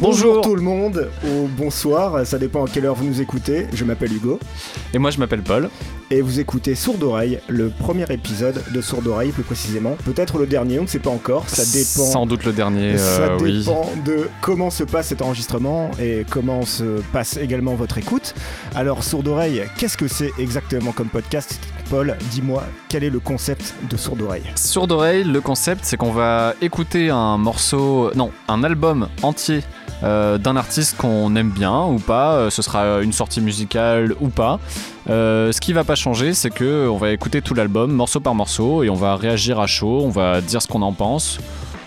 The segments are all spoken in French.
Bonjour tout le monde, ou bonsoir, ça dépend à quelle heure vous nous écoutez. Je m'appelle Hugo. Et moi je m'appelle Paul. Et vous écoutez Sourde Oreille, le premier épisode de Sourde Oreille plus précisément. Peut-être le dernier, on ne sait pas encore, ça dépend. Sans doute le dernier, Ça euh, oui. dépend de comment se passe cet enregistrement et comment se passe également votre écoute. Alors Sourde Oreille, qu'est-ce que c'est exactement comme podcast Paul, dis-moi, quel est le concept de Sourde Oreille Sourde oreille, le concept c'est qu'on va écouter un morceau, non, un album entier euh, d'un artiste qu'on aime bien ou pas. Euh, ce sera une sortie musicale ou pas. Euh, ce qui va pas changer, c'est que on va écouter tout l'album morceau par morceau et on va réagir à chaud. On va dire ce qu'on en pense.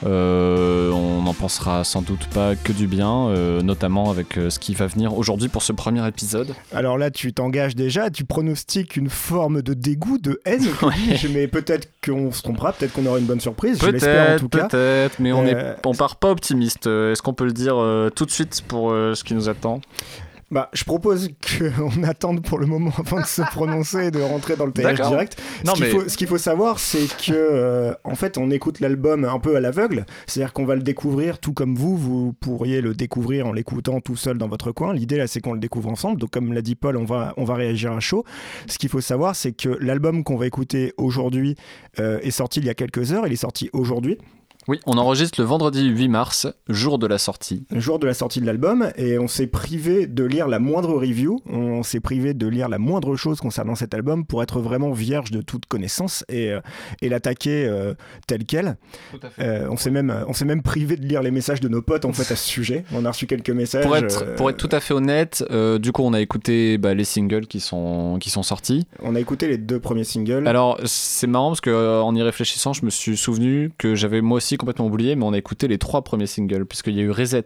Euh, on n'en pensera sans doute pas que du bien, euh, notamment avec euh, ce qui va venir aujourd'hui pour ce premier épisode. Alors là, tu t'engages déjà, tu pronostiques une forme de dégoût, de haine, mais peut-être qu'on se trompera, peut-être qu'on aura une bonne surprise, je l'espère en Peut-être, tout cas. peut-être, mais on, on part pas optimiste. Est-ce qu'on peut le dire tout de suite pour ce qui nous attend? Bah, je propose qu'on attende pour le moment avant de se prononcer et de rentrer dans le TH direct. Non, ce qu'il mais- faut, ce qu'il faut savoir, c'est que euh, en fait, on écoute l'album un peu à l'aveugle, c'est-à-dire qu'on va le découvrir tout comme vous, vous pourriez le découvrir en l'écoutant tout seul dans votre coin. L'idée là, c'est qu'on le découvre ensemble. Donc, comme l'a dit Paul, on va, on va réagir à chaud. Ce qu'il faut savoir, c'est que l'album qu'on va écouter aujourd'hui euh, est sorti il y a quelques heures. Il est sorti aujourd'hui. Oui, on enregistre le vendredi 8 mars, jour de la sortie. jour de la sortie de l'album et on s'est privé de lire la moindre review, on s'est privé de lire la moindre chose concernant cet album pour être vraiment vierge de toute connaissance et, euh, et l'attaquer euh, tel quel. Euh, on s'est même, on s'est même privé de lire les messages de nos potes en fait à ce sujet. On a reçu quelques messages. Pour être, euh, pour être tout à fait honnête, euh, du coup, on a écouté bah, les singles qui sont, qui sont sortis. On a écouté les deux premiers singles. Alors, c'est marrant parce que euh, en y réfléchissant, je me suis souvenu que j'avais moi aussi complètement oublié, mais on a écouté les trois premiers singles, puisqu'il y a eu Reset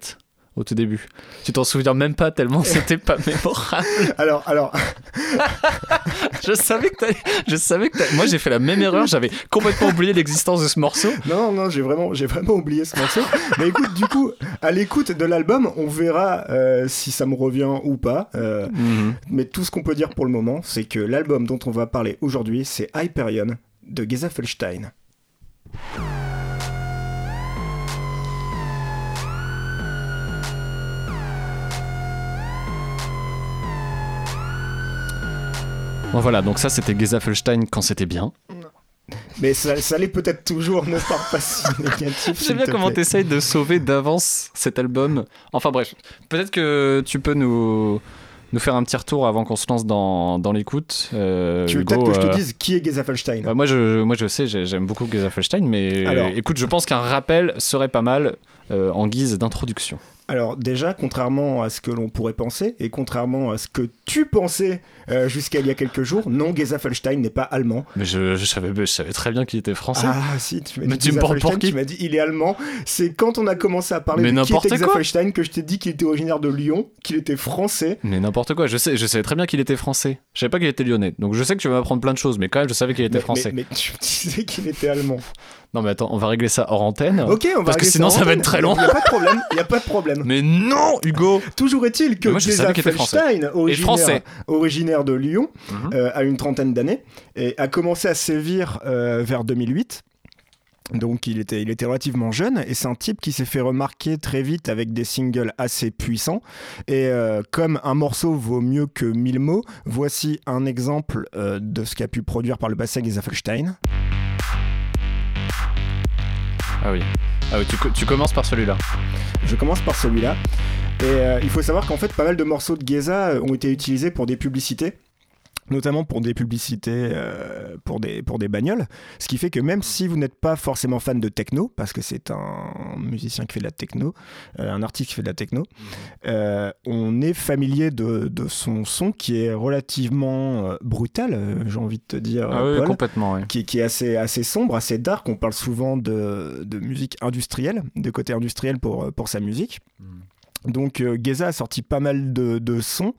au tout début. Tu t'en souviens même pas tellement c'était pas mémorable. alors, alors, Je savais que t'allais- je savais que moi j'ai fait la même erreur, j'avais complètement oublié l'existence de ce morceau. non, non, j'ai vraiment, j'ai vraiment oublié ce morceau. Mais écoute, du coup, à l'écoute de l'album, on verra euh, si ça me revient ou pas. Euh, Mais tout ce qu'on peut dire pour le moment, c'est que l'album dont on va parler aujourd'hui, c'est Hyperion de Geza Felstein. Bon voilà, donc ça c'était Geza Felstein quand c'était bien. Mais ça, ça l'est peut-être toujours, ne pars pas si négatif. J'aime bien comment t'essayes de sauver d'avance cet album. Enfin bref, peut-être que tu peux nous, nous faire un petit retour avant qu'on se lance dans, dans l'écoute. Euh, Tu veux peut-être que je te euh, dise qui est Geza Felstein bah, moi, je, moi je sais, j'ai- j'aime beaucoup Geza Felstein, mais Alors. écoute, je pense qu'un rappel serait pas mal euh, en guise d'introduction. Alors déjà, contrairement à ce que l'on pourrait penser, et contrairement à ce que tu pensais euh, jusqu'à il y a quelques jours, non, Geza Felstein n'est pas allemand. Mais je, je, savais, je savais très bien qu'il était français. Ah si, tu m'as Mais dit tu me pour Felstein, qui tu m'as dit il est allemand. C'est quand on a commencé à parler Mais de qui était Geza quoi. Felstein que je t'ai dit qu'il était originaire de Lyon, qu'il était français. Mais n'importe quoi, je, sais, je savais très bien qu'il était français. Je savais pas qu'il était lyonnais. Donc je sais que tu vas m'apprendre plein de choses, mais quand même, je savais qu'il était Mais- français. Mais, mais tu me disais qu'il était allemand. Non, mais attends, on va régler ça hors antenne. Ok, on va Parce que sinon, ça va être très long. Il n'y a pas de problème, il a pas de problème. Mais non, Hugo Toujours est-il que français. Felstein, originaire, français. originaire de Lyon, euh, a une trentaine d'années et a commencé à sévir euh, vers 2008. Donc il était, il était relativement jeune et c'est un type qui s'est fait remarquer très vite avec des singles assez puissants. Et euh, comme un morceau vaut mieux que mille mots, voici un exemple de ce qu'a pu produire par le passé Geza Felstein. Ah oui. Ah oui, tu, tu commences par celui-là. Je commence par celui-là. Et euh, il faut savoir qu'en fait, pas mal de morceaux de Geza euh, ont été utilisés pour des publicités. Notamment pour des publicités euh, pour, des, pour des bagnoles. Ce qui fait que même si vous n'êtes pas forcément fan de techno, parce que c'est un musicien qui fait de la techno, euh, un artiste qui fait de la techno, euh, on est familier de, de son son qui est relativement brutal, j'ai envie de te dire. Ah oui, Paul complètement, ouais. qui, qui est assez, assez sombre, assez dark. On parle souvent de, de musique industrielle, de côté industriel pour, pour sa musique. Donc euh, Geza a sorti pas mal de, de sons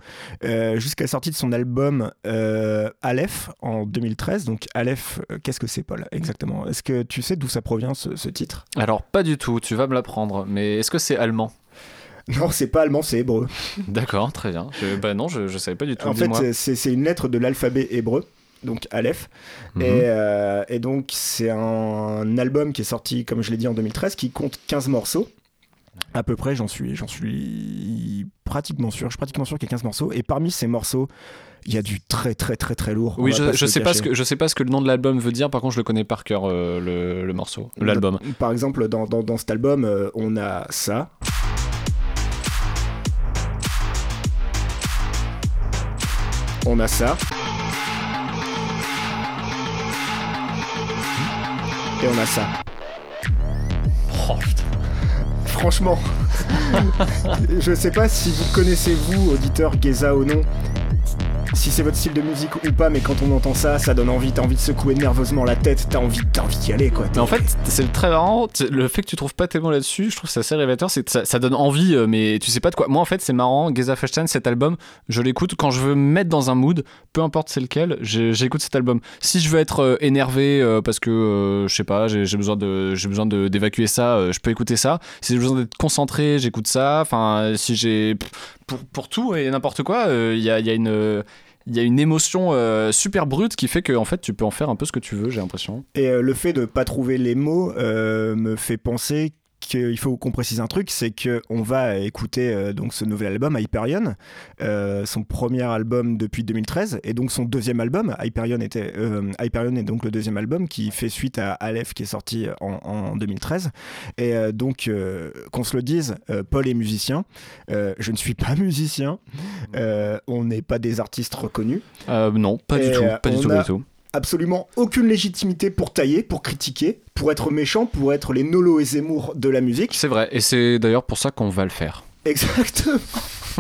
euh, jusqu'à la sortie de son album euh, Aleph en 2013. Donc Aleph, euh, qu'est-ce que c'est Paul exactement? Est-ce que tu sais d'où ça provient ce, ce titre? Alors, pas du tout, tu vas me l'apprendre. Mais est-ce que c'est allemand? Non, c'est pas allemand, c'est hébreu. D'accord, très bien. Je- bah non, je, je savais pas du tout. En fait, c'est une lettre de l'alphabet hébreu. Donc Aleph. Mhm. Et, euh, et donc c'est un album qui est sorti, comme je l'ai dit, en 2013, qui compte 15 morceaux. À peu près, j'en suis, j'en suis pratiquement sûr. Je suis pratiquement sûr qu'il y a 15 morceaux. Et parmi ces morceaux, il y a du très très très très lourd. Oui, je, je sais pas ce que je sais pas ce que le nom de l'album veut dire. Par contre, je le connais par cœur euh, le, le, morceau, l'album. Par exemple, dans, dans, dans cet album, euh, on a ça. On a ça. Et on a ça. Oh, putain. Franchement, je sais pas si vous connaissez vous, auditeur Geza ou non, si c'est votre style de musique ou pas, mais quand on entend ça, ça donne envie, t'as envie de secouer nerveusement la tête, t'as envie, t'as envie d'y aller quoi. Mais en fait, c'est très marrant, le fait que tu trouves pas tellement là-dessus, je trouve c'est assez révélateur, c'est ça, ça, donne envie, euh, mais tu sais pas de quoi. Moi en fait, c'est marrant, Geza Feshtan, cet album, je l'écoute quand je veux me mettre dans un mood, peu importe c'est lequel, j'écoute cet album. Si je veux être euh, énervé euh, parce que, je sais pas, j'ai besoin de j'ai besoin d'évacuer ça, je peux écouter ça. Si j'ai besoin d'être concentré, j'écoute ça. Enfin, si j'ai pour, pour tout et n'importe quoi, il y a, y a une il y a une émotion euh, super brute qui fait que en fait tu peux en faire un peu ce que tu veux j'ai l'impression. Et euh, le fait de pas trouver les mots euh, me fait penser qu'il faut qu'on précise un truc, c'est qu'on va écouter euh, donc ce nouvel album, Hyperion, euh, son premier album depuis 2013, et donc son deuxième album, Hyperion, était, euh, Hyperion est donc le deuxième album qui fait suite à Aleph qui est sorti en, en 2013. Et donc, qu'on se le dise, Paul est musicien, je ne suis pas musicien, on n'est pas des artistes reconnus. non, pas du tout, pas du tout, a- du tout. Absolument aucune légitimité pour tailler, pour critiquer, pour être méchant, pour être les Nolo et Zemmour de la musique. C'est vrai, et c'est d'ailleurs pour ça qu'on va le faire. Exactement.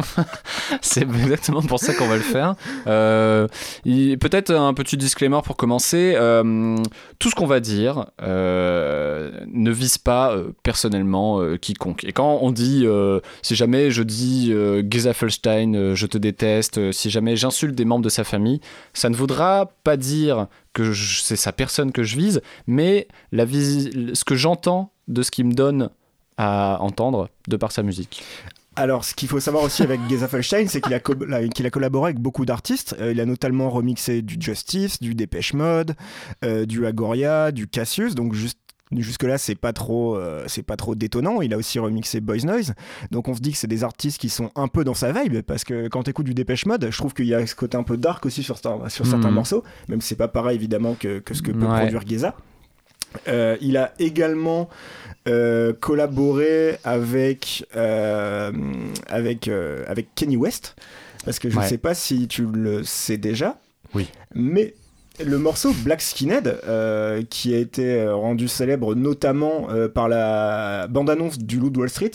C'est exactement pour ça qu'on va le faire. Euh, Peut-être un petit disclaimer pour commencer. Euh, tout ce qu'on va dire euh, ne vise pas personnellement quiconque. Et quand on dit, si jamais je dis Geza Felstein, euh, je te déteste, si jamais j'insulte des membres de sa famille, ça ne voudra pas dire que c'est sa personne que je vise, mais ce que j'entends de ce qu'il me donne à entendre de par sa musique. Alors, ce qu'il faut savoir aussi avec Geza Felstein, c'est qu'il a, co- a collaboré avec beaucoup d'artistes. Euh, il a notamment remixé du Justice, du Dépêche Mode, euh, du Agoria, du Cassius. Donc, juste Jusque là, c'est pas trop, euh, c'est pas trop détonnant. Il a aussi remixé Boys Noise, donc on se dit que c'est des artistes qui sont un peu dans sa vibe parce que quand t'écoutes du Dépêche Mode, je trouve qu'il y a ce côté un peu dark aussi sur, certains- sur certains Mhm. morceaux, même si c'est pas pareil évidemment que, que ce que peut Ouais. produire Geza. Euh, il a également euh, collaboré avec, euh, avec, euh, avec Kenny West, parce que je ne Ouais. sais pas si tu le sais déjà, Oui. mais le morceau Black Skinhead, euh, qui a été rendu célèbre notamment euh, par la bande-annonce du Loup de Wall Street,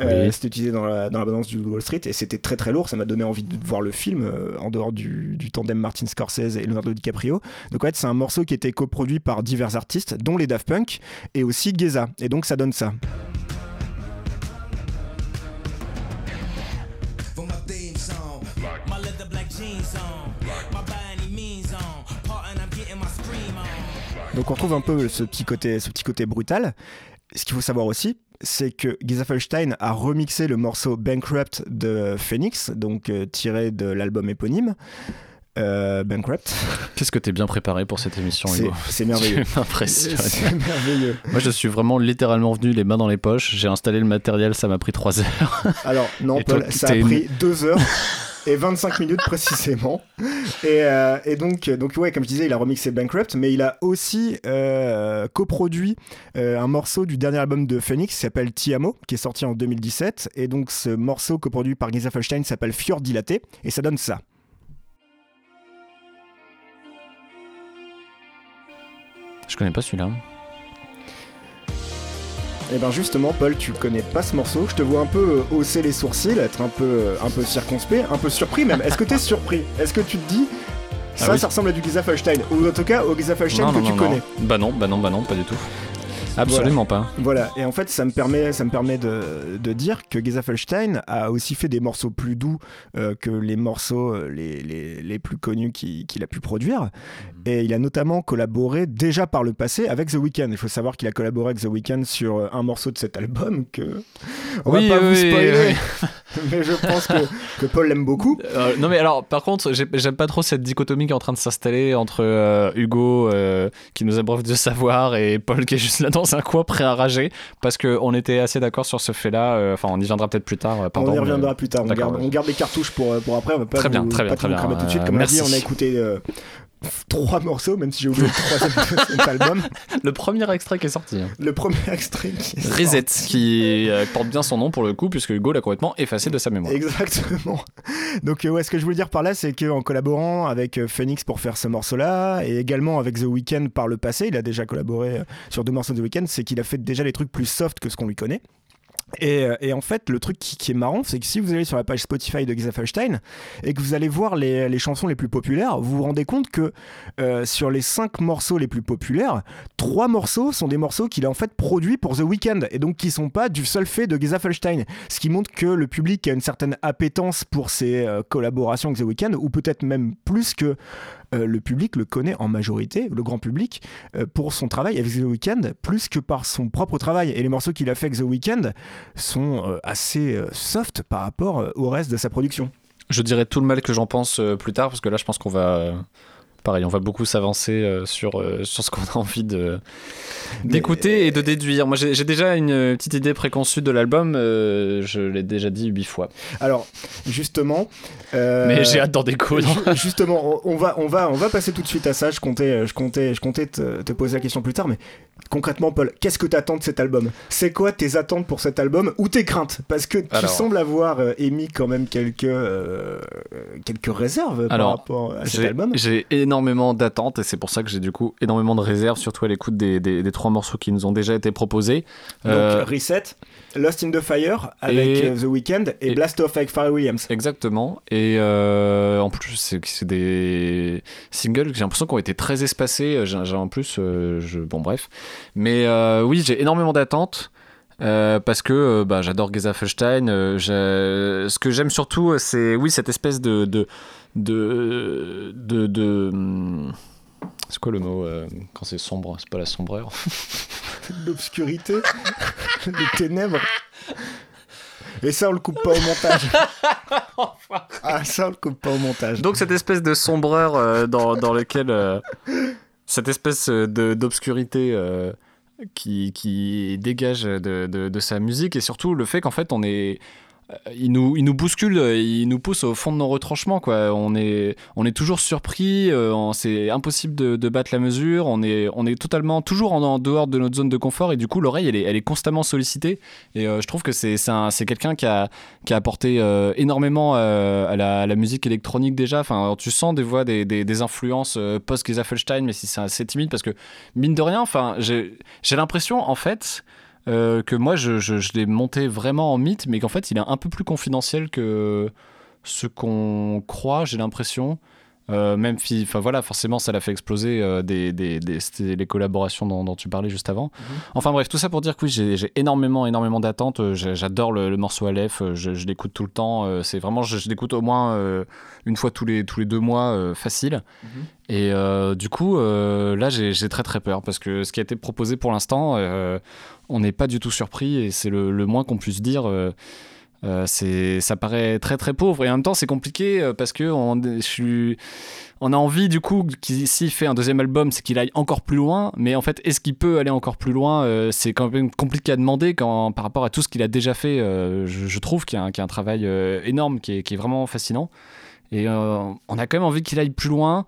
euh, Oui. c'était utilisé dans la, dans la bande-annonce du Wall Street et c'était très très lourd, ça m'a donné envie de voir le film euh, en dehors du, du tandem Martin Scorsese et Leonardo DiCaprio. Donc en fait c'est un morceau qui était coproduit par divers artistes, dont les Daft Punk et aussi Geza, et donc ça donne ça. Donc on retrouve un peu ce petit côté, ce petit côté brutal. Ce qu'il faut savoir aussi, c'est que Giza Felstein a remixé le morceau Bankrupt de Phoenix, donc euh, tiré de l'album éponyme. Euh, Bankrupt, Qu'est-ce que t'es bien préparé pour cette émission, Hugo c'est merveilleux. C'est merveilleux. Moi, je suis vraiment littéralement venu les mains dans les poches. J'ai installé le matériel, ça m'a pris 3 heures. Alors, non, toi, Paul, ça a pris 2 heures et 25 minutes précisément. Et, euh, et donc, donc, ouais, comme je disais, il a remixé Bankrupt, mais il a aussi euh, coproduit euh, un morceau du dernier album de Phoenix qui s'appelle Tiamo, qui est sorti en 2017. Et donc, ce morceau coproduit par Giza Felstein s'appelle Fjord Dilaté, et ça donne ça. Je connais pas celui-là. Et ben justement, Paul, tu connais pas ce morceau. Je te vois un peu euh, hausser les sourcils, être un peu, euh, un peu circonspect, un peu surpris même. Est-ce que t'es surpris? Est-ce que tu te dis ça, Ah oui. ça ressemble à du Giza Felstein Ou en tout cas au Giza Felstein que tu connais Bah non, bah non, bah non, pas du tout. Absolument pas. Voilà, et en fait, ça me permet, ça me permet de, de dire que Geza Felstein a aussi fait des morceaux plus doux euh, que les morceaux euh, les, les, les plus connus qu'il a pu produire. Et il a notamment collaboré déjà par le passé avec The Weeknd. Il faut savoir qu'il a collaboré avec The Weeknd sur euh, un morceau de cet album que. On Oui, va pas vous spoiler. oui. mais je pense que, que Paul l'aime beaucoup. Euh, non mais alors par contre j'ai- j'aime pas trop cette dichotomie qui est en train de s'installer entre euh, Hugo qui nous abreuve de savoir et Paul qui est juste là dans un coin prêt à rager parce qu'on était assez d'accord sur ce fait là enfin on y viendra peut-être plus tard euh, pardon, on y mais- reviendra plus tard. On garde, ouais. on garde les cartouches pour, euh, pour après. On va pas Très bien, vous- très bien, très bien. tout de suite. Euh, Comme merci. on a écouté euh, trois morceaux, même si j'ai oublié le troisième de cet album. le premier extrait qui est sorti hein. Le premier extrait. qui est Reset sorti. qui euh, porte bien son nom pour le coup puisque Hugo l'a complètement effacé de sa mémoire Exactement. Donc, euh, ouais, ce que je voulais dire par là, c'est qu'en collaborant avec euh, Phoenix pour faire ce morceau-là, et également avec The Weeknd par le passé, il a déjà collaboré sur deux morceaux de The Weeknd, c'est qu'il a fait déjà des trucs plus soft que ce qu'on lui connaît. Et, euh, et en fait, le truc qui, est marrant, c'est que si vous allez sur la page Spotify de Giza Felstein et que vous allez voir les, chansons les plus populaires, vous vous rendez compte que euh, sur les cinq morceaux les plus populaires, trois morceaux sont des morceaux qu'il a en fait produits pour The Weeknd et donc qui sont pas du seul fait de Giza Felstein. Ce qui montre que le public a une certaine appétence pour ses euh, collaborations avec The Weeknd ou peut-être même plus que euh, le public le connaît en majorité, le grand public, euh, pour son travail avec The Weeknd, plus que par son propre travail. Et les morceaux qu'il a fait avec The Weeknd sont euh, assez soft par rapport au reste de sa production. je dirais tout le mal que j'en pense plus tard parce que là je pense qu'on va pareil on va beaucoup s'avancer euh, sur, euh, sur ce qu'on a envie de d'écouter et de déduire moi j'ai déjà une euh, petite idée préconçue de l'album euh, je l'ai déjà dit huit fois Alors, justement. euh, mais j'ai hâte d'en découdre Ju- Justement, on va, on, va, on va passer tout de suite à ça. Je comptais, je comptais, je comptais te, te poser la question plus tard, mais concrètement, Paul, qu'est-ce que tu attends de cet album? C'est quoi tes attentes pour cet album ou tes craintes? Parce que tu Alors- sembles avoir euh, émis quand même quelques, euh, quelques réserves par rapport à cet album. j'ai énormément d'attentes et c'est pour ça que j'ai du coup énormément de réserves, surtout à l'écoute des, des, des trois morceaux qui nous ont déjà été proposés. Donc, Euh, Reset, Lost in the Fire avec et- The Weeknd et, et- Blast Off avec Pharrell Williams. Exactement. Et euh, en plus, c'est des singles que j'ai l'impression qu'ils ont été très espacés. J'ai en plus, euh, je, bon bref. Mais oui, j'ai énormément d'attentes. euh, parce que euh, bah, j'adore Geza Felstein. euh, ce que j'aime surtout, c'est oui cette espèce de de de de, de- hum, c'est quoi le mot euh, quand c'est sombre C'est pas la sombreur? L'obscurité, les ténèbres? Et ça, on le coupe pas au montage. ah, ça, on le coupe pas au montage. Donc cette espèce de sombreur euh, dans, dans lequel euh, cette espèce de- d'obscurité euh, qui, qui dégage de, de- de sa musique et surtout le fait qu'en fait on est il nous, il nous bouscule, euh, il nous pousse au fond de nos retranchements. Quoi. On, est, on est toujours surpris, euh, c'est impossible de, battre la mesure, on est, on est totalement toujours en, dehors de notre zone de confort et du coup l'oreille elle est, elle est constamment sollicitée. Et euh, je trouve que c'est c'est un- c'est quelqu'un qui a, qui a apporté euh, énormément euh, à, la, la musique électronique déjà. Enfin, tu sens des voix, des, des, influences euh, post-Geza Felstein, mais c'est assez timide parce que mine de rien, enfin, j'ai l'impression en fait euh, que moi je, je, je l'ai monté vraiment en mythe, mais qu'en fait il est un peu plus confidentiel que ce qu'on croit, j'ai l'impression. Euh, même si, enfin voilà, forcément, ça l'a fait exploser euh, des, des, des- c'était les collaborations dont, dont tu parlais juste avant. Enfin bref, tout ça pour dire que oui, j'ai énormément, énormément d'attentes. Euh, J'adore le, le morceau Aleph, je, je l'écoute tout le temps. C'est vraiment, je, je l'écoute au moins euh, une fois tous les, tous les deux mois, facile. Et euh, du coup, là, j'ai j'ai très très peur parce que ce qui a été proposé pour l'instant, on n'est pas du tout surpris et c'est le, moins qu'on puisse dire. euh, euh, ça paraît très très pauvre. Et en même temps c'est compliqué euh, parce que on, a envie du coup qu'il s'il fait un deuxième album c'est qu'il aille encore plus loin. Mais en fait est-ce qu'il peut aller encore plus loin c'est quand même compliqué à demander par rapport à tout ce qu'il a déjà fait je, trouve qu'il y, a un- travail énorme qui est, vraiment fascinant. Et on a quand même envie qu'il aille plus loin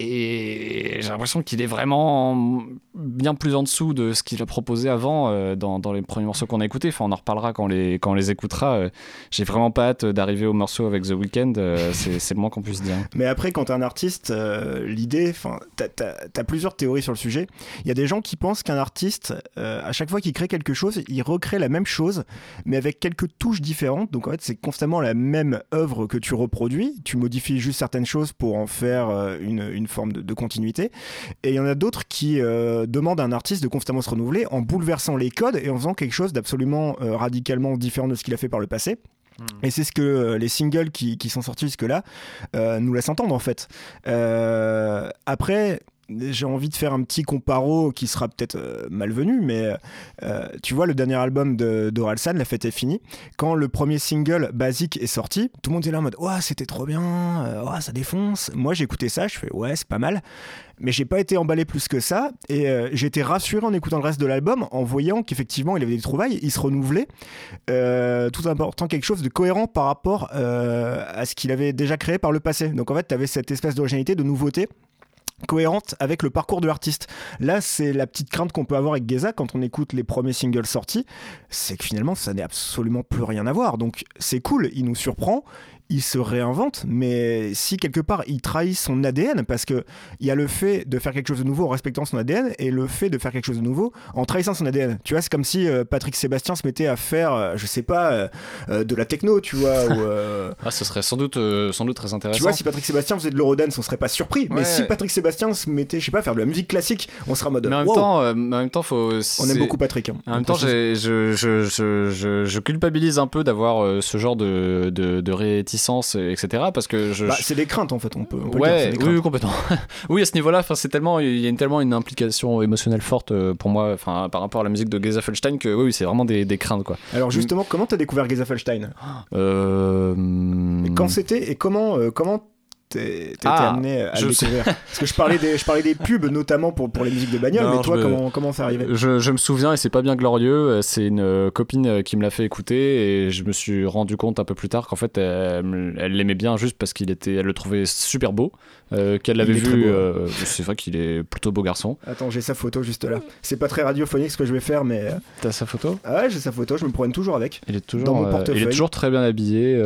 et j'ai l'impression qu'il est vraiment bien plus en dessous de ce qu'il a proposé avant euh, dans, dans les premiers morceaux qu'on a écoutés. Enfin, on en reparlera quand on les, quand on les écoutera. Euh, J'ai vraiment pas hâte d'arriver au morceau avec The Weeknd. euh, c'est le moins qu'on puisse dire. Mais après, quand t'es un artiste, l'idée, enfin, t'as, t'as- t'as plusieurs théories sur le sujet. Il y a des gens qui pensent qu'un artiste, à chaque fois qu'il crée quelque chose, il recrée la même chose, mais avec quelques touches différentes. Donc en fait, c'est constamment la même œuvre que tu reproduis. Tu modifies juste certaines choses pour en faire une, une forme de, de continuité. Et il y en a d'autres qui euh, demandent à un artiste de constamment se renouveler en bouleversant les codes et en faisant quelque chose d'absolument euh, radicalement différent de ce qu'il a fait par le passé. Et c'est ce que euh, les singles qui, qui sont sortis jusque-là euh, nous laissent entendre en fait. Euh, après, j'ai envie de faire un petit comparo qui sera peut-être euh, malvenu, mais euh, tu vois, le dernier album de d'Oralsan, La fête est finie, quand le premier single basique est sorti, tout le monde était là en mode Ouah, c'était trop bien, euh, ça défonce. Moi, j'ai écouté ça, je fais Ouais, c'est pas mal. Mais j'ai pas été emballé plus que ça, et euh, j'ai été rassuré en écoutant le reste de l'album, en voyant qu'effectivement il avait des trouvailles, il se renouvelait, euh, tout en apportant quelque chose de cohérent par rapport euh, à ce qu'il avait déjà créé par le passé. Donc en fait, tu avais cette espèce d'originalité, de nouveauté cohérente avec le parcours de l'artiste. Là, c'est la petite crainte qu'on peut avoir avec Geza quand on écoute les premiers singles sortis, c'est que finalement, ça n'est absolument plus rien à voir. Donc, c'est cool, il nous surprend, il se réinvente, mais si quelque part il trahit son ADN, parce que il y a le fait de faire quelque chose de nouveau en respectant son ADN et le fait de faire quelque chose de nouveau en trahissant son ADN. Tu vois, c'est comme si euh, Patrick Sébastien se mettait à faire, euh, je sais pas, euh, de la techno, tu vois, ou, Ah, ce serait sans doute, sans doute très intéressant. tu vois, si Patrick Sébastien faisait de l'eurodance, on serait pas surpris. Mais si Patrick Sébastien se mettait, je sais pas, à faire de la musique classique, on serait en mode. mais en même wow, temps, en même temps, faut. on aime beaucoup Patrick. hein. En même temps, je, je, je, culpabilise un peu d'avoir ce genre de, de, de réticence, etc. Parce que je. Bah, je- c'est des craintes en fait, on peut. on peut le dire, c'est Ouais, des oui, complètement. oui, à ce niveau-là, c'est tellement, il y a une, tellement une implication émotionnelle forte euh, pour moi, enfin, par rapport à la musique de Geza Felstein que oui, c'est vraiment des, des craintes, quoi. Alors justement, comment t'as découvert Geza Felstein Euh, quand c'était et comment euh, comment t'es Ah, amené à je le sais. découvrir Parce que je parlais des je parlais des pubs notamment pour pour les musiques de bagnole, Non, mais toi me- comment comment c'est arrivé Je, je me souviens, et c'est pas bien glorieux, euh, c'est une euh, copine euh, qui me l'a fait écouter, et je me suis rendu compte un peu plus tard qu'en fait, elle elle l'aimait bien juste parce qu'il était, elle le trouvait super beau, euh, qu'elle l'avait vu. hein. euh, c'est vrai qu'il est plutôt beau garçon. Attends, j'ai sa photo juste là. C'est pas très radiophonique ce que je vais faire, mais euh, T'as sa photo? Ah ouais, j'ai sa photo, je me promène toujours avec. Il est toujours, Dans mon euh, il portefeuille. est toujours très bien habillé.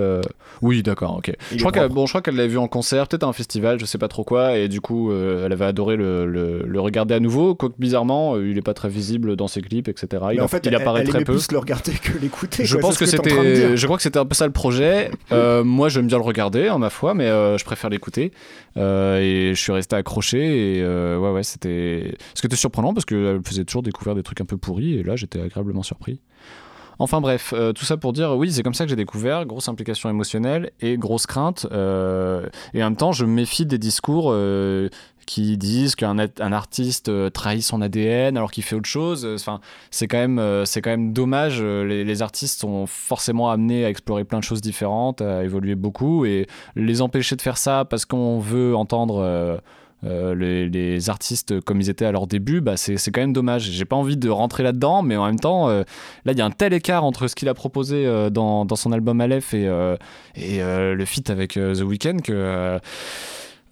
Oui, d'accord, ok. Il Je crois qu'elle, bon, je crois qu'elle l'avait vu en concert, peut-être à un festival, je sais pas trop quoi, et du coup, elle avait adoré le, le- le regarder à nouveau. Quoique bizarrement, il est pas très visible dans ses clips, etc. Il, Mais en- fait, il elle, apparaît elle très peu. plus le regarder que l'écouter. Je quoi, pense que c'était, je crois que c'était un peu ça le projet. Euh, moi, j'aime bien le regarder, en ma foi, mais euh, je préfère l'écouter. Euh, et je suis resté accroché. Et euh, ouais, ouais, c'était. Ce qui était surprenant parce qu'elle faisait toujours découvrir des trucs un peu pourris. Et là, j'étais agréablement surpris. Enfin bref, euh, tout ça pour dire, oui, c'est comme ça que j'ai découvert, grosse implication émotionnelle et grosse crainte. et en même temps, je méfie des discours qui disent qu'un un artiste euh, trahit son ADN alors qu'il fait autre chose. Enfin, c'est quand même, euh, c'est quand même dommage. euh, Les, artistes sont forcément amenés à explorer plein de choses différentes, à évoluer beaucoup, et les empêcher de faire ça parce qu'on veut entendre. euh, euh, les, les artistes comme ils étaient à leur début, bah c'est quand même dommage. J'ai pas envie de rentrer là-dedans, mais en même temps, euh, là il y a un tel écart entre ce qu'il a proposé euh, dans, dans son album Aleph et, euh, et euh, le feat avec euh, The Weeknd que euh,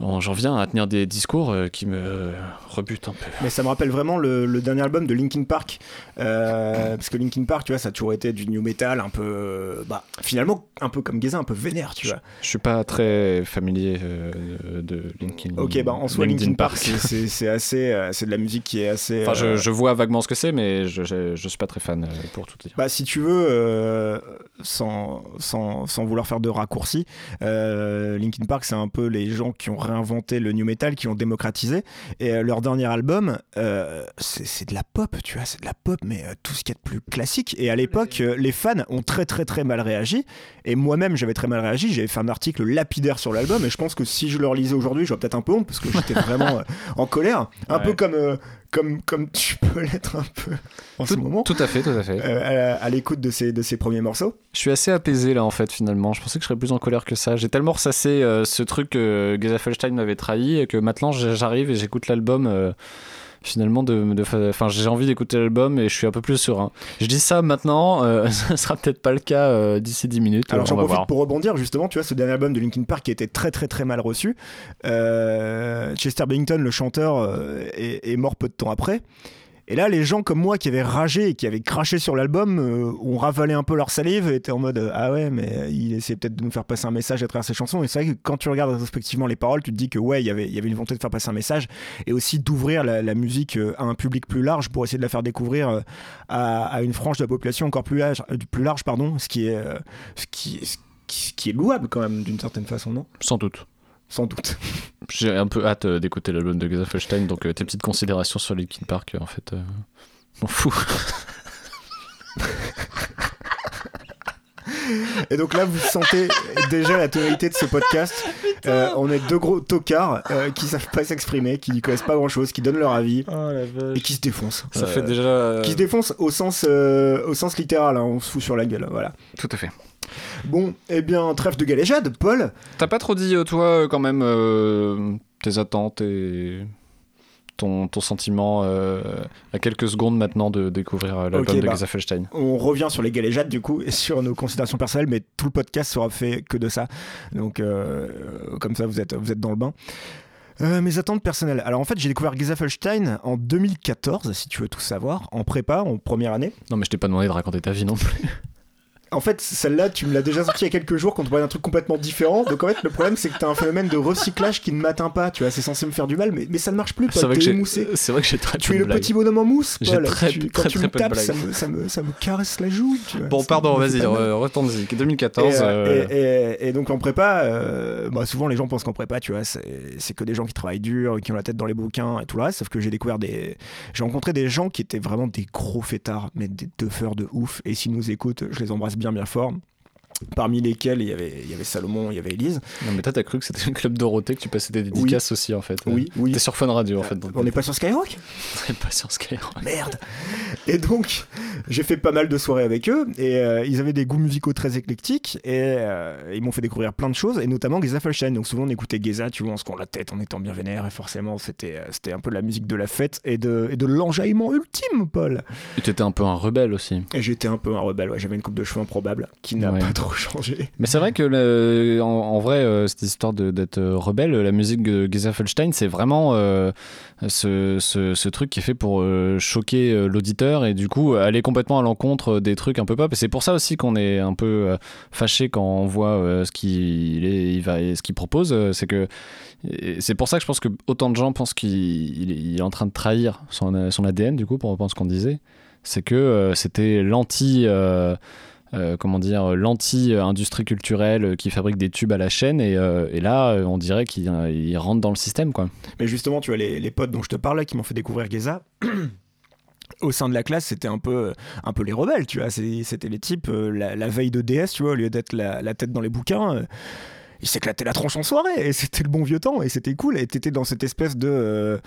bon, j'en viens à tenir des discours euh, qui me rebutent un peu. Mais ça me rappelle vraiment le, le dernier album de Linkin Park. Euh, parce que Linkin Park, tu vois, ça a toujours été du new metal un peu. euh, Bah, finalement, un peu comme Geza, un peu vénère, tu vois. Je suis pas très familier euh, de Linkin. Ok, bah en soi, Linkin Park, c'est- assez. euh, c'est de la musique qui est assez. Enfin, je, euh, je vois vaguement ce que c'est, mais je, je, je suis pas très fan euh, pour tout dire. Bah, si tu veux, euh, sans, sans, sans vouloir faire de raccourcis, euh, Linkin Park, c'est un peu les gens qui ont réinventé le new metal, qui l'ont démocratisé. Et euh, leur dernier album, euh, c'est c'est de la pop, tu vois, c'est de la pop, mais euh, tout ce qu'il y a de plus classique. Et à l'époque, les fans ont très très très mal réagi. Et moi-même, j'avais très mal réagi. J'avais fait un article lapidaire sur l'album. Et je pense que si je le relisais aujourd'hui, j'aurais peut-être un peu honte, parce que j'étais vraiment en colère. Un Ouais. peu comme, comme, comme tu peux l'être un peu en ce moment. Tout à fait, tout à fait. Euh, à, à l'écoute de ces, de ces premiers morceaux. Je suis assez apaisé là en fait finalement. Je pensais que je serais plus en colère que ça. J'ai tellement ressassé euh, ce truc que Felstein m'avait trahi et que maintenant j'arrive et j'écoute l'album. Finalement, de, de fa- enfin, j'ai envie d'écouter l'album et je suis un peu plus serein. Je dis ça maintenant, euh, ça sera peut-être pas le cas euh, d'ici 10 minutes. Alors j'en profite voir. pour rebondir justement, tu vois, ce dernier album de Linkin Park qui été très très très mal reçu. Euh, Chester Bennington, le chanteur, euh, est, est mort peu de temps après. Et là, les gens comme moi qui avaient ragé et qui avaient craché sur l'album euh, ont ravalé un peu leur salive et étaient en mode euh, Ah ouais, mais il essayait peut-être de nous faire passer un message à travers ses chansons. Et c'est vrai que quand tu regardes rétrospectivement les paroles, tu te dis que ouais, il y avait- il y avait une volonté de faire passer un message et aussi d'ouvrir la, musique euh, à un public plus large pour essayer de la faire découvrir à, à une frange de la population encore plus large, plus large pardon, ce qui est, ce qui- ce qui est louable quand même d'une certaine façon, non? Sans doute. Sans doute. J'ai un peu hâte euh, d'écouter l'album de Geza Felstein, donc euh, tes petites considérations sur Linkin Park, euh, en fait, euh, m'en fous. Et donc là, vous sentez déjà la tonalité de ce podcast. Euh, on est deux gros tocards euh, qui savent pas s'exprimer, qui connaissent pas grand chose, qui donnent leur avis et qui se défoncent. Ça Euh, fait déjà. Qui se défoncent au sens, euh, au sens littéral, hein, on se fout sur la gueule, voilà. Tout à fait. Bon, eh bien, trêve de galéjade, Paul. T'as pas trop dit, euh, toi, euh, quand même, euh, tes attentes et ton, ton sentiment euh, à quelques secondes maintenant de découvrir l'album de bah. Geza Felstein. On revient sur les galéjades du coup et sur nos considérations personnelles, mais tout le podcast sera fait que de ça. Donc euh, comme ça, vous êtes, vous êtes dans le bain. Euh, mes attentes personnelles. Alors en fait, j'ai découvert Gezafelstein en 2014, si tu veux tout savoir, en prépa, en première année. Non, mais je t'ai pas demandé de raconter ta vie non plus. En fait, celle-là, tu me l'as déjà sorti il y a quelques jours quand on parlait d'un truc complètement différent. Donc en fait, le problème, c'est que t'as un phénomène de recyclage qui ne m'atteint pas. Tu vois, c'est censé me faire du mal, mais, mais ça ne marche plus. C'est vrai, que c'est vrai que j'ai très Tu es le petit bonhomme en mousse, J'ai Paul. très- Tu- très, quand tu très me peu de tapes, ça me, ça, me, ça me caresse la joue. tu vois. Bon, pardon, vas-y, pas mal. re- retourne-y. 2014. Et, euh, euh, et- et- donc en prépa, euh, bah, souvent les gens pensent qu'en prépa, tu vois, c'est que des gens qui travaillent dur, qui ont la tête dans les bouquins et tout reste. Sauf que j'ai découvert des, j'ai rencontré des gens qui étaient vraiment des gros fêtards, mais des teufeurs de ouf. Et s'ils nous écoutent, je les embrasse bien bien fort. Parmi lesquels il y avait, il y avait Salomon, il y avait Elise. Non, mais toi, t'as cru que c'était le club Dorothée, que tu passais des dédicaces aussi, en fait. Oui, oui. T'es sur Fun Radio, en fait. donc On n'est pas sur Skyrock? t'es pas sur Skyrock. Merde Et donc, j'ai fait pas mal de soirées avec eux, et euh, ils avaient des goûts musicaux très éclectiques, et euh, ils m'ont fait découvrir plein de choses, et notamment Geza Felstein. Donc souvent, on écoutait Geza, tu vois, on se court la tête en étant bien vénère, et forcément, c'était euh, c'était un peu la musique de la fête et de, et de l'enjaillement ultime, Paul Et t'étais un peu un rebelle aussi. Et j'étais un peu un rebelle, ouais, j'avais une coupe de cheveux improbable, qui n'a Ouais. pas trop Mais c'est vrai que en, vrai, euh, cette histoire d'être euh, rebelle, la musique de Geza Felstein, c'est vraiment euh, ce, ce- truc qui est fait pour choquer l'auditeur et du coup aller complètement à l'encontre des trucs un peu pop. Et c'est pour ça aussi qu'on est un peu fâché quand on voit ce qu'il il va, ce qu'il propose. C'est que c'est pour ça que je pense que autant de gens pensent qu'il il est- en train de trahir son, son ADN du coup, pour reprendre ce qu'on disait. C'est que c'était l'anti. Euh, euh, comment dire, l'anti-industrie culturelle euh, qui fabrique des tubes à la chaîne. Et, euh, là, euh, on dirait qu'il euh, il rentre dans le système, quoi. Mais justement, tu vois, les, potes dont je te parlais qui m'ont fait découvrir Geza. Au sein de la classe, c'était un peu, les rebelles, tu vois. C'était les types, euh, la, veille de DS, tu vois, au lieu d'être la, tête dans les bouquins, euh, ils s'éclataient la tronche en soirée. Et c'était le bon vieux temps, et c'était cool. Et t'étais dans cette espèce de. euh,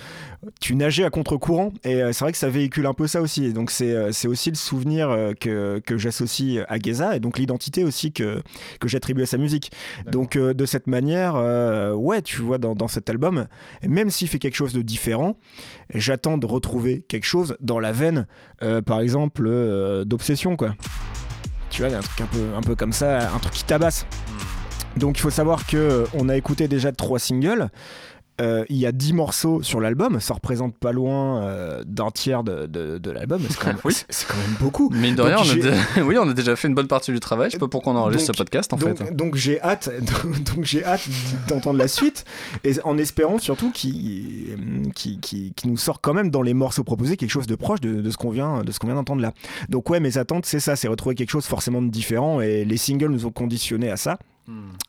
tu nageais à contre-courant. Et euh, c'est vrai que ça véhicule un peu ça aussi. Et donc, c'est euh, c'est aussi le souvenir que, que j'associe à Geza, et donc l'identité aussi que, que j'attribue à sa musique. Donc, euh, de cette manière, euh, ouais, tu vois, dans, dans cet album, même s'il fait quelque chose de différent, j'attends de retrouver quelque chose dans la veine, par exemple, d'obsession, quoi. Tu vois, un truc un peu, un peu comme ça, un truc qui tabasse. Donc il faut savoir que euh, on a écouté déjà trois singles. Euh, il y a 10 morceaux sur l'album, ça représente pas loin euh, d'un tiers de, de- de l'album, c'est quand, même- Oui. c'est- c'est quand même beaucoup. Mais de Donc, rien, on a, oui, on a déjà fait une bonne partie du travail. Je sais pas pourquoi on enregistre Donc- ce podcast, en donc, fait. donc j'ai hâte, donc j'ai hâte d'entendre la suite, et en espérant surtout qu'il qui, qui, qui nous sort quand même dans les morceaux proposés quelque chose de proche de, de ce qu'on vient, d'entendre là. Donc ouais, mes attentes c'est ça, c'est retrouver quelque chose forcément de différent, et les singles nous ont conditionnés à ça.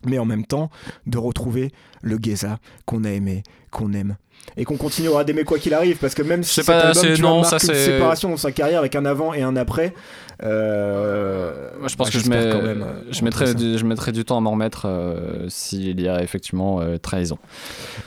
Mais en même temps de retrouver le Geza qu'on a aimé, qu'on aime. Et qu'on continuera d'aimer quoi qu'il arrive, parce que même si C'est cet pas- album tu vois, non, marque ça, une séparation dans sa carrière avec un avant et un après, euh, Moi, je pense bah, que je, mets, quand même, euh, je, ça. du, je temps à m'en remettre euh, s'il y a effectivement euh, trahison.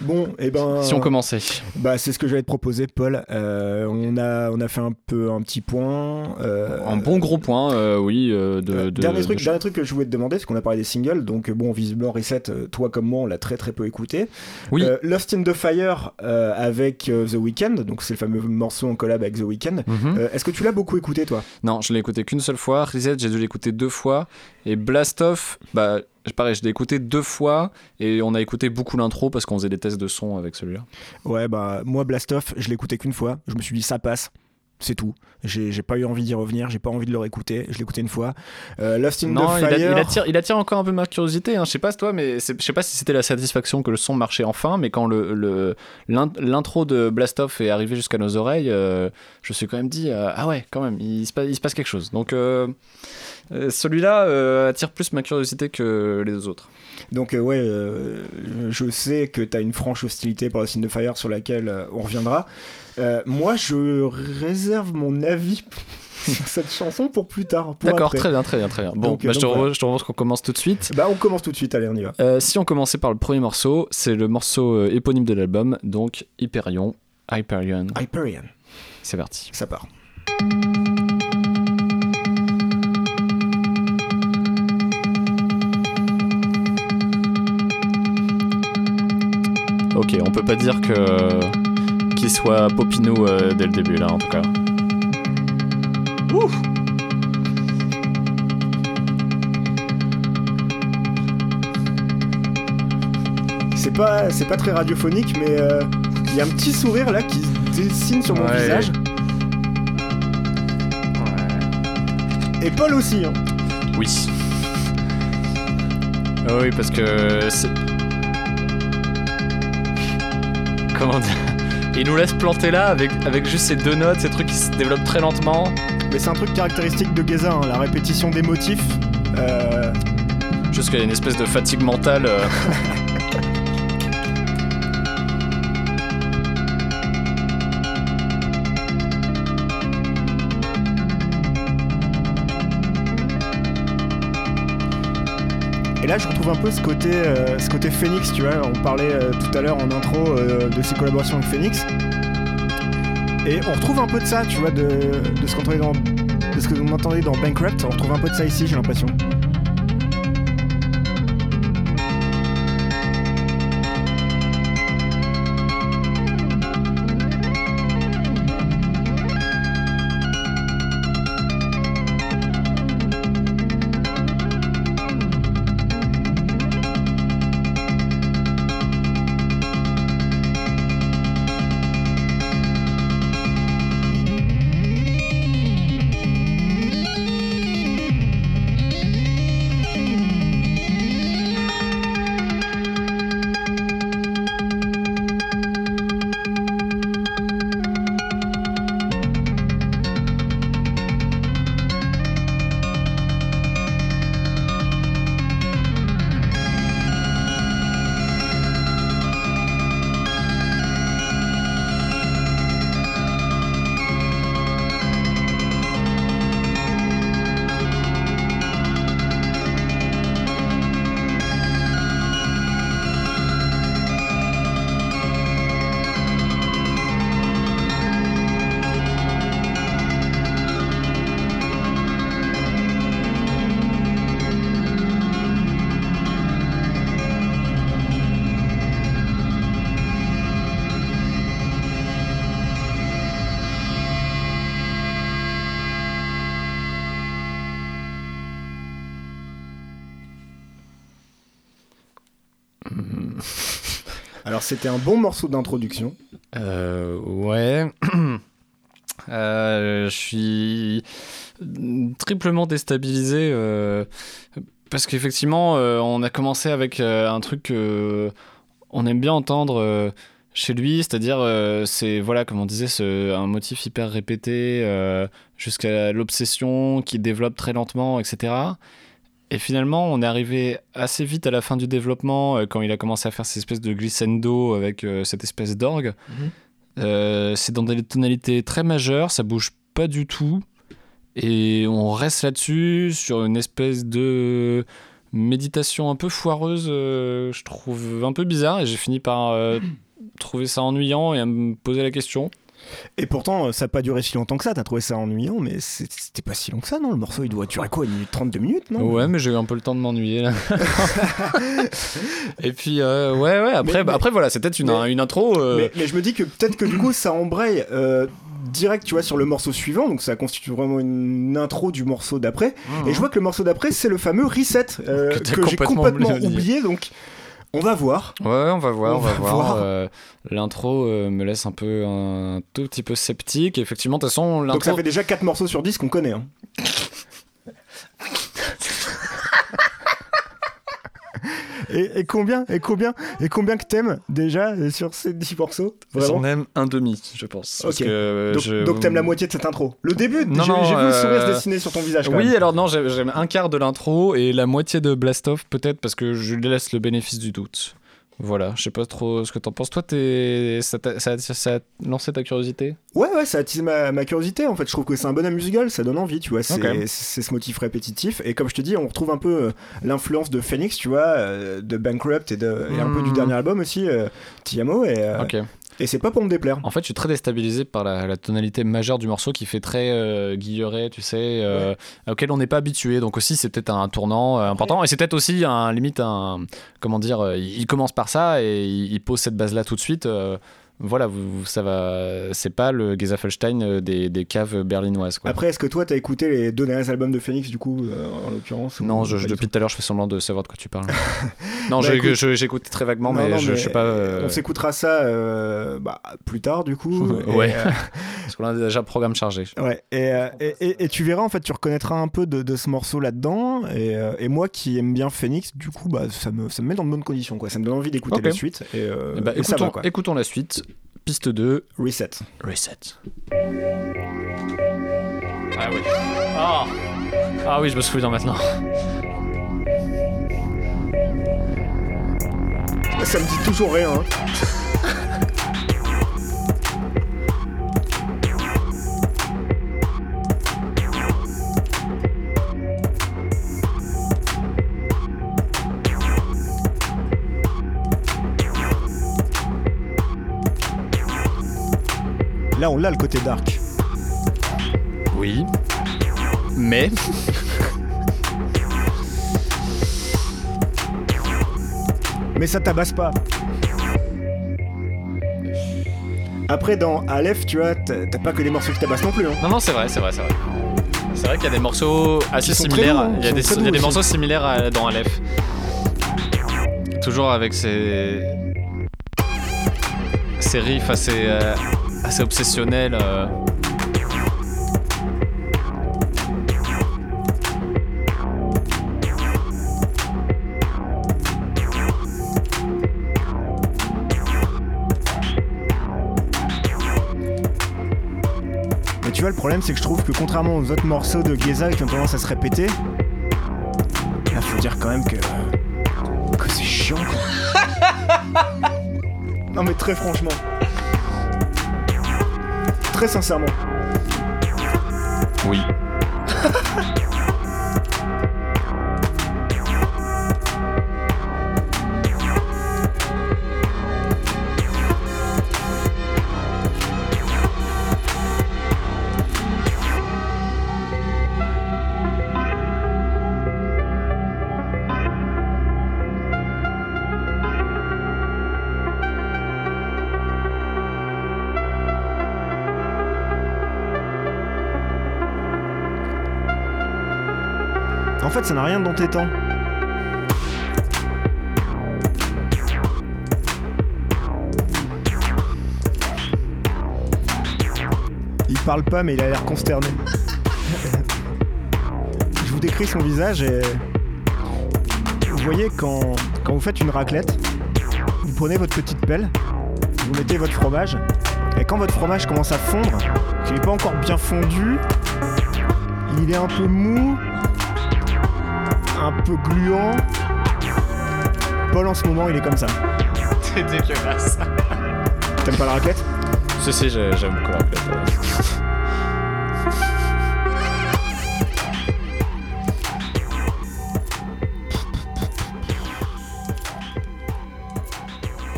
Bon, et ben. Si on commençait. Bah, c'est ce que j'allais te proposer, Paul. On, a, on a fait un peu un petit point. Un bon gros point, oui. de, de- dernier, de- truc, dernier truc que je voulais te demander, parce qu'on a parlé des singles, donc bon, visiblement Reset, toi comme moi, on l'a très très peu écouté. Oui. Lost in the Fire euh, avec euh, The Weeknd, donc c'est le fameux morceau en collab avec The Weeknd. Mhm. Euh, Est-ce que tu l'as beaucoup écouté, toi? Non, je l'ai écouté qu'une seule fois. Reset, j'ai dû l'écouter deux fois. Et Blast Off, bah, pareil, je l'ai écouté deux fois. Et on a écouté beaucoup l'intro parce qu'on faisait des tests de son avec celui-là. Ouais, bah moi, Blast Off, je l'ai écouté qu'une fois. Je me suis dit, ça passe. C'est tout. J'ai pas eu envie d'y revenir, j'ai pas envie de le réécouter. Je l'ai écouté une fois. Euh, Lost in Non, the il, a- Fire. il attire, il attire encore un peu ma curiosité. hein. Je sais pas toi, mais je sais pas si c'était la satisfaction que le son marchait enfin, mais quand le le- l'in- l'intro de Blast Off est arrivé jusqu'à nos oreilles, euh, je me suis quand même dit euh, ah ouais, quand même, il se, passe, il se passe quelque chose. Donc euh, celui-là attire plus ma curiosité que les deux autres. Donc euh, ouais, euh, je sais que tu as une franche hostilité pour la Scene de Fire sur laquelle euh, on reviendra. Moi, je réserve mon avis sur cette chanson pour plus tard. D'accord, très bien, très bien, très bien. Bon, Donc, bah, je, te voilà. je te propose qu'on commence tout de suite. Bah, on commence tout de suite, allez, on y va. Si on commençait par le premier morceau, c'est le morceau éponyme de l'album, donc Hyperion. Hyperion. Hyperion, C'est parti. ça part. Ok, on peut pas dire que qu'il soit Popinou euh, dès le début là en tout cas. C'est pas, c'est pas très radiophonique, mais euh, il y a un petit sourire là qui se dessine sur mon Ouais. visage. Et Paul aussi. Hein. Oui. Ah oui, parce que Comment dire Il nous laisse planter là avec, avec juste ces deux notes, ces trucs qui se développent très lentement. Mais c'est un truc caractéristique de Geza, hein, la répétition des motifs. Euh, Juste qu'il y a une espèce de fatigue mentale. là, je retrouve un peu ce côté, euh, Phoenix, tu vois. On parlait euh, tout à l'heure en intro euh, de ses collaborations avec Phoenix. Et on retrouve un peu de ça, tu vois, de, ce qu'on entendait que vous entendez dans Bankrupt. On retrouve un peu de ça ici, j'ai l'impression. Alors, c'était un bon morceau d'introduction. Euh, ouais. Euh, je suis triplement déstabilisé euh, parce qu'effectivement, euh, on a commencé avec un truc que on aime bien entendre chez lui, c'est-à-dire c'est voilà comme on disait, un motif hyper répété jusqu'à l'obsession qui développe très lentement, etc. Et finalement, on est arrivé assez vite à la fin du développement euh, quand il a commencé à faire ces espèces de glissando avec euh, cette espèce d'orgue. Euh, c'est dans des tonalités très majeures, ça bouge pas du tout. Et on reste là-dessus, sur une espèce de méditation un peu foireuse, euh, je trouve un peu bizarre. Et j'ai fini par euh, trouver ça ennuyant et à me poser la question. Et pourtant, ça n'a pas duré si longtemps que ça. T'as trouvé ça ennuyant, mais c'était pas si long que ça, non Le morceau, il doit durer quoi Une minute 32 minutes, non? Ouais, mais j'ai eu un peu le temps de m'ennuyer là. et puis, euh, ouais, ouais, après, Mais- bah, après voilà, c'est peut-être une, mais- une intro. euh, Mais, mais je me dis que peut-être que du coup ça embraye euh, direct tu vois sur le morceau suivant donc ça constitue vraiment une intro du morceau d'après et je vois que le morceau d'après c'est le fameux reset euh. Que j'ai complètement complètement oublié. oublié donc on va voir Ouais, on va voir, On on, va, va voir. Euh, L'intro euh, me laisse un peu, un tout petit peu sceptique. Effectivement, de toute façon, donc ça l'intro. fait déjà 4 morceaux sur 10 qu'on connaît hein. Et, et combien et combien et combien que t'aimes déjà sur ces 10 morceaux J'en aime un demi, je pense. Parce Ok. que euh, donc, je- donc t'aimes la moitié de cette intro le début Non, j'ai vu le sourire se euh, dessiner sur ton visage quand Oui, même. alors non, j'ai- j'aime un quart de l'intro et la moitié de Blast Off, peut-être parce que je lui laisse le bénéfice du doute. Voilà, je sais pas trop ce que t'en penses. Toi, t'es... Ça, t'a- ça, a- ça a lancé ta curiosité? Ouais, ouais, ça attise ma, ma curiosité en fait. Je trouve que c'est un bon musical, ça donne envie, tu vois. C'est Ok. c'est ce motif répétitif. Et comme je te dis, on retrouve un peu euh, l'influence de Phoenix, tu vois, euh, de Bankrupt et, de, et un peu du Hmm. dernier album aussi, euh, Tiamo. Et. Et c'est pas pour me déplaire. En fait, je suis très déstabilisé par la, la tonalité majeure du morceau qui fait très euh, guilleret, tu sais, euh, auquel on n'est pas habitué. Donc aussi, c'est peut-être un tournant euh, important. Et c'est peut-être aussi un limite un comment dire. euh, il il commence par ça et il, il pose cette base-là tout de suite. Voilà, vous, ça va. C'est pas le Gezafelstein euh, des, des caves berlinoises. Quoi. Après, est-ce que toi, t'as écouté les deux derniers albums de Phoenix, du coup, euh, en l'occurrence non, je, depuis tout à l'heure, je fais semblant de savoir de quoi tu parles. non, Bah, j'écoute très vaguement, Non, mais, non, je, je sais pas. euh, On s'écoutera ça euh, bah, plus tard, du coup. Ouais. parce qu'on a déjà le programme chargé. Ouais, et, et, et- et tu verras, en fait, tu reconnaîtras un peu de, de ce morceau là-dedans. Et, et moi qui aime bien Phoenix, du coup, bah, ça, me, ça me met dans de bonnes conditions. Quoi. Ça me donne envie d'écouter la suite. Et, écoutons, va, écoutons la suite. Piste 2, Reset. Reset. Ah oui. Ah. Ah oui, je me souviens maintenant. Ça me dit toujours rien. hein. Là, on l'a le côté dark. Oui. Mais. Mais ça tabasse pas. Après, dans Aleph, tu vois, t'as t'as pas que des morceaux qui tabassent non plus. Hein. Non, non, c'est vrai, c'est vrai, c'est vrai. C'est vrai qu'il y a des morceaux assez Qui sont très similaires. il y a des, sont très il y a des aussi. morceaux similaires à- dans Aleph. Toujours avec ces. ces riffs assez, euh, assez obsessionnels. euh. Mais tu vois, le problème, c'est que je trouve que contrairement aux autres morceaux de Geza qui ont tendance à se répéter, là, faut dire quand même que. que c'est chiant, quoi. non, mais très franchement. Très sincèrement. Oui. ça n'a rien temps. Il parle pas, mais il a l'air consterné. Je vous décris son visage et. Vous voyez, quand, quand vous faites une raclette, vous prenez votre petite pelle, vous mettez votre fromage, et quand votre fromage commence à fondre, qu'il n'est pas encore bien fondu, il est un peu mou, un peu gluant. Paul en ce moment il est comme ça. C'est dégueulasse. T'aimes pas la raclette? Si, si, j'ai- j'aime beaucoup la raclette, ouais.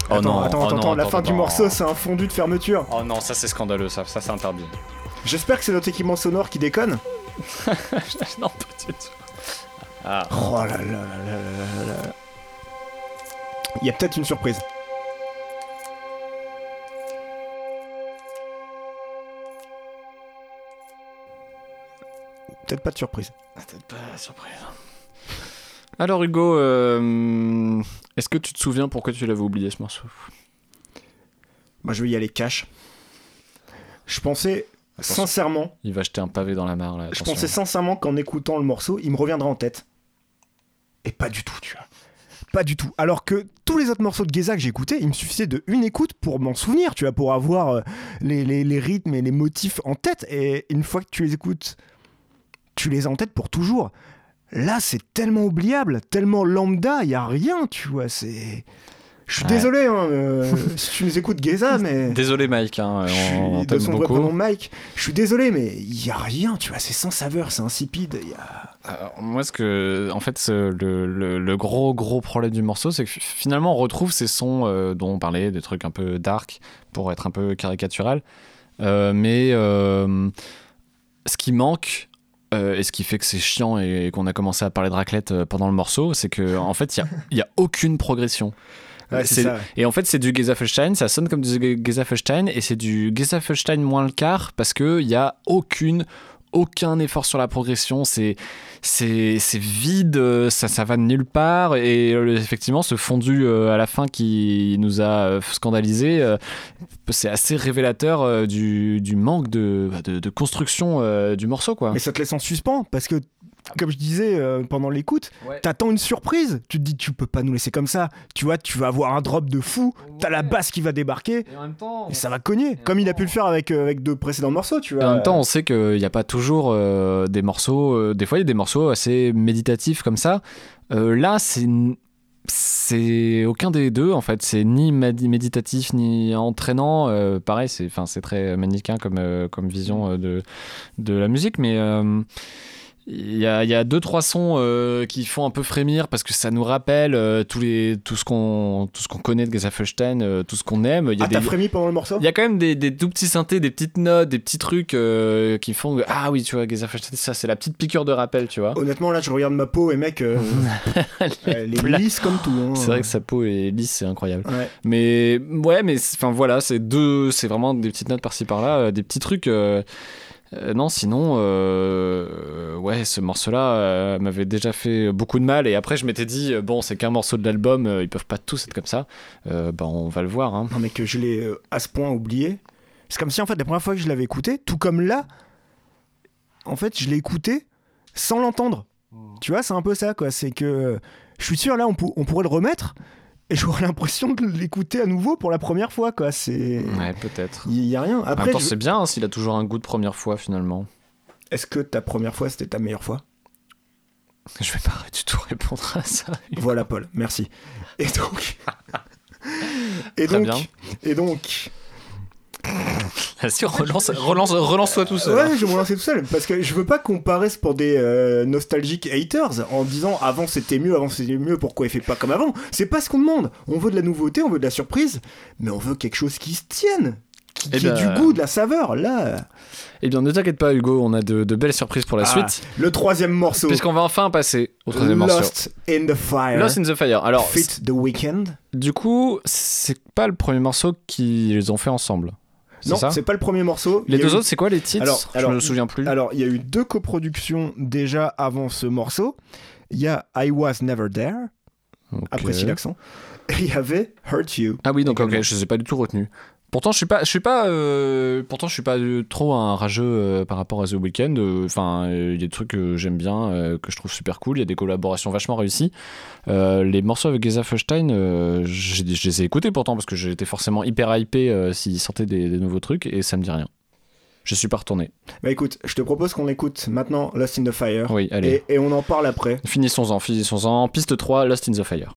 Oh Attends, non, attends, oh attends, non, la attends, fin du attends. morceau c'est un fondu de fermeture. Oh non, ça c'est scandaleux, ça, ça c'est interdit. J'espère que c'est notre équipement sonore qui déconne. non, pas du tout. Ah. Oh là là là là là là là. Il y a peut-être une surprise. Peut-être pas de surprise. Peut-être pas surprise. Alors Hugo, euh, est-ce que tu te souviens pourquoi tu l'avais oublié ce morceau? Moi je vais y aller cash. Je pensais Attention. sincèrement, Il va jeter un pavé dans la mare là. je pensais sincèrement qu'en écoutant le morceau, il me reviendra en tête. Et pas du tout, tu vois. Pas du tout. Alors que tous les autres morceaux de Geza que j'ai il me suffisait de une écoute pour m'en souvenir, tu vois, pour avoir euh, les, les- les rythmes et les motifs en tête. Et une fois que tu les écoutes, tu les as en tête pour toujours. Là, c'est tellement oubliable, tellement lambda, il y a rien, tu vois. C'est, Je suis Ouais. désolé, hein, euh, si tu nous écoutes, Geza, mais. Désolé Mike, hein, Je on, de son beaucoup. prénom Mike. Je suis désolé, mais il y a rien, tu vois. C'est sans saveur, c'est insipide. il Y a... Alors, moi, ce que, en fait, le, le- le gros gros problème du morceau, c'est que fi- finalement, on retrouve ces sons euh, dont on parlait, des trucs un peu dark pour être un peu caricatural. Euh, mais euh, ce qui manque euh, et ce qui fait que c'est chiant et, qu'on a commencé à parler de raclette euh, pendant le morceau, c'est que en fait, il y a, il y a aucune progression. Ouais, c'est C'est- ça. ouais. Et en fait, c'est du Gesaffelstein, ça sonne comme du Gesaffelstein, et c'est du Gesaffelstein moins le quart, parce qu'il n'y a aucune, aucun effort sur la progression, c'est, c'est, c'est vide, ça, ça va de nulle part, et euh, effectivement, ce fondu euh, à la fin qui nous a euh, scandalisé, c'est assez révélateur du, du manque de, de, de construction du morceau, quoi. Mais ça te laisse en suspens parce que, comme je disais euh, pendant l'écoute, t'attends une surprise. Tu te dis, tu peux pas nous laisser comme ça. Tu vois, tu vas avoir un drop de fou. T'as la basse qui va débarquer. Et en même temps, Et ça va cogner, comme il a pu le faire avec, euh, avec de précédents morceaux, tu vois. En même temps, on sait qu'il n'y a pas toujours euh, des morceaux. euh, des fois, il y a des morceaux assez méditatifs comme ça. Euh, là, c'est c'est aucun des deux en fait. C'est ni méditatif ni entraînant. Euh, pareil, c'est enfin c'est très manichéen comme euh, comme vision euh, de de la musique, mais euh, il y, a, il y a deux trois sons euh, qui font un peu frémir parce que ça nous rappelle euh, tous les tout ce qu'on tout ce qu'on connaît de Gesaffelstein, euh, tout ce qu'on aime. Il y a Ah, t'as frémi pendant le morceau? Il y a quand même des, des tout petits synthés, des petites notes, des petits trucs euh, qui font que, ah oui, tu vois, Gesaffelstein, ça c'est la petite piqûre de rappel, tu vois. Honnêtement, là, je regarde ma peau et mec, euh, elle est lisse comme tout. hein. C'est vrai que sa peau est lisse, c'est incroyable. Ouais. Mais ouais, mais enfin voilà, c'est deux, c'est vraiment des petites notes par-ci par-là, des petits trucs. Euh, non, sinon, euh, ouais, ce morceau-là euh, m'avait déjà fait beaucoup de mal. Et après, je m'étais dit, euh, bon, c'est qu'un morceau de l'album, euh, ils peuvent pas tous être comme ça. Euh, bah, on va le voir. Hein. Non, mais que je l'ai euh, à ce point oublié. C'est comme si, en fait, la première fois que je l'avais écouté, tout comme là, en fait, je l'ai écouté sans l'entendre. Tu vois, c'est un peu ça, quoi. C'est que je suis sûr, là, on, pou- on pourrait le remettre et j'aurais l'impression de l'écouter à nouveau pour la première fois, quoi. C'est. Ouais, peut-être. Il y a rien. Après, je- c'est bien hein, s'il a toujours un goût de première fois finalement. est-ce que ta première fois, c'était ta meilleure fois? Je vais pas du tout répondre à ça. Voilà, Paul, merci. Et donc. et Très donc. bien. Et donc. Vas-y, relance, relance, relance-toi tout seul. Ouais, je vais me lancer tout seul parce que je veux pas qu'on paraisse pour des euh, nostalgiques haters en disant avant c'était mieux, avant c'était mieux, pourquoi il fait pas comme avant. C'est pas ce qu'on demande. On veut de la nouveauté, on veut de la surprise, mais on veut quelque chose qui se tienne, qui, Eh ait ben- du goût, de la saveur. Là, Eh bien, ne t'inquiète pas, Hugo, on a de, de belles surprises pour la Ah, suite. le troisième morceau, Puisqu'on va enfin passer au troisième morceau. Lost in the Fire, Lost in the Fire. Alors, Fit the Weekend. du coup, c'est pas le premier morceau qu'ils ont fait ensemble. Non, c'est pas le premier morceau. Les deux eu- autres, c'est quoi les titres Alors- Je alors- me souviens plus. Alors, il y a eu deux coproductions déjà avant ce morceau. Il y a I Was Never There, apprécie l'accent, et il y avait Hurt You. Ah oui, donc ok, je les ai pas du tout retenu. Pourtant, je suis pas, je suis pas, euh, pourtant je suis pas euh, trop un rageux euh, par rapport à The Weeknd. Enfin, il y a des trucs que j'aime bien, que je trouve super cool. Il y a des collaborations vachement réussies. Les morceaux avec Geza Feustein, je les ai écoutés pourtant parce que j'étais forcément hyper hypé s'ils sortaient des, des nouveaux trucs et ça me dit rien. Je suis pas retourné. Bah écoute, je te propose qu'on écoute maintenant Lost in the Fire. Oui, allez. Et, et on en parle après. Finissons-en, finissons-en. Piste 3, Lost in the Fire.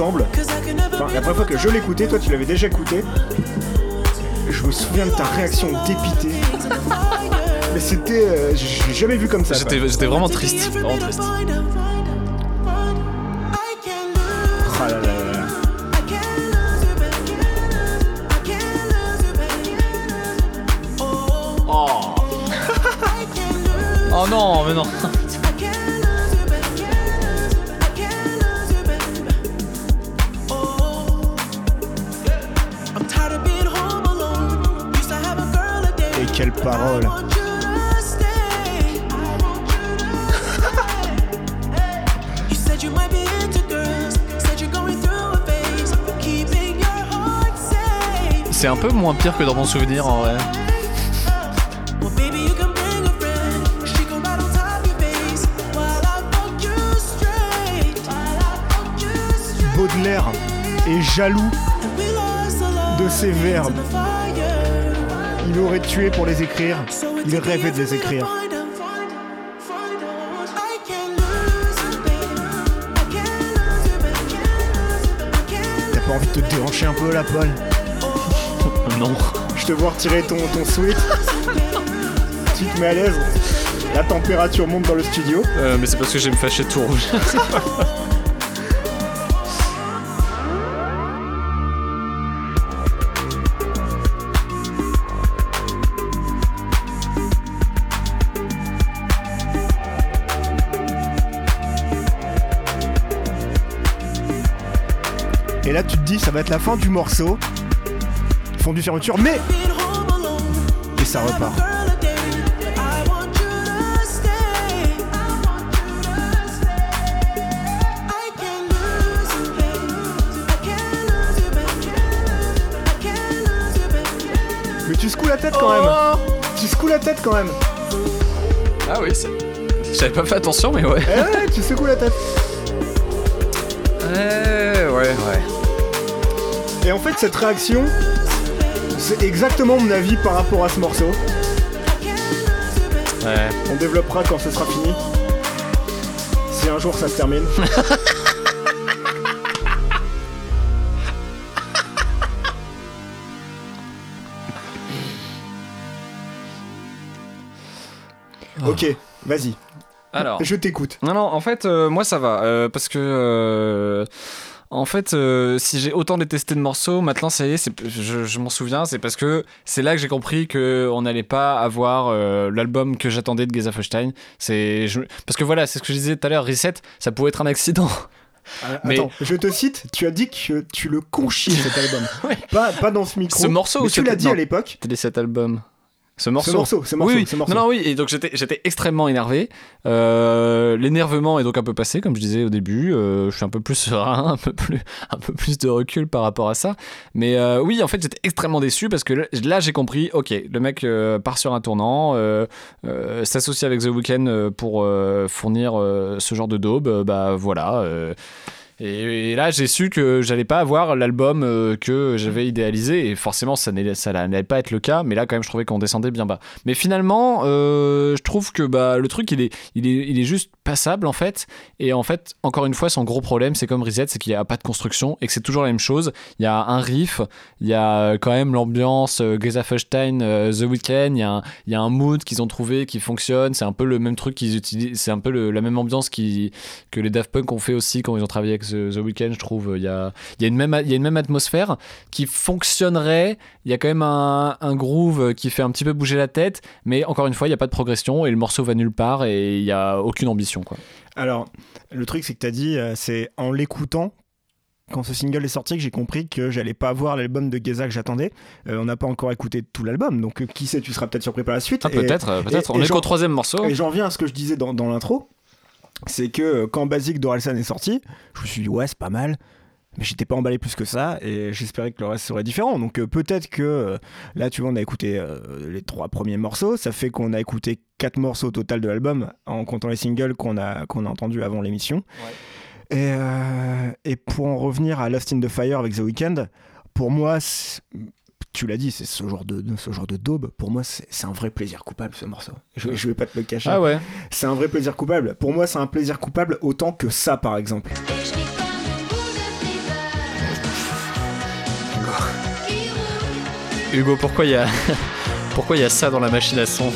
Enfin, la première fois que je l'écoutais, toi tu l'avais déjà écouté. Je me souviens de ta réaction dépitée. Mais c'était... euh, j'ai jamais vu comme ça. J'étais vraiment triste, vraiment triste. Ah là là là là. Oh. oh non, mais non. C'est un peu moins pire que dans mon souvenir en vrai. Baudelaire est jaloux de ses verbes. Il aurait tué pour les écrire. Il rêvait de les écrire. T'as pas envie de te déhancher un peu la Paul? Non. Je te vois retirer ton, ton sweat. tu te mets à l'aise. La température monte dans le studio. Euh, mais c'est parce que j'ai me fâcher tout rouge. ça va être la fin du morceau. Fondu fermeture, mais. Et ça repart. Mais tu secoues la tête quand même. Tu secoues la tête quand même. Ah oui, c'est- j'avais pas fait attention, mais ouais. Eh ouais, tu secoues la tête. Ouais, ouais, ouais. Et en fait, cette réaction, c'est exactement mon avis par rapport à ce morceau. Ouais. On développera quand ce sera fini. Si un jour ça se termine. ok, vas-y, Alors. je t'écoute. Non, non, en fait, euh, moi ça va. euh, parce que. euh, en fait, euh, si j'ai autant détesté de morceaux, maintenant ça y est, c'est- je, je m'en souviens, c'est parce que c'est là que j'ai compris qu'on n'allait pas avoir euh, l'album que j'attendais de Geza Feustein. C'est je- parce que voilà, c'est ce que je disais tout à l'heure, Reset, ça pouvait être un accident. Ah, Mais- Attends, je te cite, tu as dit que tu le conchies cet album. Ouais. pas, pas dans ce micro. Ce morceau mais tu l'as dit non. à l'époque. C'était cet album. Ce morceau. Ce morceau, ce morceau, oui, oui. ce morceau. Non, non, oui, et donc j'étais, j'étais extrêmement énervé. Euh, l'énervement est donc un peu passé, comme je disais au début. Euh, je suis un peu plus serein, un peu plus, un peu plus de recul par rapport à ça. Mais euh, oui, en fait, j'étais extrêmement déçu parce que là, j'ai compris, ok, le mec part sur un tournant, s'associe avec The Weeknd pour fournir ce genre de daube, bah voilà. Euh, et, là, j'ai su que j'allais pas avoir l'album euh, que j'avais idéalisé, et forcément, ça n'allait pas être le cas. Mais là, quand même, je trouvais qu'on descendait bien bas. Mais finalement, euh, je trouve que bah, le truc, il est, juste passable en fait. Et en fait, encore une fois, son gros problème, c'est comme Reset, c'est qu'il n'y a pas de construction et que c'est toujours la même chose. Il y a un riff, il y a quand même l'ambiance euh, euh, The Weeknd, il y, a un- mood qu'ils ont trouvé qui fonctionne. C'est un peu le même truc qu'ils utilisent, c'est un peu la même ambiance que les Daft Punk ont fait aussi quand ils ont travaillé avec The, The Weeknd, je trouve. Il y a, il y, a une même, il y a une même atmosphère qui fonctionnerait. Il y a quand même un, un groove qui fait un petit peu bouger la tête, mais encore une fois, il n'y a pas de progression et le morceau va nulle part et il n'y a aucune ambition. Quoi. Alors, le truc, c'est que t'as dit, euh, c'est en l'écoutant, quand ce single est sorti, que j'ai compris que j'allais pas avoir l'album de Geza que j'attendais. Euh, on n'a pas encore écouté tout l'album, donc euh, qui sait, tu seras peut-être surpris par la suite. Ah, peut-être, On et est qu'au troisième morceau. Et j'en viens à ce que je disais dans, dans l'intro, c'est que euh, quand Basic d'Orelsan est sorti, je me suis dit ouais c'est pas mal, mais j'étais pas emballé plus que ça et j'espérais que le reste serait différent. Donc euh, peut-être que euh, là tu vois on a écouté euh, les trois premiers morceaux, ça fait qu'on a écouté quatre morceaux au total de l'album en comptant les singles qu'on a qu'on a entendus avant l'émission. Et, et pour en revenir à Lost in the Fire avec The Weeknd, pour moi tu l'as dit, c'est ce genre de, de- ce genre de daube. Pour moi, c'est un vrai plaisir coupable ce morceau. Je, je vais pas te le cacher. Ah ouais. C'est un vrai plaisir coupable. Pour moi, c'est un plaisir coupable autant que ça, par exemple. Hugo, pourquoi il y a pourquoi il y a ça dans la machine à son?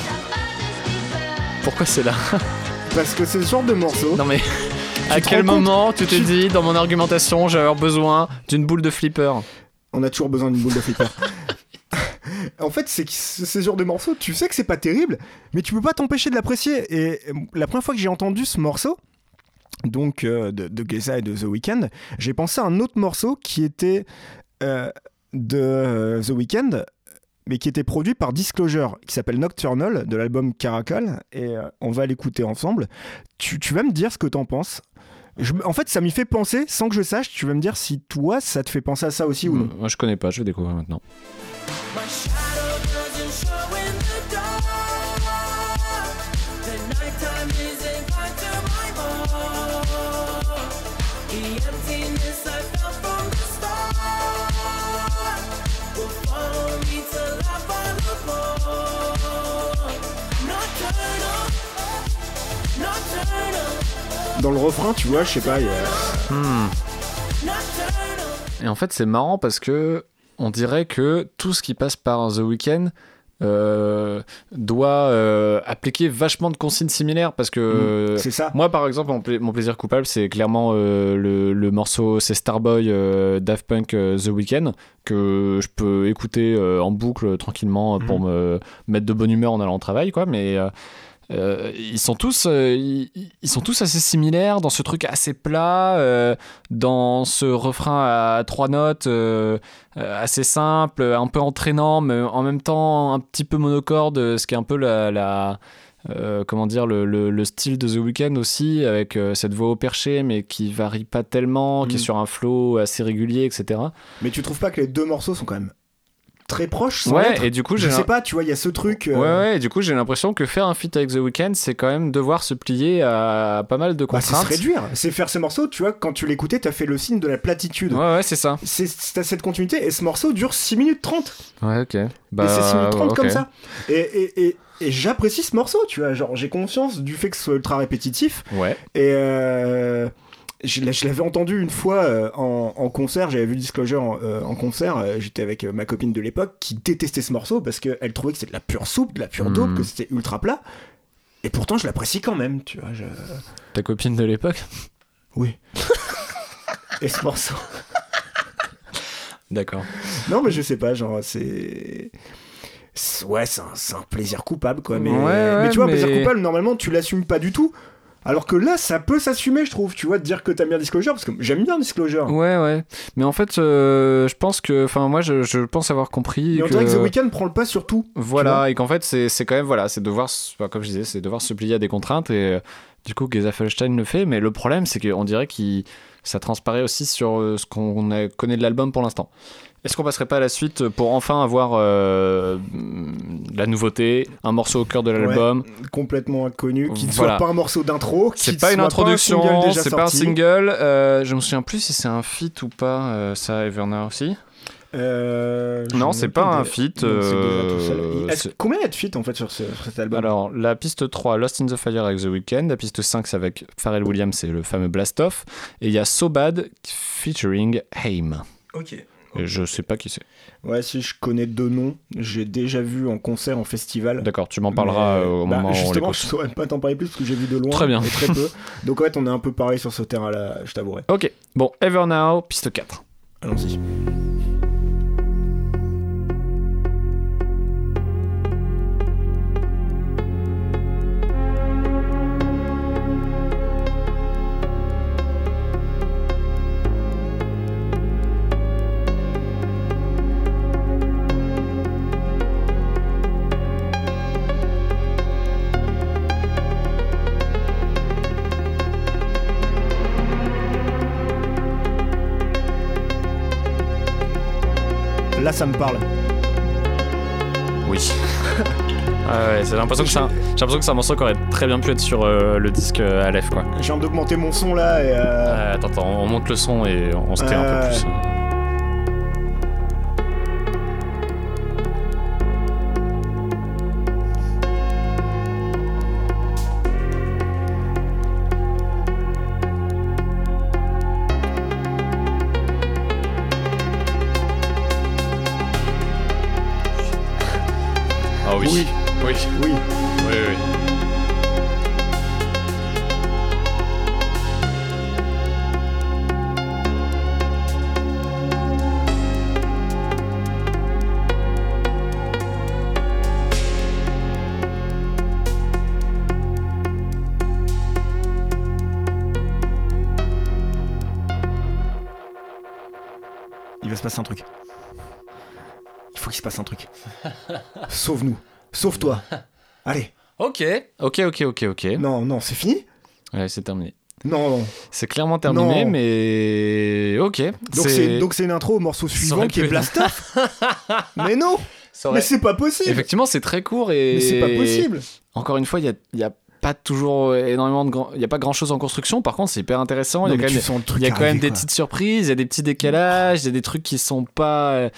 Pourquoi c'est là? Parce que c'est ce genre de morceau. Non mais à quel moment tu t'es Tu- dit dans mon argumentation j'ai avoir besoin d'une boule de flipper? On a toujours besoin d'une boule de flipper. en fait, c'est ce genre de morceau, tu sais que c'est pas terrible, mais tu peux pas t'empêcher de l'apprécier. Et la première fois que j'ai entendu ce morceau, donc euh, de, de Geza et de The Weeknd, j'ai pensé à un autre morceau qui était euh, de euh, The Weeknd, mais qui était produit par Disclosure, qui s'appelle Nocturnal, de l'album Caracal, et on va l'écouter ensemble. Tu vas me dire ce que t'en penses. Je en fait, ça m'y fait penser, sans que je sache, tu vas me dire si toi, ça te fait penser à ça aussi ou non. Moi, je connais pas, je vais découvrir maintenant. Dans le refrain, tu vois, je sais pas, il y a- Hmm. Et en fait, c'est marrant parce que on dirait que tout ce qui passe par The Weeknd euh, doit euh, appliquer vachement de consignes similaires parce que c'est ça. moi, par exemple, mon, pla- mon plaisir coupable, c'est clairement euh, le, le morceau, c'est Starboy Daft Punk The Weeknd que je peux écouter en boucle tranquillement pour me mettre de bonne humeur en allant au travail, quoi. Mais euh, ils sont tous, euh, ils, ils sont tous assez similaires dans ce truc assez plat, euh, dans ce refrain à trois notes assez simple, un peu entraînant, mais en même temps un petit peu monocorde, ce qui est un peu la, la- comment dire le, le- le style de The Weeknd aussi, avec cette voix au perché, mais qui varie pas tellement, qui est Mm. sur un flow assez régulier, etc. Mais tu trouves pas que les deux morceaux sont quand même très proches sans Ouais, et du coup Je j'ai sais pas, tu vois, il y a ce truc. euh, Ouais, ouais, et du coup, j'ai l'impression que faire un feat avec The Weeknd, c'est quand même devoir se plier à pas mal de bah, c'est se contraintes. réduire. C'est faire ces morceaux, tu vois, quand tu l'écoutais, t'as fait le signe de la platitude. ouais, ouais, c'est ça. C'est t'as cette continuité et ce morceau dure 6 minutes 30. Ouais, ok. Bah, et c'est 6 minutes 30 ok. comme ça. Et, et, et, et j'apprécie ce morceau, tu vois. Genre, j'ai conscience du fait que ce soit ultra répétitif. Ouais. Et euh, je, l'avais entendu une fois euh, en, en concert, j'avais vu Disclosure en, euh, en concert, euh, j'étais avec ma copine de l'époque qui détestait ce morceau parce qu'elle trouvait que c'était de la pure soupe, de la pure dope, Mhm. que c'était ultra plat. Et pourtant, je l'apprécie quand même, tu vois. je- Ta copine de l'époque? Oui. Et ce morceau. D'accord. Non, mais je sais pas, genre, c'est. Ouais, c'est un, plaisir coupable, quoi. Mais, Ouais, ouais, mais tu vois, un mais- plaisir coupable, normalement, tu l'assumes pas du tout. Alors que là, ça peut s'assumer, je trouve, tu vois, de dire que t'aimes bien Disclosure, parce que j'aime bien Disclosure. Ouais, ouais. Mais en fait, euh, je pense que. Enfin, moi, je, je pense avoir compris. Et on que... dirait que The Weeknd prend le pas sur tout. Voilà, et qu'en fait, c'est quand même, voilà, c'est devoir, enfin, comme je disais, c'est devoir se plier à des contraintes, et euh, du coup, Geza Felstein le fait, mais le problème, c'est qu'on dirait que ça transparaît aussi sur euh, ce qu'on connaît de l'album pour l'instant. Est-ce qu'on passerait pas à la suite pour enfin avoir euh, la nouveauté, un morceau au cœur de l'album complètement inconnu, qui ne Voilà. soit pas un morceau d'intro, qui C'est pas une introduction, un single déjà c'est pas un single. euh, je me souviens plus si c'est un feat ou pas, euh, ça, Everna aussi. Euh, Non, c'est pas un feat, Combien il y a de feats en fait sur, ce- sur cet album? Alors, la piste 3, Lost in the Fire avec The Weeknd. La piste 5, c'est avec Pharrell Williams, c'est le fameux Blast Off. Et il y a So Bad featuring Haim. Ok. Et je sais pas qui c'est. Ouais, si je connais deux noms, j'ai déjà vu en concert, en festival. D'accord, tu m'en parleras Mais, euh, au bah, moment on Justement, je saurais pas t'en parler plus parce que j'ai vu de loin. Très bien. Et très peu. Donc, en fait, on est un peu pareil sur ce terrain-là, je t'avouerai. Ok, bon, Ever Now, piste 4. Allons-y. Ça me parle. Oui. Ah ouais, j'ai l'impression que c'est un, j'ai l'impression que c'est un morceau qui aurait très bien pu être sur euh, le disque euh, Aleph, quoi. Je viens d'augmenter mon son là et. euh, Euh, attends, attends, on monte le son et on se tait un Euh, peu plus. Oui. Oui. Oui. Oui. Oui, oui. Il va se passer un truc. Il faut qu'il se passe un truc. Sauve-nous. Sauve-toi. Allez. Ok. Ok, ok, ok, ok. Non, non, c'est fini Ouais, c'est terminé. Non, non. C'est clairement terminé, Non. mais ok. Donc c'est donc c'est une intro au morceau suivant aurait qui pu est Blast Off. mais non, Ça aurait- mais c'est pas possible. Effectivement, c'est très court et Mais c'est pas possible. Encore une fois, il y a, il y a pas toujours énormément de grand... il y a pas grand chose en construction. Par contre, c'est hyper intéressant. Il y Non, a mais quand tu même, sens le truc il y a quand même arriver, des quoi. petites surprises, il y a des petits décalages, il y a des trucs qui sont pas euh,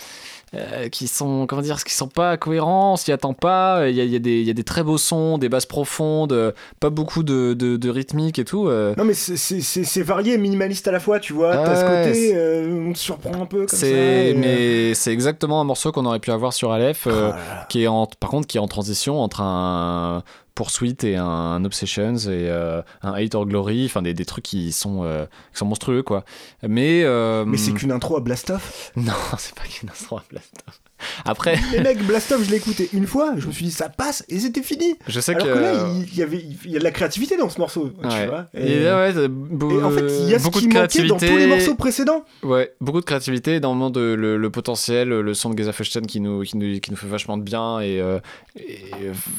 euh, qui sont comment dire qui sont pas cohérents, on s'y attend pas. Il y a, il y a des il y a des très beaux sons, des basses profondes, euh, pas beaucoup de, de, de rythmique et tout. euh. Non mais c'est- varié et minimaliste à la fois, tu vois. T'as ce côté, euh, on te surprend un peu comme ça. C'est et, mais c'est exactement un morceau qu'on aurait pu avoir sur Aleph, oh là. qui est en, par contre qui est en transition entre un Poursuite et un Obsessions et euh, un Hate or Glory, enfin des, des trucs qui sont euh, qui sont monstrueux quoi. Mais euh, Mais c'est qu'une intro à Blast Off? non, c'est pas qu'une instru à Blast. Après, Les mecs, Blast Off, je l'ai écouté une fois, je me suis dit ça passe et c'était fini. je sais Alors que, que là, il y, avait, il y a de la créativité dans ce morceau, tu ouais. vois. Et ouais, et en fait, il y a ce beaucoup qui de manquait dans créativité. tous les morceaux précédents. Ouais, beaucoup de créativité, énormément de le, le potentiel, le son de Geza Feuchten qui nous, qui, nous, qui nous fait vachement de bien et, euh,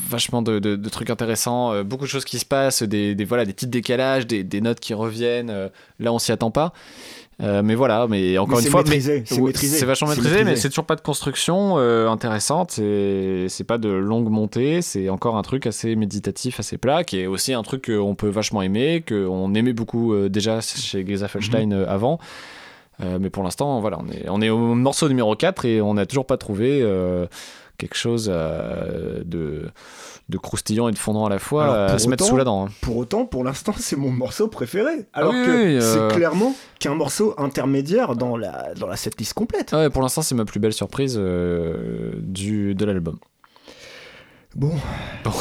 vachement de, de- de trucs intéressants, euh, beaucoup de choses qui se passent, des, des, voilà, des petits décalages, des, des notes qui reviennent, euh, là on s'y attend pas. Euh, mais voilà, mais encore Mais une fois, c'est maîtrisé, vachement maîtrisé, mais c'est toujours pas de construction euh, intéressante, c'est pas de longue montée, c'est encore un truc assez méditatif, assez plat, qui est aussi un truc qu'on peut vachement aimer, qu'on aimait beaucoup euh, déjà chez Geza Feuchten euh, avant. Mais pour l'instant, voilà, on est, on est au morceau numéro 4 et on n'a toujours pas trouvé quelque chose de, de croustillant et de fondant à la fois Alors, à se mettre sous la dent. hein. Pour autant, pour l'instant, c'est mon morceau préféré. Alors oui, que oui, euh, c'est clairement qu'un morceau intermédiaire dans la, dans la setlist complète. Ah ouais, pour l'instant, c'est ma plus belle surprise euh, du, de l'album. Bon. Bon.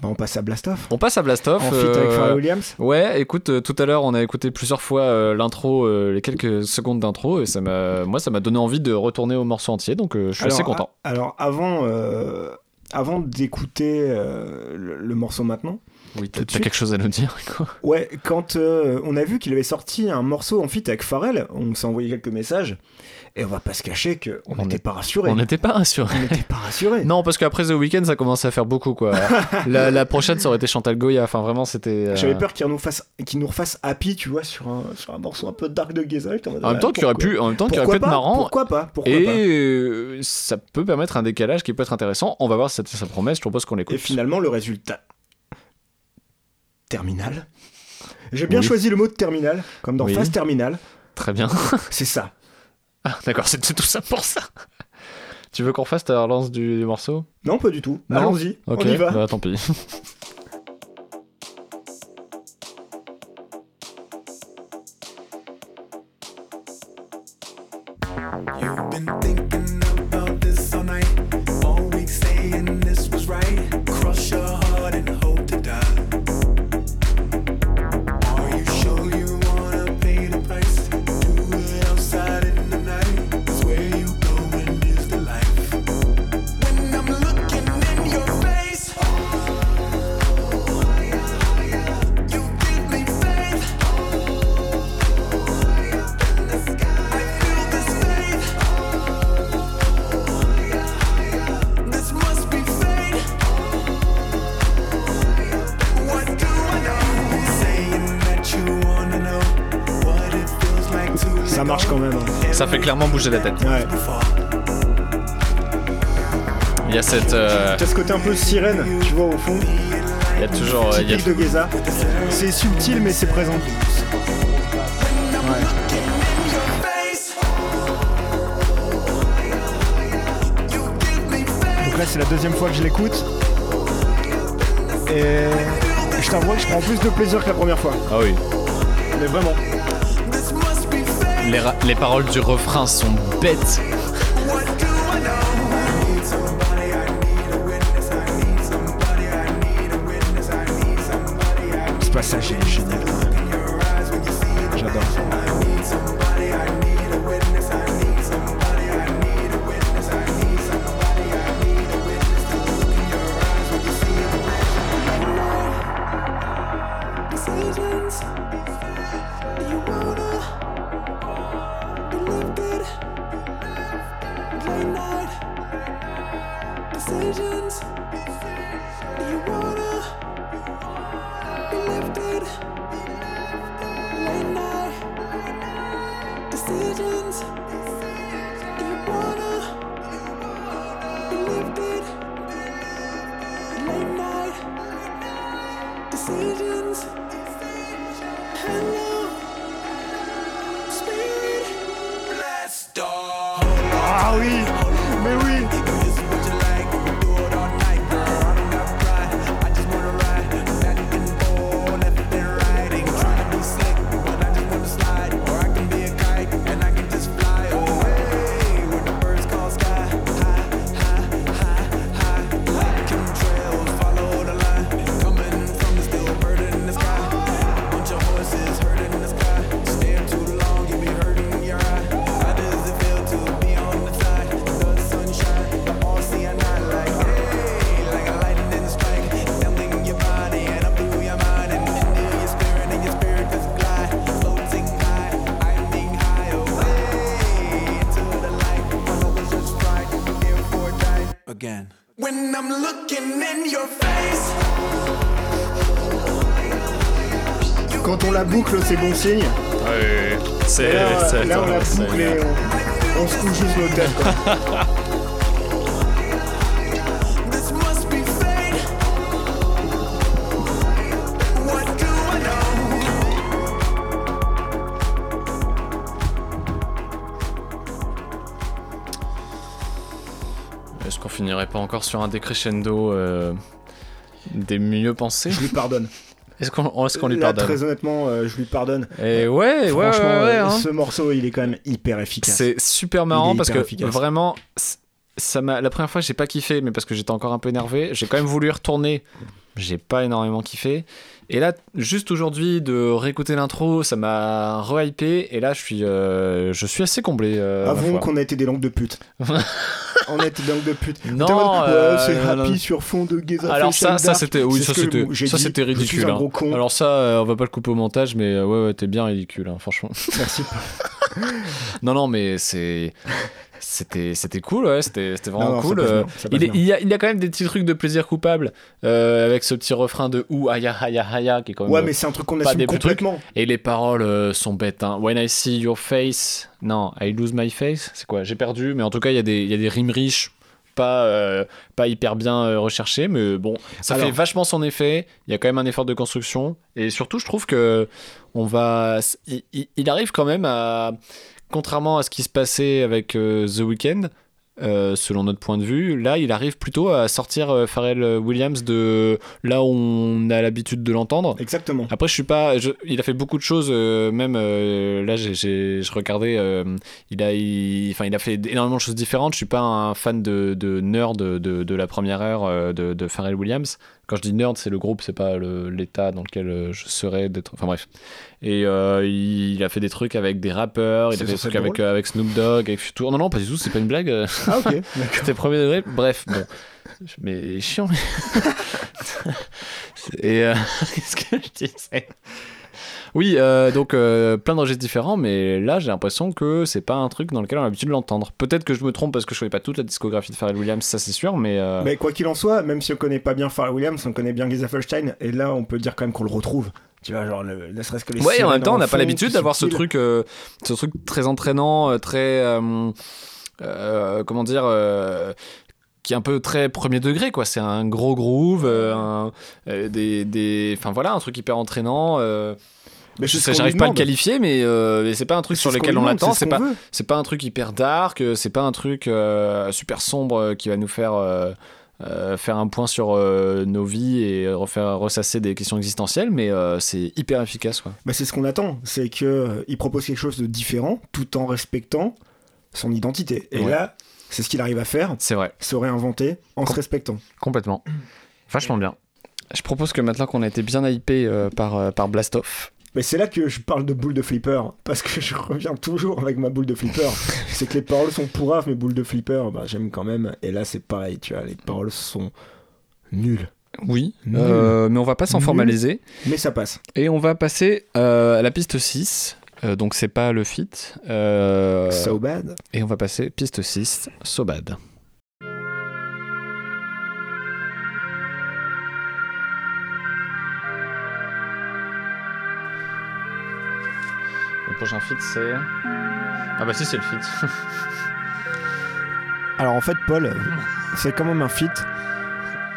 Bah, on passe à Blast Off. On passe à Blast Off. En feat avec euh, Pharrell Williams. Ouais, écoute, euh, tout à l'heure, on a écouté plusieurs fois euh, l'intro, euh, les quelques secondes d'intro, et ça m'a, moi, ça m'a donné envie de retourner au morceau entier, donc euh, je suis assez content. a- Alors, avant, euh, avant d'écouter euh, le, le morceau maintenant, Oui, t'as quelque chose à nous dire, quoi. ouais, quand euh, on a vu qu'il avait sorti un morceau en feat avec Pharrell, on s'est envoyé quelques messages, et on va pas se cacher qu'on On n'était pas rassurés. On n'était pas rassurés. On n'était pas rassurés. Non, parce qu'après The Weeknd, ça commençait à faire beaucoup, quoi. la, la prochaine, ça aurait été Chantal Goya. Enfin, vraiment, c'était. euh, J'avais peur qu'il nous fasse, qu'il nous refasse happy, tu vois, sur un, sur un morceau un peu dark de Geza. En même temps, qui aurait pu, en même temps, qui aurait Pourquoi pu être marrant. Pourquoi pas Pourquoi et pas euh, ça peut permettre un décalage qui peut être intéressant. On va voir si ça, ça promet. Je propose qu'on l'écoute. Et finalement, le résultat. Terminal. J'ai bien Oui. choisi le mot de terminal, comme dans Oui. phase terminale. Très bien. C'est ça. Ah, D'accord, c'était tout ça pour ça. tu veux qu'on fasse ta relance du, du morceau? Non, pas du tout. Non? Allons-y. Ok, On y va. bah tant pis. You've been thinking clairement bouger la tête. Ouais. Il y a cette. euh, T'as ce côté un peu sirène, tu vois, au fond. il y a toujours. euh, il y a- Typique de Geza. C'est subtil, mais c'est présent. Donc là, c'est la deuxième fois que je l'écoute. Et je t'avoue que je prends plus de plaisir que la première fois. Ah oui. Mais vraiment. Les, paroles du refrain sont bêtes. C'est bon signe. Ouais, c'est. là, c'est- là, on boucle et on, on se couche juste quoi. I know? Est-ce qu'on finirait pas encore sur un décrescendo euh, des mieux pensés? Je lui pardonne. Est-ce qu'on est lui Là, pardonne Très honnêtement, euh, je lui pardonne. Et ouais, ouais, ouais, Franchement, ouais, hein. ce morceau, il est quand même hyper efficace. C'est super marrant parce que efficace. vraiment, ça m'a. La première fois, j'ai pas kiffé, mais parce que j'étais encore un peu énervé. J'ai quand même voulu y retourner. J'ai pas énormément kiffé. Et là, juste aujourd'hui, de réécouter l'intro, ça m'a re-hypé. Et là, je suis, euh, je suis assez comblé. euh, foi. qu'on a été des langues de pute. été des langues de pute. Non, en ouais, euh, c'est happy sur fond de Geza Alors ça, ça c'était, oui, ça c'était, ça c'était ridicule. hein. Alors ça, euh, on va pas le couper au montage, mais euh, ouais, ouais, t'es bien ridicule, hein, franchement. Merci. Non, non, mais c'est, c'était, c'était cool, ouais, c'était, c'était vraiment Non, non, ça cool. euh, il, est- bien. il y a, il y a quand même des petits trucs de plaisir coupable euh, avec ce petit refrain de ou aya aya aya qui est quand même. Ouais, mais c'est un truc qu'on assume complètement. Et les paroles euh, sont bêtes. Hein. When I see your face, non, I lose my face. C'est quoi? J'ai perdu, mais en tout cas, il y a des, il y a des rimes riches. Pas, euh, pas hyper bien euh, recherchées, mais bon, ça Alors- fait vachement son effet. Il y a quand même un effort de construction. Et surtout, je trouve que on va. Il arrive quand même à. Contrairement à ce qui se passait avec euh, The Weeknd, euh, selon notre point de vue, là, il arrive plutôt à sortir euh, Pharrell Williams de là où on a l'habitude de l'entendre. Exactement. Après, je suis pas. je- il a fait beaucoup de choses, euh, même là, j'ai, je regardais. il a, il, enfin, il a fait énormément de choses différentes. Je suis pas un fan de, de nerd de, de, de la première heure de, de Pharrell Williams. Quand je dis nerd, c'est le groupe, c'est pas l'état dans lequel je serais d'être. Enfin bref. Et euh, il, il a fait des trucs avec des rappeurs. Il a fait des trucs avec, euh, avec Snoop Dogg, avec Future. Non, non, pas du tout. C'est pas une blague. Ah, ok. C'était premier degré. Bref, bon. Mais chiant. mais- Et euh, qu'est-ce que je disais? Oui, euh, donc euh, plein de registres différents, mais là j'ai l'impression que c'est pas un truc dans lequel on a l'habitude de l'entendre. Peut-être que je me trompe parce que je connais pas toute la discographie de Pharrell Williams, ça c'est sûr, mais. euh, Mais quoi qu'il en soit, même si on connaît pas bien Pharrell Williams, on connaît bien Geza Felstein, et là on peut dire quand même qu'on le retrouve. Tu vois, genre, le, ne serait-ce que les Ouais, en même temps, on n'a pas l'habitude d'avoir ce truc, euh, ce truc très entraînant, euh, très. euh, comment dire qui est un peu très premier degré quoi. C'est un gros groove un- des des enfin voilà un truc hyper entraînant Mais j'arrive pas à le qualifier mais, euh, mais c'est pas un truc sur lequel on l'attend ce c'est pas c'est pas un truc hyper dark c'est pas un truc euh, super sombre qui va nous faire euh, euh, faire un point sur euh, nos vies et refaire ressasser des questions existentielles mais euh, c'est hyper efficace quoi Bah, c'est ce qu'on attend, c'est que euh, il propose quelque chose de différent tout en respectant son identité. Et Ouais. là, c'est ce qu'il arrive à faire, c'est vrai se réinventer en se respectant. Complètement. Vachement bien. Je propose que maintenant qu'on a été bien hypé euh, par, euh, par Blastoff, Mais c'est là que je parle de boule de flipper, parce que je reviens toujours avec ma boule de flipper. c'est que les paroles sont pourraves, mais boule de flipper, bah, j'aime quand même. Et là, c'est pareil, tu vois, les paroles sont nulles. oui, euh, mais on va pas s'en formaliser. Mais ça passe. Et on va passer euh, à la piste 6. Euh, donc c'est pas le fit. Euh, So bad. Et on va passer piste 6, So Bad. Prochain fit c'est... Ah bah si c'est le fit. Alors en fait, Paul, c'est quand même un feat.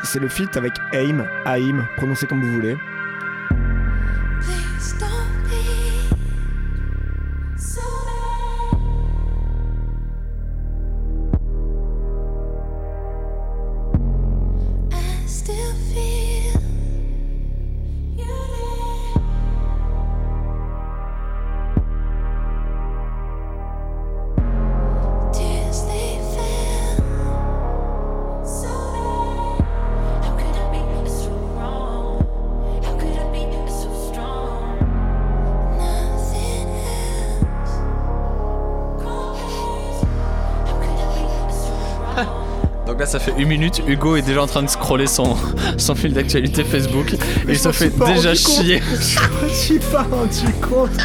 C'est le feat avec AIM, AIM, prononcez comme vous voulez. Là, ça fait une minute. Hugo est déjà en train de scroller son, son fil d'actualité Facebook. Et il se fait déjà chier. Je me suis pas rendu compte.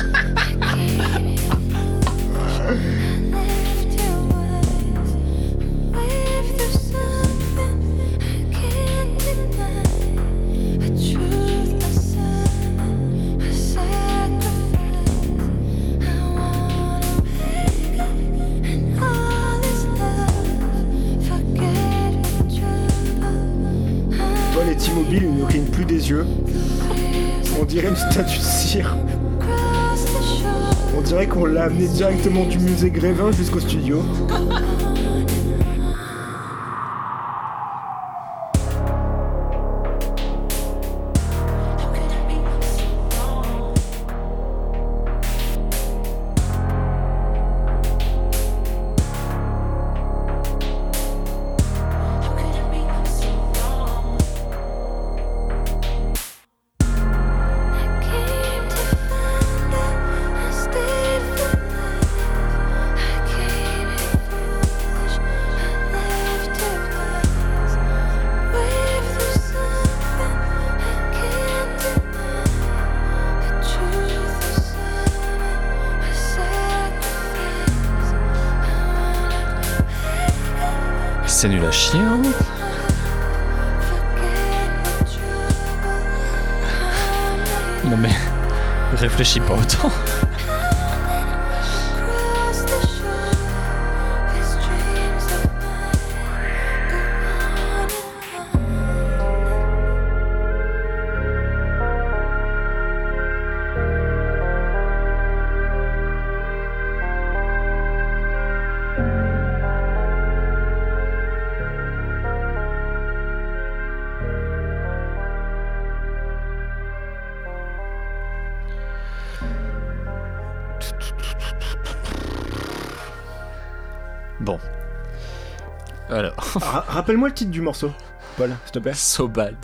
Jusqu'au réfléchis pas autant. Rappelle-moi le titre du morceau, Paul, s'il te plaît. so bad.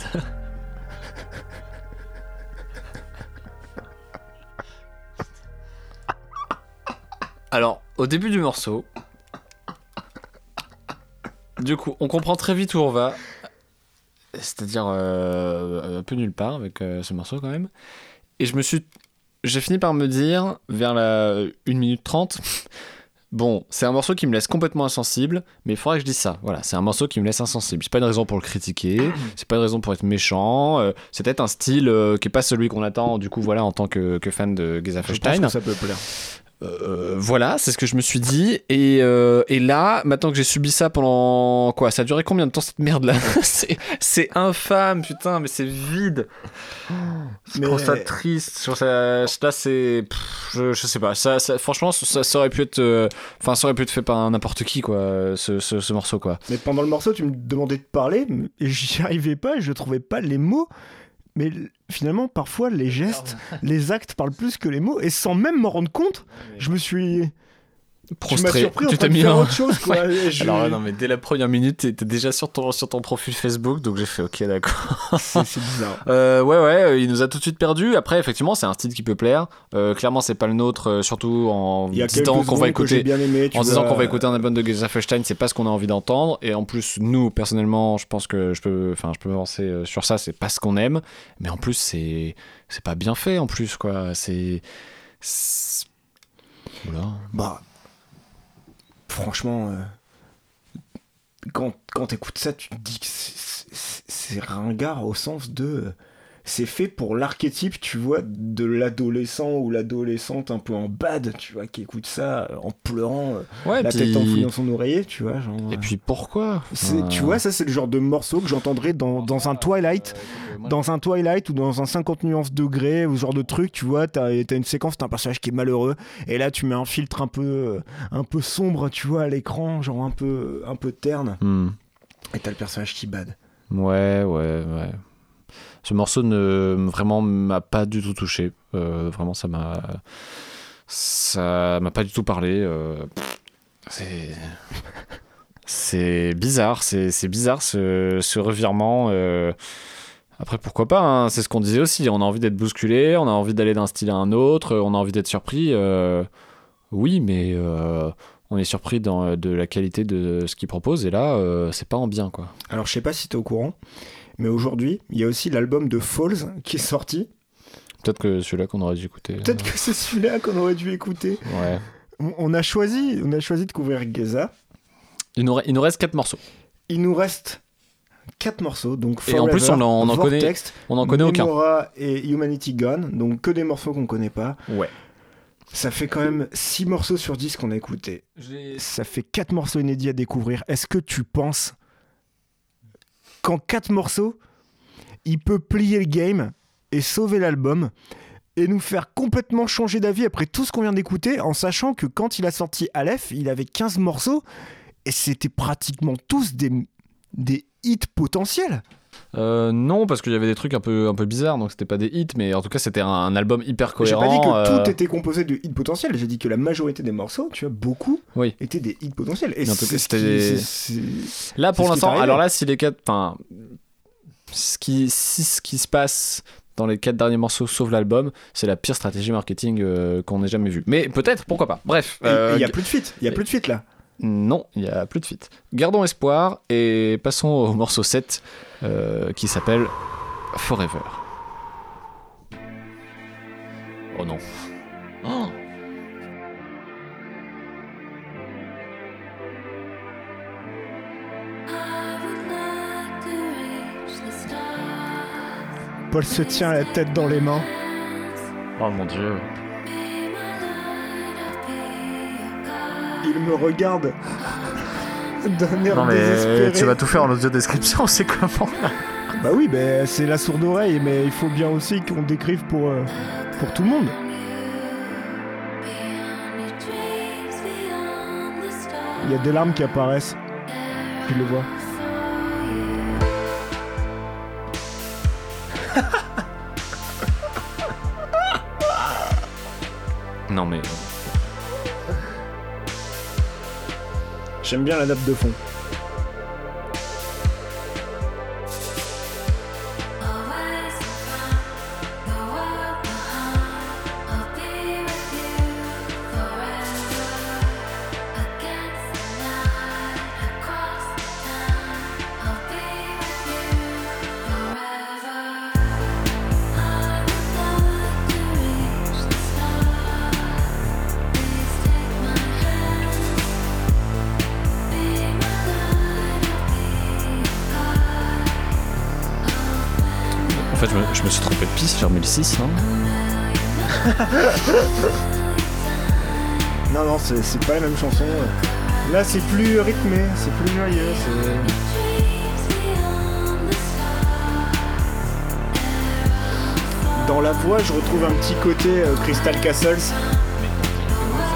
Alors, au début du morceau, du coup, on comprend très vite où on va. C'est-à-dire euh, un peu nulle part avec euh, ce morceau quand même. Et je me suis. J'ai fini par me dire, vers la 1 minute 30, bon, c'est un morceau qui me laisse complètement insensible, mais il faudrait que je dise ça. Voilà, c'est un morceau qui me laisse insensible. C'est pas une raison pour le critiquer, c'est pas une raison pour être méchant, euh, c'est peut-être un style euh, qui est pas celui qu'on attend, du coup, voilà, en tant que, que fan de Geza Je pense Feinstein. que ça peut plaire. Euh, voilà, c'est ce que je me suis dit. Et, euh, et là, maintenant que j'ai subi ça pendant. Quoi Ça a duré combien de temps cette merde là C'est infâme, putain, mais c'est vide. Je Mais- trouve ça triste. Je trouve ça- Là, c'est. Je, je sais pas. Ça, ça- franchement, ça, ça aurait pu être. euh, Enfin, ça aurait pu être fait par n'importe qui, quoi, ce, ce, ce morceau, quoi. Mais pendant le morceau, tu me demandais de parler, et j'y arrivais pas, je trouvais pas les mots. Mais finalement, parfois, les gestes, les actes parlent plus que les mots, et sans même m'en rendre compte, je me suis. Tu m'as Prostré. surpris Tu train t'es mis en- autre chose, quoi. et je- Alors, non, mais dès la première minute, t'étais déjà sur ton, sur ton profil Facebook, donc j'ai fait ok, d'accord. C'est bizarre. Euh, ouais, ouais, euh, il nous a tout de suite perdu. Après, effectivement, c'est un style qui peut plaire. Euh, clairement, c'est pas le nôtre, euh, surtout en disant qu'on va écouter. bien aimé, tu En disant qu'on va écouter un album de Geza Feinstein, c'est pas ce qu'on a envie d'entendre. Et en plus, nous, personnellement, je pense que je peux, enfin, je peux avancer sur ça. C'est pas ce qu'on aime. Mais en plus, c'est, c'est pas bien fait. En plus, quoi. C'est, c'est- voilà. Bah, franchement, euh, quand, quand t'écoutes ça, tu te dis que c'est- ringard au sens de. Euh, c'est fait pour l'archétype, tu vois, de l'adolescent ou l'adolescente un peu en bad, tu vois, qui écoute ça euh, en pleurant, euh, Ouais, la puis- tête enfouie dans son oreiller, tu vois. Genre, Et puis pourquoi? C'est- Euh, tu vois, ça c'est le genre de morceau que j'entendrais dans, dans un Twilight, dans un Twilight ou dans un 50 nuances degrés ou ce genre de truc, tu vois, t'as as une séquence, t'as un personnage qui est malheureux, et là tu mets un filtre un peu, euh, un peu sombre, tu vois, à l'écran, genre un peu, un peu terne, Hmm. et t'as le personnage qui bad. Ouais, ouais, ouais. Ce morceau ne vraiment m'a pas du tout touché. Euh, vraiment, ça m'a, ça m'a pas du tout parlé. euh, C'est, bizarre. C'est, bizarre ce, ce revirement. euh. Après, pourquoi pas hein, C'est ce qu'on disait aussi. On a envie d'être bousculé, on a envie d'aller d'un style à un autre, on a envie d'être surpris. Oui, mais on est surpris dans, de la qualité de ce qu'il propose. Et là, c'est pas en bien, quoi. Alors je sais pas si t'es au courant, mais aujourd'hui, il y a aussi l'album de Falls qui est sorti. Peut-être que celui-là qu'on aurait dû écouter. Peut-être que c'est celui-là qu'on aurait dû écouter. Ouais. On, a choisi, on a choisi de couvrir Geza. Il nous, re- il nous reste 4 morceaux. Il nous reste quatre morceaux, donc Et en plus, on en- on en connaît Vortex, On n'en connaît aucun. Memora et Humanity Gone, donc que des morceaux qu'on connaît pas. Ouais. Ça fait quand même 6 morceaux sur 10 qu'on a écoutés. Ça fait 4 morceaux inédits à découvrir. Est-ce que tu penses qu'en 4 morceaux, il peut plier le game et sauver l'album et nous faire complètement changer d'avis après tout ce qu'on vient d'écouter en sachant que quand il a sorti Aleph, il avait 15 morceaux et c'était pratiquement tous des, des hits potentiels. Euh, non, parce qu'il y avait des trucs un peu, un peu bizarres, donc c'était pas des hits, mais en tout cas, c'était un, un album hyper J'ai cohérent. pas dit que euh, tout était composé de hits potentiels, j'ai dit que la majorité des morceaux, tu vois, beaucoup, Oui. étaient des hits potentiels. Et en tout cas, c'était des- Là, pour l'instant, alors là, si les quatre. Enfin. Ce qui, si ce qui se passe dans les quatre derniers morceaux sauve l'album, c'est la pire stratégie marketing euh, qu'on ait jamais vue. Mais peut-être, pourquoi pas. Bref. Et euh, Il y a plus de feat, il y a plus de feat là. Non, il n'y a plus de fit. Gardons espoir et passons au morceau 7 euh, qui s'appelle Forever. Oh non. Oh. Paul se tient la tête dans les mains. Oh mon dieu. Il me regarde d'un air Non mais désespéré. tu vas tout faire en audio description, c'est comment Bah oui, bah, c'est la sourde oreille, mais il faut bien aussi qu'on décrive pour, euh, pour tout le monde. Il y a des larmes qui apparaissent. Tu le vois. Non mais J'aime bien la nappe de fond. Fait je me, je me suis trompé de piste, j'ai remis le 6 hein. Non, non, c'est c'est pas la même chanson. Là, c'est plus rythmé, c'est plus joyeux. c'est- Dans la voix, je retrouve un petit côté euh, Crystal Castles.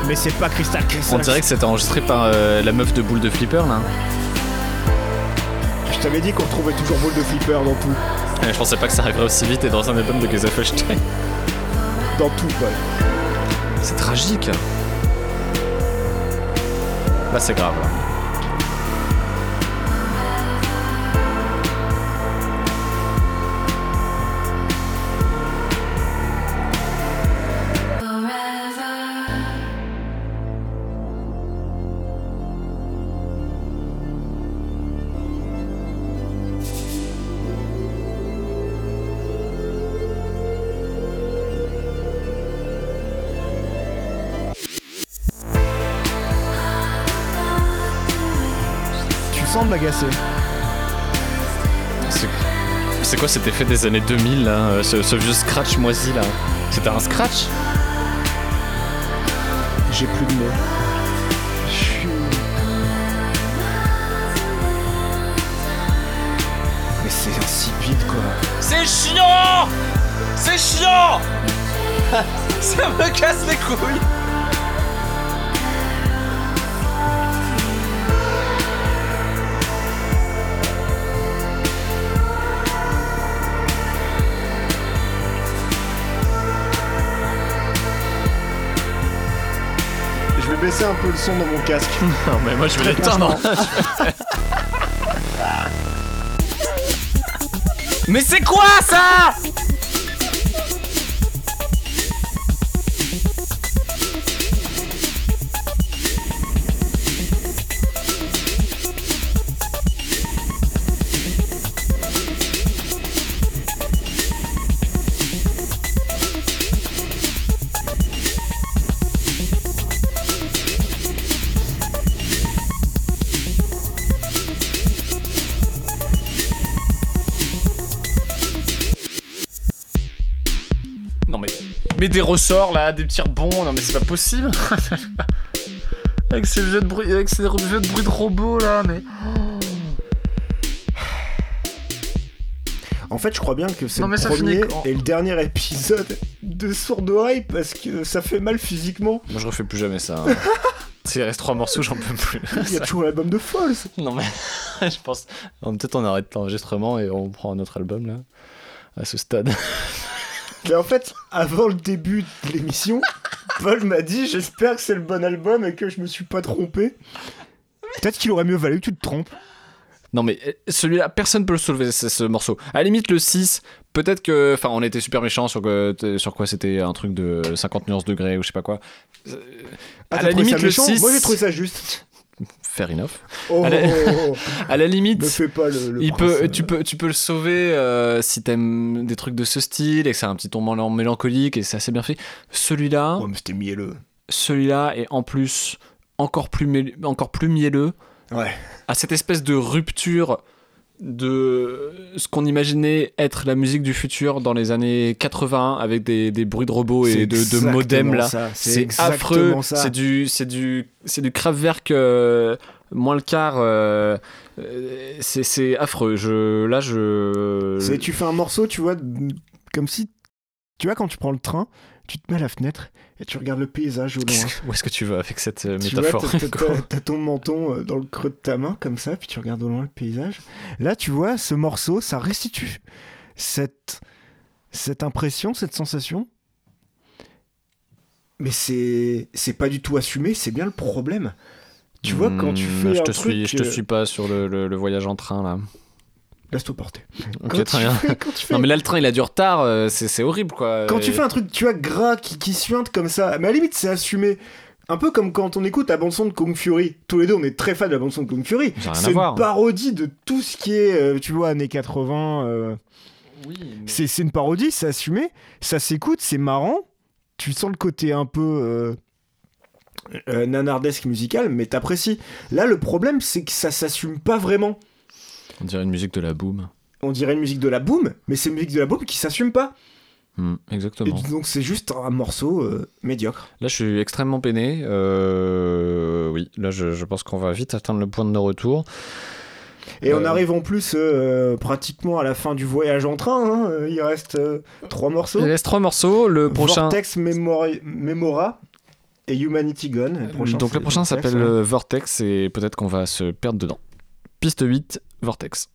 Mais c'est pas Crystal Castles. On dirait que c'était enregistré par euh, la meuf de boule de flipper là. Je t'avais dit qu'on retrouvait toujours Ball de Flipper dans tout. Euh, Je pensais pas que ça arriverait aussi vite et dans un album de Gesellschaft. Dans tout, quoi. C'est tragique. Là c'est grave. là. Agacé. C'est- quoi cet effet des années 2000 là euh, ce, ce vieux scratch moisi là C'était un scratch J'ai plus de mots. Mais c'est insipide quoi. C'est chiant C'est chiant Ça me casse les couilles baisser un peu le son dans mon casque. Non mais moi je vais l'éteindre. Mais c'est quoi ça? Des ressorts là, des petits rebonds, non mais c'est pas possible. avec ces jeux de bruit, avec ces jeux de bruit de robots là, mais En fait, je crois bien que c'est le premier finit et le dernier épisode de Sourd Oreille parce que ça fait mal physiquement. moi je refais plus jamais ça. hein. S'il reste trois morceaux, j'en peux plus. Il y a toujours l'album de Falls. non mais je pense peut-être on arrête l'enregistrement et on prend un autre album là à ce stade. Mais en fait, avant le début de l'émission, Paul m'a dit J'espère que c'est le bon album et que je me suis pas trompé. Peut-être qu'il aurait mieux valu que tu te trompes. Non mais euh, celui-là, personne peut le soulever ce, ce morceau. À la limite le 6, peut-être que enfin on était super méchants sur que sur quoi c'était un truc de 50 nuances degrés ou je sais pas quoi. Euh, Ah, à la limite le méchant? 6 Moi j'ai trouvé ça juste. Fair enough. Oh, oh, oh, À la limite fais pas le. le il prince, peut, tu, peux, tu peux le sauver euh, si t'aimes des trucs de ce style et que c'est un petit mélan- mélancolique et c'est assez bien fait. Celui-là, Ouais, mais c'était mielleux. celui-là est en plus encore plus, encore plus mielleux Ouais. à cette espèce de rupture de ce qu'on imaginait être la musique du futur dans les années 80 avec des, des bruits de robots et de, de exactement modem là. C'est affreux. C'est du, c'est du, c'est du Kraftwerk euh, moins le quart. euh, euh, c'est, affreux. Je, là, je. Tu fais un morceau, tu vois, comme si. Tu vois, quand tu prends le train, tu te mets à la fenêtre et tu regardes le paysage au loin. Où est-ce que tu vas avec cette euh, Tu vois, métaphore t'as- ton menton euh, dans le creux de ta main, comme ça, puis tu regardes au loin le paysage. Là, tu vois, ce morceau, ça restitue cette, cette impression, cette sensation. Mais c'est c'est pas du tout assumé, c'est bien le problème. Tu vois, quand tu Hmm, fais je un te truc... suis, je te suis pas sur le, le- le voyage en train là. Laisse-toi porter. Ok, Quand très tu bien. fais- quand tu fais Non mais là le train il a du retard, euh, c'est, horrible quoi. Quand tu fais un truc, tu vois, gras, qui, qui suinte comme ça, mais à la limite, c'est assumé. Un peu comme quand on écoute la bande-son de Kung Fury. Tous les deux, on est très fans de la bande-son de Kung Fury. C'est voir. une parodie de tout ce qui est, euh, tu vois, années 80. euh, Oui, mais- c'est, une parodie, c'est assumé. Ça s'écoute, c'est marrant. Tu sens le côté un peu euh, euh, nanardesque musical, mais t'apprécies. Là, le problème, c'est que ça s'assume pas vraiment. On dirait une musique de la boom. On dirait une musique de la boom, mais c'est une musique de la boom qui s'assume pas. Hmm, Et exactement. donc, c'est juste un morceau euh, médiocre. Là, je suis extrêmement peiné. Euh, Oui, là, je, je pense qu'on va vite atteindre le point de non-retour. Et on Euh. arrive en plus euh, pratiquement à la fin du voyage en train. hein. Il reste euh, trois morceaux. Il reste trois morceaux. Le prochain, Vortex Memori- Memora et Humanity Gone. Le prochain, donc le prochain s'appelle ouais. Vortex et peut-être qu'on va se perdre dedans. Piste 8, Vortex.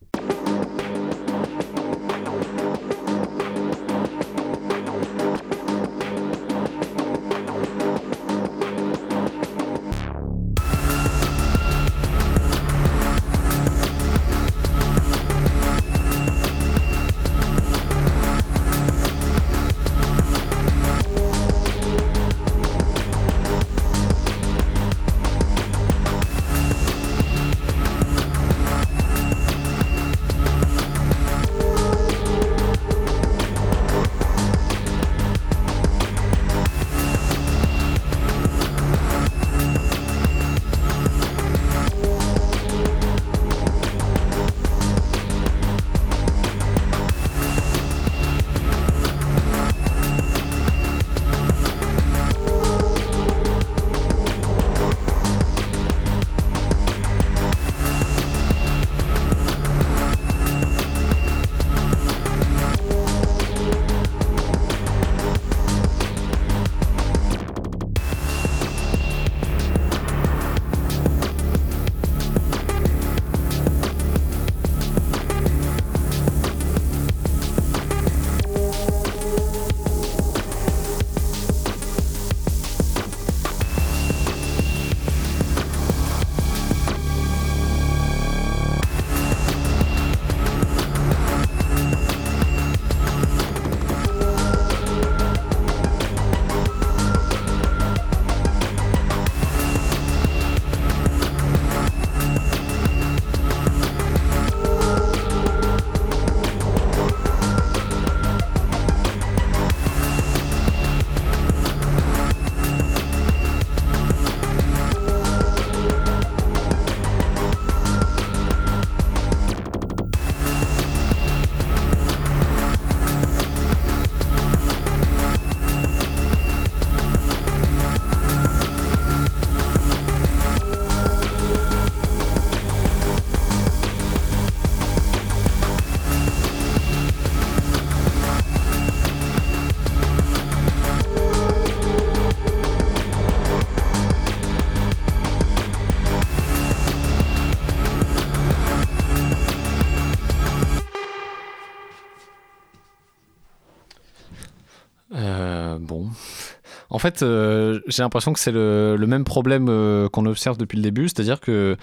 Fait, euh, j'ai l'impression que c'est le, même problème euh, qu'on observe depuis le début, c'est-à-dire que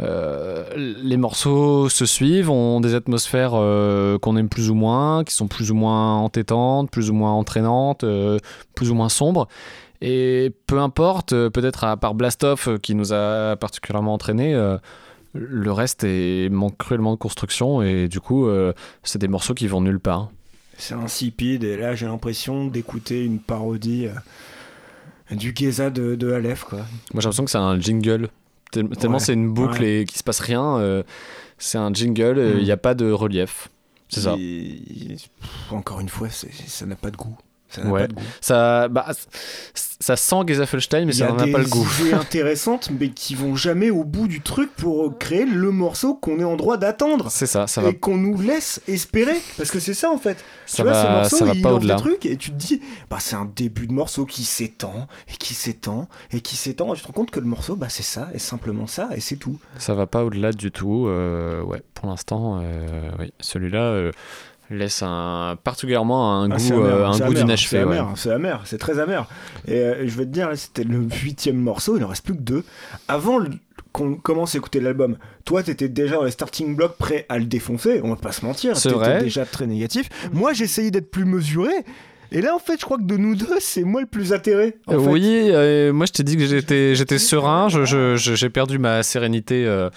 euh, les morceaux se suivent, ont des atmosphères qu'on aime plus ou moins, qui sont plus ou moins entêtantes, plus ou moins entraînantes, plus ou moins sombres. Et peu importe, peut-être à part Blast Off qui nous a particulièrement entraînés, le reste est, manque cruellement de construction et du coup, c'est des morceaux qui vont nulle part. C'est insipide et là j'ai l'impression d'écouter une parodie du Geza de, de Aleph quoi. Moi j'ai l'impression que c'est un jingle. Tel- Tellement Ouais, c'est une boucle ouais. et qu'il se passe rien. euh, c'est un jingle, il Mm. n'y a pas de relief. C'est ça. Et- encore une fois, ça n'a pas de goût. Ça Ouais. pas de goût. Ça, bah, ça sent Gezafelstein, mais Il y ça a n'en a des pas le goût. idées intéressantes, mais qui vont jamais au bout du truc pour créer le morceau qu'on est en droit d'attendre. C'est ça, ça va, et qu'on nous laisse espérer. Parce que c'est ça en fait. ça tu vois, ce va, morceau, ça va il pas des au-delà. trucs et tu te dis, bah, c'est un début de morceau qui s'étend, et qui s'étend, et qui s'étend. Et tu te rends compte que le morceau, bah, c'est ça, et simplement ça, et c'est tout. Ça va pas au-delà du tout. euh, ouais, pour l'instant, euh, oui. Celui-là euh, laisse un, particulièrement un Ah, goût, amer, euh, un goût amer, d'inachevé. C'est ouais. amer, c'est amer, c'est très amer. Et euh, je vais te dire, c'était le huitième morceau, il en reste plus que deux. Avant qu'on commence à écouter l'album, toi, t'étais déjà dans les starting blocks prêt à le défoncer, on va pas se mentir. T'étais déjà très négatif. Moi, j'essayais d'être plus mesuré. Et là, en fait, je crois que de nous deux, c'est moi le plus atterré. en Euh, fait. oui, euh, moi je t'ai dit que j'étais, serein, j'ai perdu ma sérénité euh,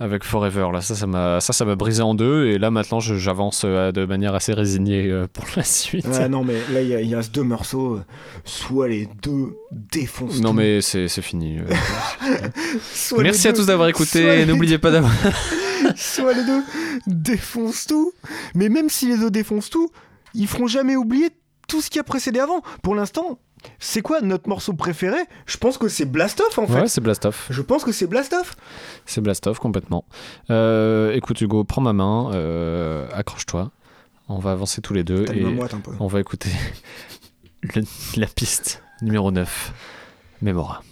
avec Forever. Là, ça, ça m'a, ça, ça m'a brisé en deux, et là maintenant je- j'avance euh, de manière assez résignée euh, pour la suite. Ouais, non, mais là, il y, y a deux morceaux. euh, Soit les deux défoncent. Non tout, mais c'est, c'est fini. euh. Merci à deux- tous d'avoir écouté. N'oubliez pas d'avoir. soit les deux défoncent tout. Mais même si les deux défoncent tout, ils feront jamais oublier tout ce qui a précédé avant. Pour l'instant, c'est quoi notre morceau préféré? Je pense que c'est Blast Off en fait. Ouais, c'est Blast Off. Je pense que c'est Blast Off. C'est Blast Off complètement. Euh, écoute Hugo, prends ma main, euh, accroche-toi. On va avancer tous les deux et on va écouter le- la piste numéro 9, Mémora.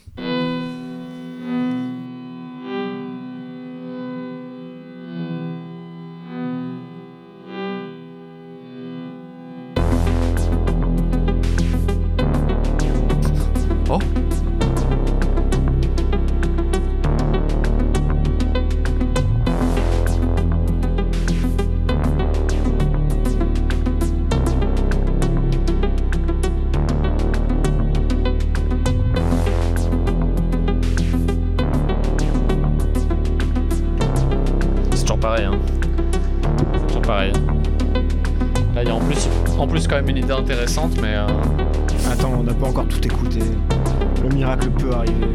Même une idée intéressante, mais euh, Attends, on n'a pas encore tout écouté. Le miracle peut arriver.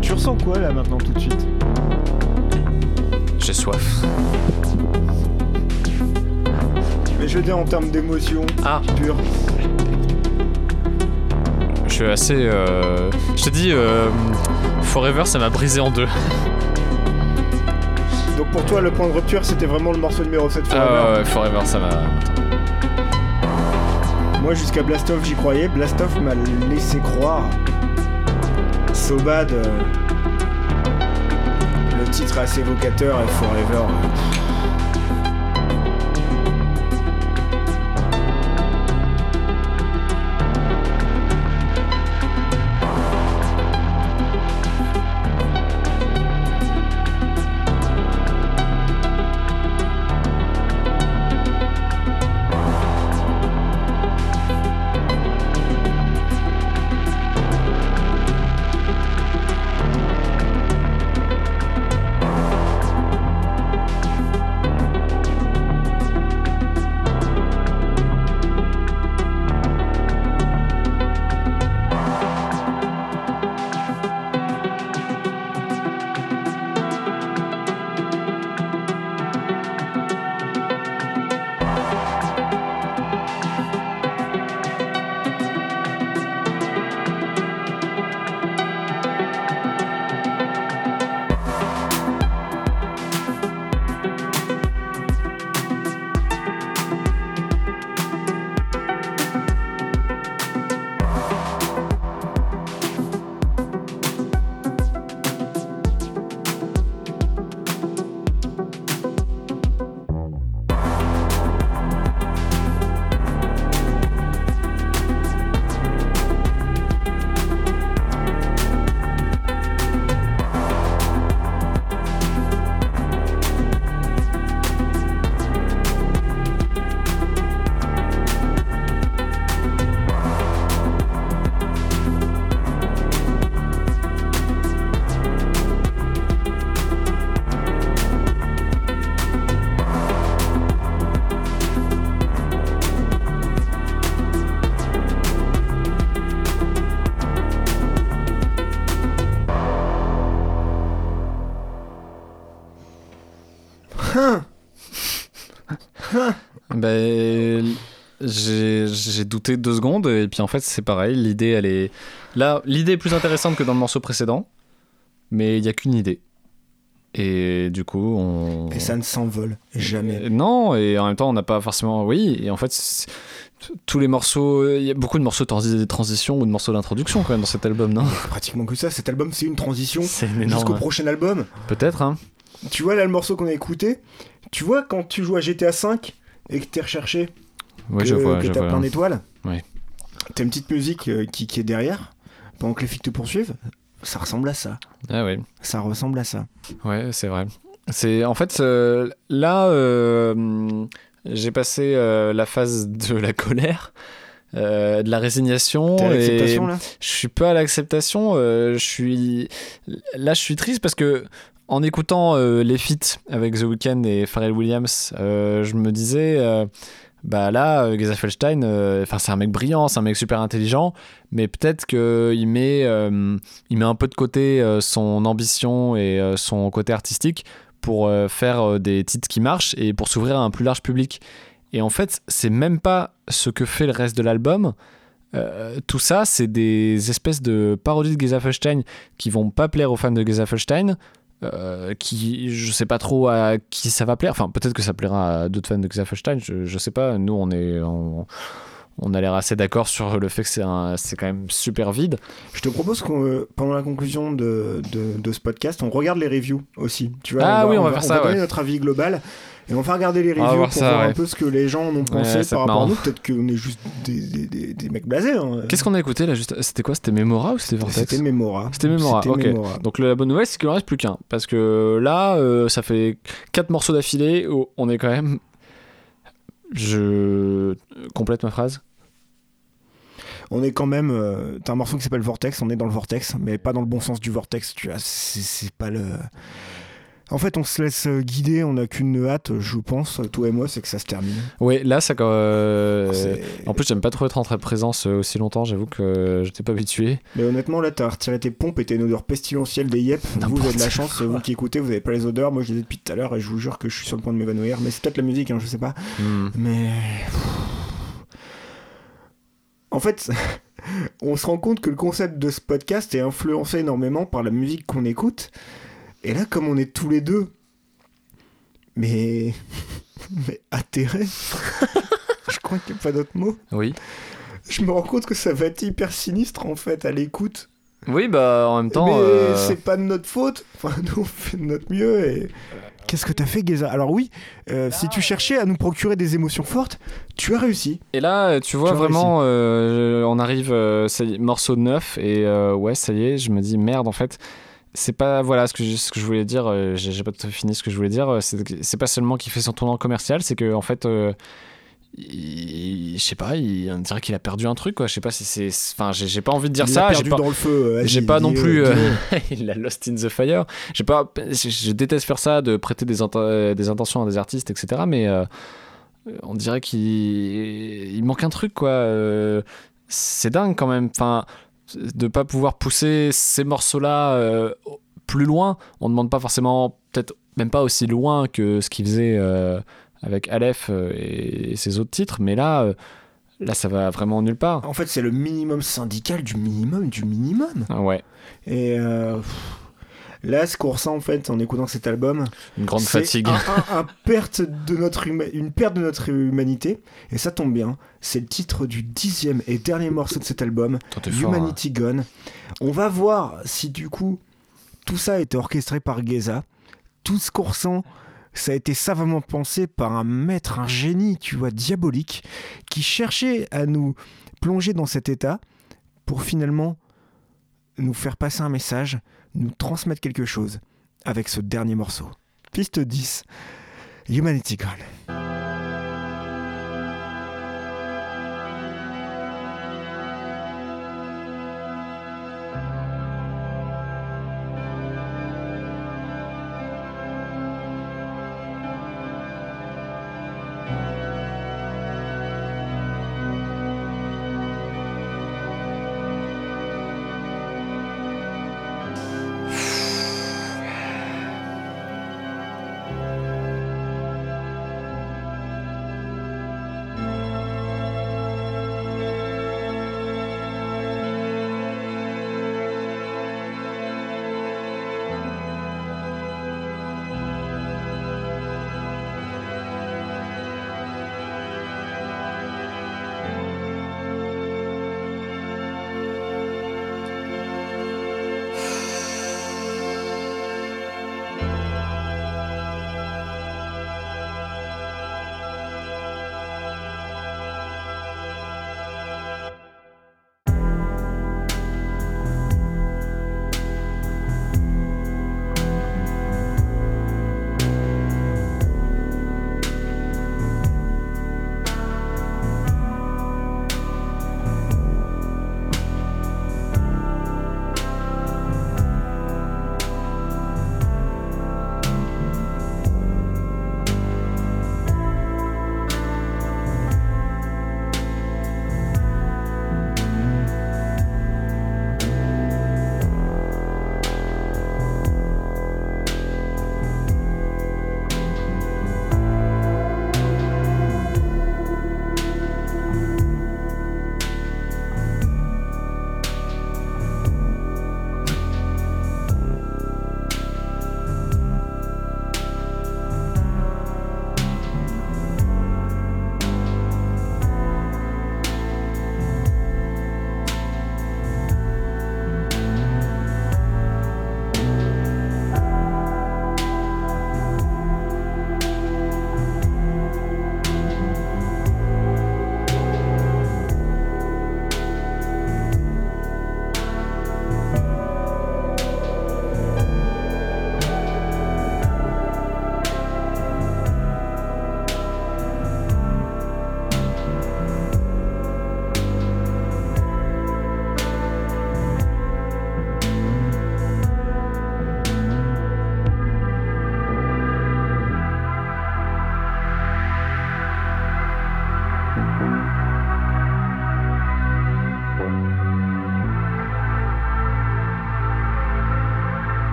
Tu ressens quoi là maintenant tout de suite? J'ai soif. Mais je veux dire en termes d'émotion Ah. pure. Je suis assez. euh, Je te dis, euh, Forever, ça m'a brisé en deux. Donc pour toi, le point de rupture, c'était vraiment le morceau numéro 7 Forever. Ah ouais, ouais, Forever, ça m'a. Moi, jusqu'à Blast Off, j'y croyais. Blast Off m'a laissé croire. So Bad, euh, le titre est assez évocateur et Forever. euh, douté deux secondes et puis en fait c'est pareil. L'idée elle est là. L'idée est plus intéressante que dans le morceau précédent, mais il y a qu'une idée. Et du coup on. Et ça ne s'envole jamais. Non, et en même temps, on n'a pas forcément. Oui, et en fait, tous les morceaux. Il y a beaucoup de morceaux de transi- transition ou de morceaux d'introduction quand même dans cet album, non? Pratiquement que ça. Cet album, c'est une transition jusqu'au énorme. prochain album. Peut-être, hein Tu vois là le morceau qu'on a écouté Tu vois quand tu joues à GTA V et que t'es recherché, Oui, que, je vois, que je vois. plein d'étoiles Oui. T'as une petite musique euh, qui, qui est derrière pendant que les flics te poursuivent Ça ressemble à ça. Ah oui, Ça ressemble à ça. ouais, c'est vrai. C'est en fait euh, là, euh, j'ai passé euh, la phase de la colère, euh, de la résignation et l'acceptation là? je suis pas à l'acceptation. euh, je suis là, je suis triste parce que en écoutant euh, les feats avec The Weeknd et Pharrell Williams, je me disais. Bah là, euh, Geza Felstein, euh, enfin c'est un mec brillant, c'est un mec super intelligent, mais peut-être qu'il met, euh, met un peu de côté euh, son ambition et son côté artistique pour faire des titres qui marchent et pour s'ouvrir à un plus large public. Et en fait, c'est même pas ce que fait le reste de l'album. Tout ça, c'est des espèces de parodies de Geza Felstein qui vont pas plaire aux fans de Geza Felstein. Euh, qui je sais pas trop à qui ça va plaire. Enfin peut-être que ça plaira à d'autres fans de Geza Felstein je, je sais pas. Nous on est on, on a l'air assez d'accord sur le fait que c'est quand même super vide Je te propose qu'on, euh, pendant la conclusion de, de, de ce podcast, on regarde les reviews aussi. Tu vois, Ah oui, on va faire ça, donner ouais. notre avis global et on va regarder les va reviews voir pour ça, voir un peu ce que les gens en ont pensé Ouais, par va rapport à nous. Peut-être qu'on est juste des, des, des, des mecs blasés. hein. Qu'est-ce qu'on a écouté là juste C'était quoi? C'était Memora ou c'était Vortex? C'était Mémora. C'était Memora, ok. Mémora. Donc la bonne nouvelle, c'est qu'il en reste plus qu'un. Parce que là, euh, ça fait quatre morceaux d'affilée où on est quand même. Je complète ma phrase. On est quand même. euh, T'as un morceau qui s'appelle Vortex, on est dans le Vortex, mais pas dans le bon sens du Vortex. Tu vois, c'est pas le. En fait, on se laisse guider, on n'a qu'une hâte, je pense, toi et moi, c'est que ça se termine. Ouais, là, ça. euh, En plus, j'aime pas trop être en présence euh, aussi longtemps. J'avoue que j'étais pas habitué. Mais honnêtement, là, t'as retiré tes pompes et t'as une odeur pestilentielle des yep. Vous, vous avez de la chance, vous qui écoutez, vous avez pas les odeurs. Moi, je les ai depuis tout à l'heure et je vous jure que je suis sur le point de m'évanouir. Mais c'est peut-être la musique, hein, je sais pas. Hmm. Mais. En fait, on se rend compte que le concept de ce podcast est influencé énormément par la musique qu'on écoute. Et là, comme on est tous les deux. Mais. Mais atterrés. je crois qu'il n'y a pas d'autre mot. Oui. Je me rends compte que ça va être hyper sinistre en fait à l'écoute. Oui, bah en même temps. Mais euh, c'est pas de notre faute. Enfin, nous on fait de notre mieux et. Qu'est-ce que t'as fait, Geza? Alors oui, euh, si tu cherchais à nous procurer des émotions fortes, tu as réussi. Et là, tu vois Tu vois, vraiment, euh, on arrive, euh, ça y est, morceau 9, et euh, ouais, ça y est, je me dis merde, en fait, c'est pas, voilà, ce que, je- ce que je voulais dire, euh, j'ai pas tout fini ce que je voulais dire, euh, c'est pas seulement qu'il fait son tournant commercial, c'est que, en fait, euh, je sais pas, il, on dirait qu'il a perdu un truc, quoi, je sais pas si c'est. Enfin, j'ai pas envie de dire Il ça, j'ai perdu pas. dans le feu. euh, J'ai pas non plus. euh, dis-le. il a lost in the fire. J'ai pas. Je, déteste faire ça, de prêter des, int- euh, des intentions à des artistes, etc. Mais euh, on dirait qu'il il manque un truc, quoi. Euh, c'est dingue quand même. Enfin, de pas pouvoir pousser ces morceaux-là euh, plus loin. On demande pas forcément, peut-être même pas aussi loin que ce qu'il faisait euh, avec Aleph euh, et, ses autres titres. Mais là, euh, là, ça va vraiment nulle part. En fait, c'est le minimum syndical du minimum du minimum. Ah Ouais, Et euh, là, ce qu'on ressent en fait en écoutant cet album, une grande fatigue. un- un- un perte de notre une perte de notre humanité. Et ça tombe bien. C'est le titre du dixième et dernier morceau de cet album. Fort, hein. Humanity Gone. On va voir si du coup tout ça a été orchestré par Geza. Tout ce qu'on ressent, ça a été savamment pensé par un maître, un génie, tu vois, diabolique, qui cherchait à nous plonger dans cet état pour finalement nous faire passer un message, nous transmettre quelque chose avec ce dernier morceau. Piste 10, Humanity Gone.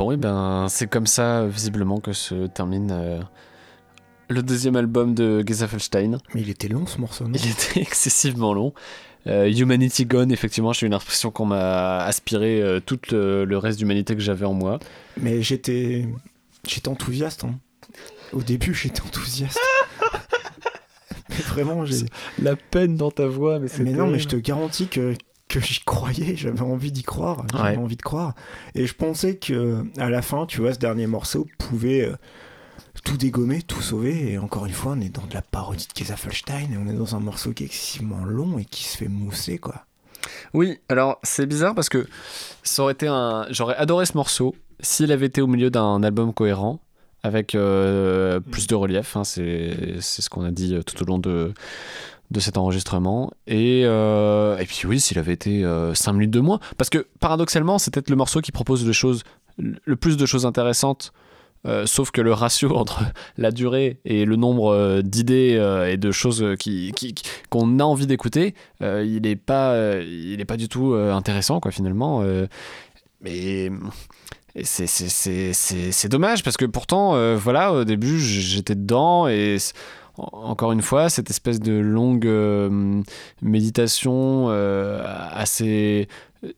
Bon, et ben, c'est comme ça, visiblement, que se termine euh, le deuxième album de Gezafelstein. Mais il était long ce morceau, non? Il était excessivement long. Euh, Humanity Gone, effectivement, j'ai eu l'impression qu'on m'a aspiré euh, tout le, le reste d'humanité que j'avais en moi. Mais j'étais. J'étais enthousiaste. hein. Au début, j'étais enthousiaste. mais vraiment, j'ai. La peine dans ta voix, mais c'est Mais non, mais je te garantis que, que j'y croyais, j'avais envie d'y croire, j'avais Ouais. envie de croire. Et je pensais que à la fin, tu vois, ce dernier morceau pouvait euh, tout dégommer, tout sauver. Et encore une fois, on est dans de la parodie de Kezafelstein et on est dans un morceau qui est excessivement long et qui se fait mousser, quoi. Oui, alors c'est bizarre parce que ça aurait été un. J'aurais adoré ce morceau s'il avait été au milieu d'un album cohérent avec euh, plus de relief. hein, c'est c'est ce qu'on a dit euh, tout au long de, de cet enregistrement. Et, euh, et puis oui, s'il avait été 5 minutes de moins. Parce que paradoxalement, c'est peut-être le morceau qui propose le plus de choses intéressantes. euh, sauf que le ratio entre la durée et le nombre euh, d'idées euh, et de choses qui, qui- qui- qu'on a envie d'écouter, euh, il n'est pas, euh, il pas du tout euh, intéressant, quoi, finalement. euh, mais c'est, c'est, c'est, dommage parce que pourtant, euh, voilà, au début, j'étais dedans et encore une fois, cette espèce de longue euh, méditation euh, assez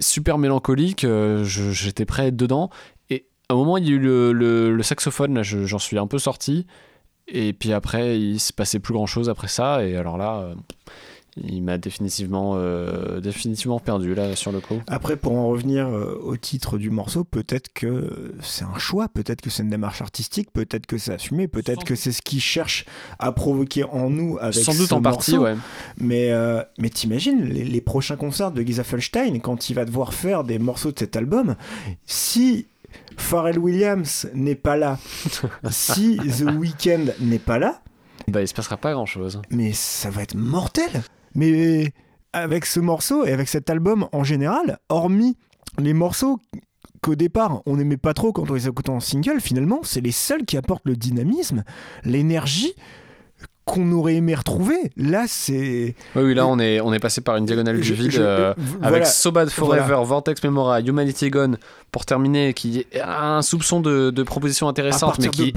super mélancolique, euh, j'étais prêt à être dedans. Et à un moment, il y a eu le, saxophone, là, je- j'en suis un peu sorti. Et puis après, il se passait plus grand chose après ça. Et alors là, il m'a définitivement, euh, définitivement perdu là sur le coup. Après, pour en revenir euh, au titre du morceau, peut-être que c'est un choix, peut-être que c'est une démarche artistique, peut-être que c'est assumé, peut-être Sans- que c'est ce qu'il cherche à provoquer en nous avec Sans doute ce en partie, ouais. Mais, euh, mais t'imagines les, les prochains concerts de Giza Felstein quand il va devoir faire des morceaux de cet album si Pharrell Williams n'est pas là, si The Weeknd n'est pas là, Bah, il se passera pas grand chose. mais ça va être mortel. Mais avec ce morceau et avec cet album en général, hormis les morceaux qu'au départ on n'aimait pas trop quand on les écoutait en single, finalement, c'est les seuls qui apportent le dynamisme, l'énergie qu'on aurait aimé retrouver. Là, c'est Oui, oui, là, on est, on est passé par une diagonale du vide. je- euh, voilà. Avec So Bad Forever, Voilà. Vortex Memora, Humanity Gone, pour terminer, qui a un soupçon de, de proposition à intéressante, mais qui,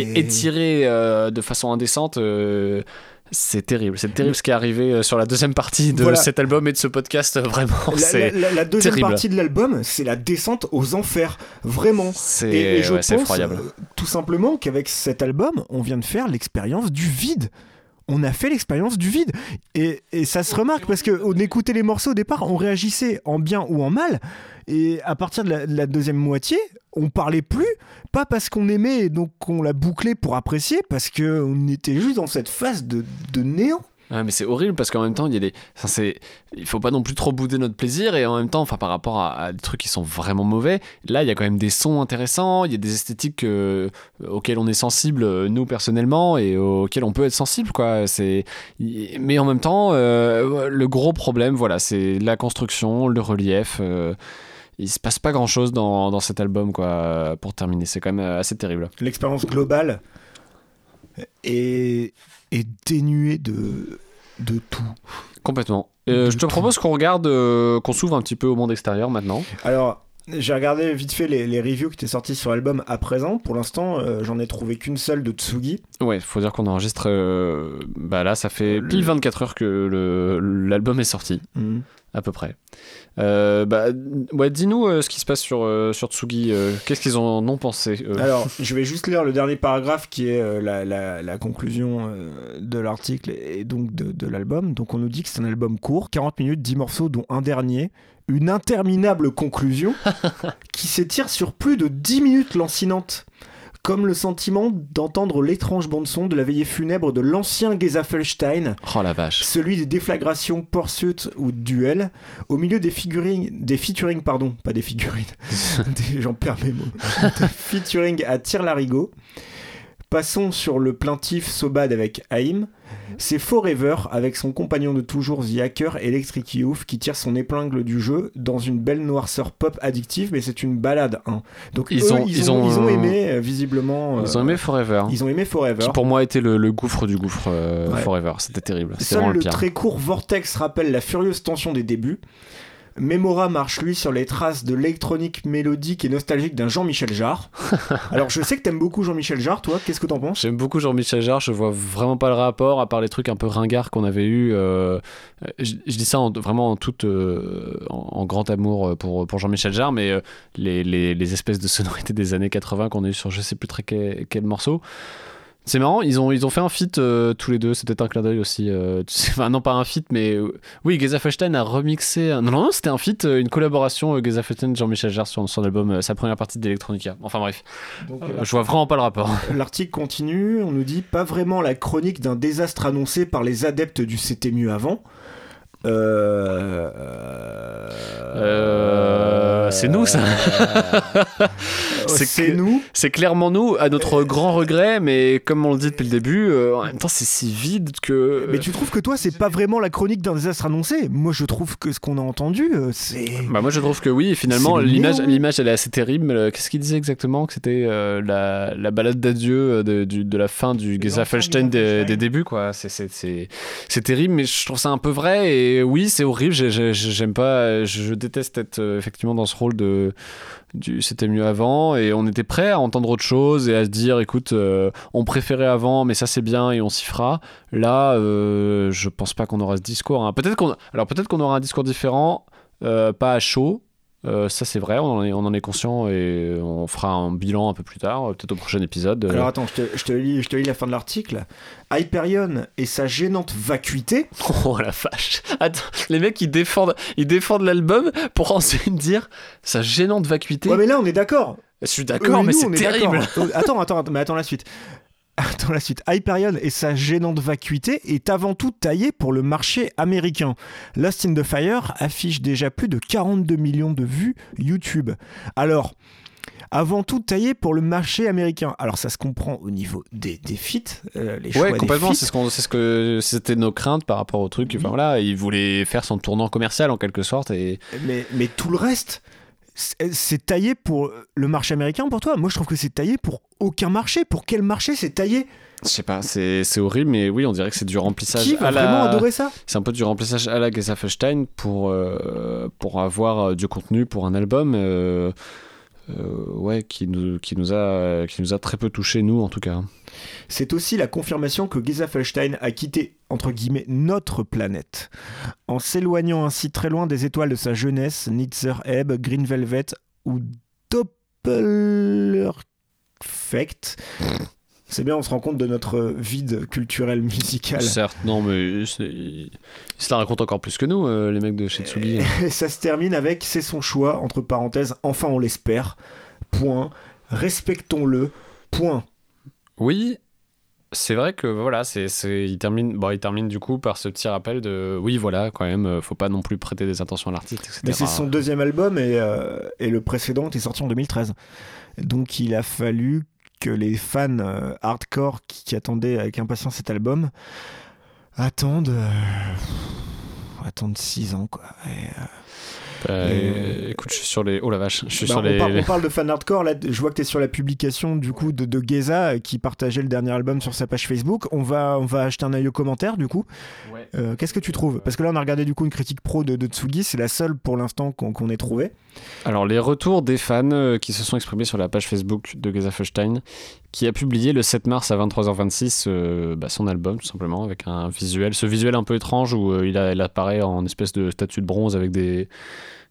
est étiré euh, de façon indécente. euh, c'est terrible. C'est terrible ce qui est arrivé euh, sur la deuxième partie de Voilà. cet album et de ce podcast. Vraiment, La, c'est la- la- la deuxième terrible. partie de l'album, c'est la descente aux enfers, vraiment. c'est Et, et je ouais, c'est pense effroyable. euh, tout simplement qu'avec cet album, on vient de faire l'expérience du vide. On a fait l'expérience du vide. Et, et ça se remarque parce qu'on écoutait les morceaux au départ, on réagissait en bien ou en mal. Et à partir de la, de la deuxième moitié, on parlait plus, pas parce qu'on aimait et donc qu'on l'a bouclé pour apprécier, parce qu'on était juste dans cette phase de, de néant. Ouais, mais c'est horrible parce qu'en même temps, il y a des. enfin, c'est... Il faut pas non plus trop bouder notre plaisir et en même temps, enfin, par rapport à, des trucs qui sont vraiment mauvais, là, il y a quand même des sons intéressants, il y a des esthétiques euh, auxquelles on est sensible, euh, nous personnellement, et auxquelles on peut être sensible, quoi. C'est... Mais en même temps, euh, le gros problème, voilà, c'est la construction, le relief. Il se passe pas grand chose dans, dans cet album, quoi, pour terminer. C'est quand même euh, assez terrible. L'expérience globale est, est dénuée de, de tout. Complètement. Euh, je te propose qu'on regarde, euh, qu'on s'ouvre un petit peu au monde extérieur maintenant. Alors, j'ai regardé vite fait les, les reviews qui étaient sorties sur l'album à présent. Pour l'instant, euh, j'en ai trouvé qu'une seule de Tsugi. Ouais, faut dire qu'on enregistre. euh, bah là, ça fait pile 24 heures que l'album est sorti, à peu près. Euh, bah, ouais, dis-nous euh, ce qui se passe sur, euh, sur Tsugi. euh, Qu'est-ce qu'ils en ont pensé Alors, je vais juste lire le dernier paragraphe qui est la, la- la conclusion de l'article et donc de, de l'album. Donc, on nous dit que c'est un album court, 40 minutes, 10 morceaux, dont un dernier. Une interminable conclusion qui s'étire sur plus de 10 minutes lancinantes. Comme le sentiment d'entendre l'étrange bande-son de la veillée funèbre de l'ancien Gezafelstein, Oh la vache. celui des déflagrations Pursuit ou Duel, au milieu des figurines, des featuring, pardon, pas des figurines, j'en perds mes mots, des featuring à Tire-Larigot. Passons sur le plaintif Sobad avec Haïm. C'est Forever avec son compagnon de toujours The Hacker Electric Youth qui tire son épingle du jeu dans une belle noirceur pop addictive, mais c'est une balade. hein. Donc Ils eux, ont- ils, ils ont, ont- ils ont aimé euh, visiblement. Ils ont euh, aimé Forever. ils ont aimé Forever. Qui pour moi était le, le gouffre du gouffre euh, Ouais. Forever. C'était terrible. Seul le le pire. très court Vortex rappelle la furieuse tension des débuts. Memora marche lui sur les traces de l'électronique mélodique et nostalgique d'un Jean-Michel Jarre. Alors je sais que t'aimes beaucoup Jean-Michel Jarre, toi, qu'est-ce que t'en penses? J'aime beaucoup Jean-Michel Jarre, je vois vraiment pas le rapport, à part les trucs un peu ringards qu'on avait eu. euh, je, je dis ça en- vraiment en, euh, en, en grand amour pour, pour Jean-Michel Jarre, mais euh, les, les- les espèces de sonorités des années 80 qu'on a eu sur je sais plus très quel, quel morceau. C'est marrant, ils ont, ils ont fait un feat euh, tous les deux, c'était un clin d'œil aussi. euh, tu sais, enfin, non, pas un feat, mais euh, oui, Geza Feuchten a remixé. un- Non, non, non, c'était un feat, euh, une collaboration Geza Feuchten Jean-Michel Jarre sur son album, sa première partie d'Electronica. Enfin bref, Donc, je vois vraiment pas le rapport. L'article continue, on nous dit pas vraiment la chronique d'un désastre annoncé par les adeptes du C'était mieux avant. Euh... Euh, c'est nous, ça. c'est C'est que- nous. C'est clairement nous, à notre grand regret, mais comme on le dit depuis le début, euh, en même temps c'est si vide que. Mais tu trouves que toi, c'est pas vraiment la chronique d'un désastre annoncé? Moi, je trouve que ce qu'on a entendu, euh, c'est. Bah moi je trouve que oui, finalement l'image, l'image elle est assez terrible. Euh, Qu'est-ce qu'il disait exactement? Que c'était euh, la, la balade d'adieu euh, de, du- de la fin du l'enfant Gezafelstein des, des débuts quoi. C'est, c'est, c'est, c'est terrible, mais je trouve ça un peu vrai et oui c'est horrible. J'ai- j'ai- J'aime pas, je, je déteste être euh, effectivement dans ce de du c'était mieux avant et on était prêt à entendre autre chose et à se dire écoute euh, on préférait avant mais ça c'est bien et on s'y fera là euh, je pense pas qu'on aura ce discours hein. peut-être qu'on alors peut-être qu'on aura un discours différent euh, pas à chaud Euh, ça c'est vrai on en, est, on en est conscient et on fera un bilan un peu plus tard euh, peut-être au prochain épisode Euh, Alors attends, je te, je te lis, je te lis la fin de l'article. Hyperion et sa gênante vacuité. oh la vache attends les mecs ils défendent ils défendent l'album pour ensuite dire sa gênante vacuité Ouais, mais là, on est d'accord. je suis d'accord mais, nous, c'est terrible attends, attends, mais attends la suite. Attends la suite. Hyperion et sa gênante vacuité est avant tout taillé pour le marché américain. Lost in the Fire affiche déjà plus de 42 millions de vues YouTube. Alors, avant tout taillé pour le marché américain. Alors ça se comprend au niveau des, des feats, euh, les choix Ouais, complètement. C'est ce ce que c'était nos craintes par rapport au truc. Enfin voilà, il voulait faire son tournant commercial en quelque sorte et Mais, mais tout le reste, c'est c'est taillé pour le marché américain pour toi Moi je trouve que c'est taillé pour aucun marché. Pour quel marché c'est taillé? Je sais pas, c'est, horrible, mais oui, on dirait que c'est du remplissage. Qui va à la- vraiment adorer ça? C'est un peu du remplissage à la Gesaffelstein pour euh, pour avoir euh, du contenu pour un album. euh, euh, ouais, qui nous, a, qui nous a très peu touché, nous en tout cas. C'est aussi la confirmation que Geza Felstein a quitté, entre guillemets, notre planète. En s'éloignant ainsi très loin des étoiles de sa jeunesse, Nitzer Ebb, Green Velvet ou Dopplereffect. C'est bien, on se rend compte de notre vide culturel musical. Certes, non, mais ils se la racontent encore plus que nous, euh, les mecs de chez Tsugi. Et ça se termine avec c'est son choix, entre parenthèses, enfin on l'espère. Point. Respectons-le. Point. Oui, c'est vrai que voilà, c'est, c'est- il, termine, bon, il termine du coup par ce petit rappel de oui, voilà, quand même, euh, faut pas non plus prêter des intentions à l'artiste, etc. Mais c'est son deuxième album et, euh, et le précédent est sorti en 2013. Donc il a fallu les fans euh, hardcore qui, attendaient avec impatience cet album attendent. euh, attendent 6 ans quoi. Et, euh, Et- Écoute, je suis sur les. Oh la vache, je suis bah, sur on, les. par- on parle de fan hardcore, là je vois que tu es sur la publication du coup de, de Geza qui partageait le dernier album sur sa page Facebook. On va, on va acheter un œil aux commentaires du coup. Ouais. Euh, Qu'est-ce que tu trouves? Parce que là on a regardé du coup une critique pro de, de Tsugi, c'est la seule pour l'instant qu'on ait trouvé. Alors, les retours des fans euh, qui se sont exprimés sur la page Facebook de Gesaffelstein, qui a publié le 7 mars à 23h26 euh, bah, son album, tout simplement, avec un visuel, ce visuel un peu étrange où euh, il, apparaît en espèce de statue de bronze avec des,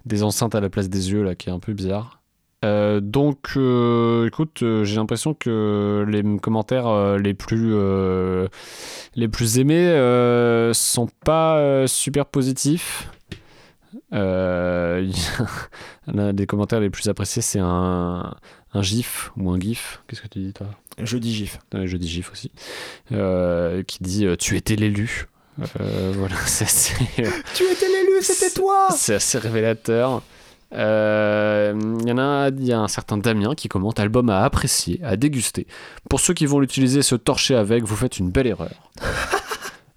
des enceintes à la place des yeux, là, qui est un peu bizarre. Euh, donc, euh, écoute, j'ai l'impression que les commentaires les plus les plus aimés sont pas super positifs. Euh, L'un des commentaires les plus appréciés, c'est un, un GIF ou un GIF. Qu'est-ce que tu dis, toi? Je dis gif. Ouais, Je dis GIF aussi. Euh, qui dit euh, Tu étais l'élu. Euh, voilà, c'est assez, Tu étais l'élu, c'était toi c'est assez révélateur. Il y en a, il y a un certain Damien qui commente album à apprécier, à déguster. Pour ceux qui vont l'utiliser, se torcher avec, vous faites une belle erreur.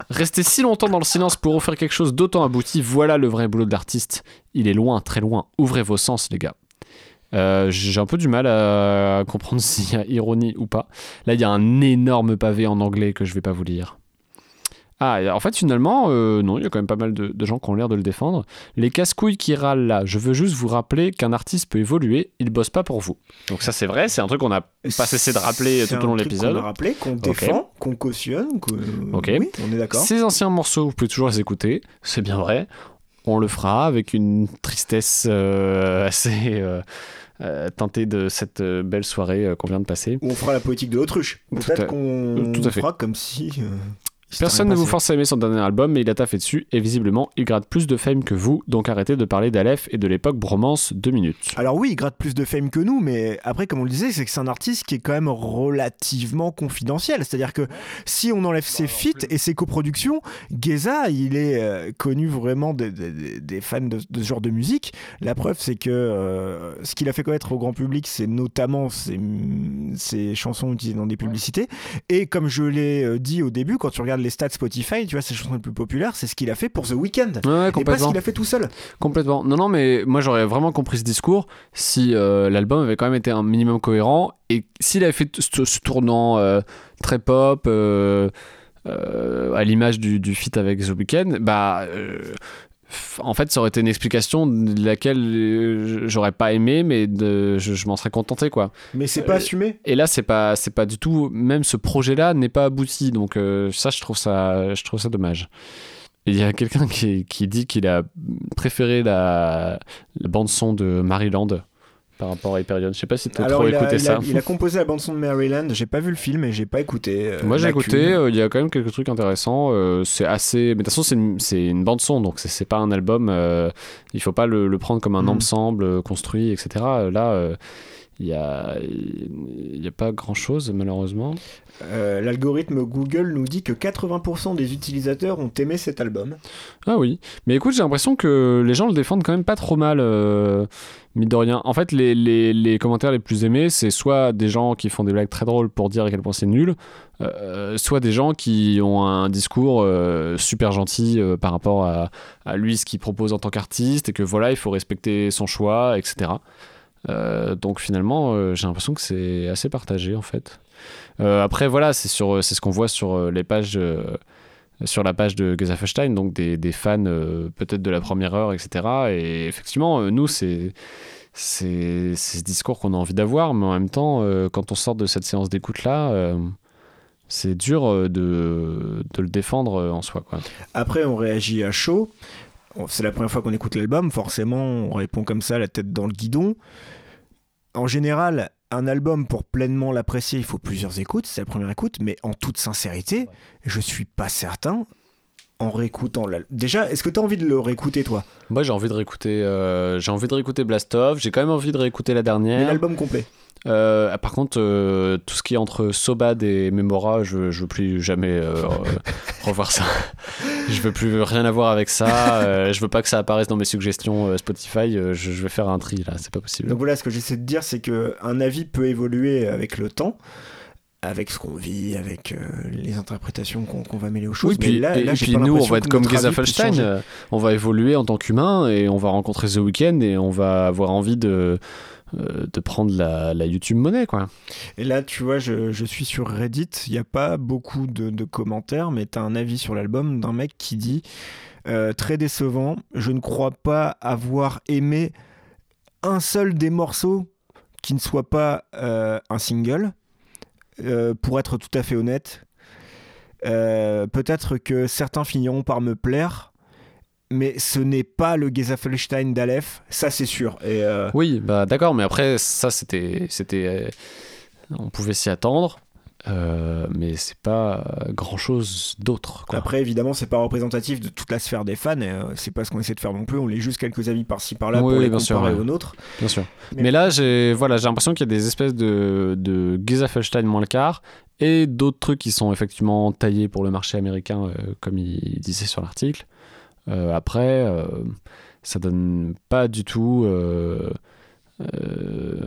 Rester si longtemps dans le silence pour offrir quelque chose d'autant abouti, voilà le vrai boulot de l'artiste. Il est loin, très loin. Ouvrez vos sens, les gars. Euh, J'ai un peu du mal à comprendre s'il y a ironie ou pas. Là, il y a un énorme pavé en anglais que je vais pas vous lire. Ah, en fait, finalement, euh, non, il y a quand même pas mal de, de gens qui ont l'air de le défendre. Les casse-couilles qui râlent là, je veux juste vous rappeler qu'un artiste peut évoluer, il bosse pas pour vous. Donc ça, c'est vrai, c'est un truc qu'on n'a pas cessé de rappeler tout au long de l'épisode. Qu'on a rappelé, qu'on défend, qu'on cautionne. que- Ok. Oui, on est d'accord. Ces anciens morceaux, vous pouvez toujours les écouter, c'est bien vrai. On le fera avec une tristesse euh, assez euh, euh, teintée de cette euh, belle soirée euh, qu'on vient de passer. On fera la politique de l'autruche. Tout Peut-être à- qu'on tout à fait. fera comme si. Personne ne vous force à aimer son dernier album, mais il a taffé dessus, et visiblement, il gratte plus de fame que vous, donc arrêtez de parler d'Aleph et de l'époque bromance deux minutes. Alors oui, il gratte plus de fame que nous, mais après, comme on le disait, c'est que c'est un artiste qui est quand même relativement confidentiel. C'est-à-dire que si on enlève ses feats et ses coproductions, Geza, il est euh, connu vraiment des, des- des- des fans de, de ce genre de musique. La preuve, c'est que euh, ce qu'il a fait connaître au grand public, c'est notamment ses, ses chansons utilisées dans des publicités. Et comme je l'ai euh, dit au début, quand tu regardes les stats Spotify, tu vois, ses chansons les plus populaires, c'est ce qu'il a fait pour The Weeknd. Ouais, Et pas ce qu'il a fait tout seul. Complètement. Non, non, mais moi j'aurais vraiment compris ce discours si euh, l'album avait quand même été un minimum cohérent et s'il avait fait ce, ce tournant euh, très pop. euh, à l'image du, du feat avec The Weeknd, bah en fait ça aurait été une explication de laquelle euh, j'aurais pas aimé mais de, je, je m'en serais contenté quoi. Mais c'est pas Euh, assumé? Et là c'est pas c'est pas du tout même ce projet là n'est pas abouti donc euh, ça je trouve ça je trouve ça dommage. Il y a quelqu'un qui, qui dit qu'il a préféré la, la bande son de Maryland par rapport à Hyperion. Je sais pas si tu as trop il, a, écouté il, ça. a, il a composé la bande son de Maryland. J'ai pas vu le film et j'ai pas écouté. euh, Moi j'ai écouté, euh, il y a quand même quelques trucs intéressants. euh, c'est assez. Mais de toute façon, c'est une, c'est une bande son, donc c'est c'est pas un album. euh, il faut pas le, le prendre comme un Mhm. ensemble construit, etc. Là, euh, il y a, y a pas grand chose, malheureusement. Euh, L'algorithme Google nous dit que 80% des utilisateurs ont aimé cet album. Ah oui. Mais écoute, j'ai l'impression que les gens le défendent quand même pas trop mal, euh, mine de rien. En fait, les, les, les commentaires les plus aimés, c'est soit des gens qui font des blagues très drôles pour dire à quel point c'est nul, euh, soit des gens qui ont un discours euh, super gentil euh, par rapport à, à lui, ce qu'il propose en tant qu'artiste, et que voilà, il faut respecter son choix, etc. Euh, donc finalement, euh, j'ai l'impression que c'est assez partagé en fait. Euh, après, voilà, c'est sur, c'est ce qu'on voit sur les pages. sur la page de Gesaffelstein, donc des, fans peut-être de la première heure, etc. Et effectivement, nous, c'est c'est ce discours qu'on a envie d'avoir, mais en même temps, quand on sort de cette séance d'écoute-là, euh, c'est dur de, de le défendre en soi. Après, on réagit à chaud. C'est la première fois qu'on écoute l'album. Forcément, on répond comme ça, la tête dans le guidon. En général, un album, pour pleinement l'apprécier, il faut plusieurs écoutes. C'est la première écoute. Mais en toute sincérité, je suis pas certain. En réécoutant l'album. Déjà, est-ce que tu as envie de le réécouter, toi? Moi, j'ai envie de réécouter, euh, j'ai envie de réécouter Blast Off. J'ai quand même envie de réécouter la dernière. l'album complet. Euh, par contre, euh, tout ce qui est entre Sobad et Memora, je, je veux plus jamais euh, re- revoir ça. Je veux plus rien avoir avec ça. je veux pas que ça apparaisse dans mes suggestions Spotify. je, je vais faire un tri là, c'est pas possible. Donc voilà, ce que j'essaie de dire, c'est que un avis peut évoluer avec le temps, avec ce qu'on vit, avec euh, les interprétations qu'on va mêler aux choses. Oui, puis, mais là, et, là, et puis nous, on va être comme notre avis Geza puisse Felstein, changer. euh, on va évoluer en tant qu'humain et on va rencontrer The Weeknd et on va avoir envie de, euh, de prendre la, YouTube monnaie, quoi. Et là, tu vois, je, suis sur Reddit, il n'y a pas beaucoup de, commentaires, mais tu as un avis sur l'album d'un mec qui dit euh, Très décevant, je ne crois pas avoir aimé un seul des morceaux qui ne soit pas euh, un single. Pour être tout à fait honnête, peut-être que certains finiront par me plaire, mais ce n'est pas le Gezafelstein d'Aleph, ça c'est sûr. Et euh, Oui, bah d'accord, mais après, ça, c'était. c'était euh, on pouvait s'y attendre, euh, mais c'est pas grand chose d'autre. Après, évidemment, c'est pas représentatif de toute la sphère des fans, et euh, c'est pas ce qu'on essaie de faire non plus. On lit juste quelques avis par-ci par-là Oui, pour les bien sûr, comparer ouais. aux nôtres. Bien sûr. Mais- Mais, là, j'ai voilà, j'ai l'impression qu'il y a des espèces de, de Gezafelstein moins le quart et d'autres trucs qui sont effectivement taillés pour le marché américain, euh, comme il disait sur l'article. Euh, après, euh, ça donne pas du tout euh,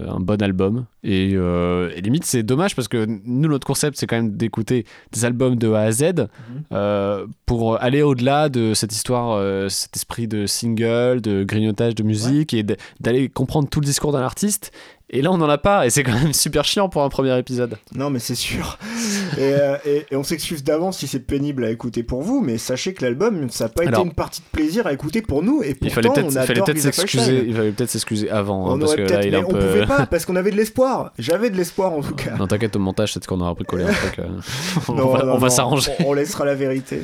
un bon album. Et, et limite, c'est dommage parce que nous, notre concept, c'est quand même d'écouter des albums de A à Z euh, pour aller au-delà de cette histoire, cet esprit de single, de grignotage de musique et d'aller comprendre tout le discours d'un artiste. Et là, on n'en a pas, et c'est quand même super chiant pour un premier épisode. Non, mais c'est sûr. et, euh, et- et on s'excuse d'avance si c'est pénible à écouter pour vous, mais sachez que l'album, ça n'a pas Alors- été une partie de plaisir à écouter pour nous. Et Il pourtant, fallait peut-être on il fallait peut-être s'excuser, il fallait peut-être s'excuser avant, hein, On parce aurait que là, il est un on pouvait pas parce qu'on avait de l'espoir. J'avais de l'espoir en tout cas. Non, t'inquiète, au montage, peut-être qu'on aura bricolé un truc. euh, on Non, va, s'arranger. On, on laissera la vérité.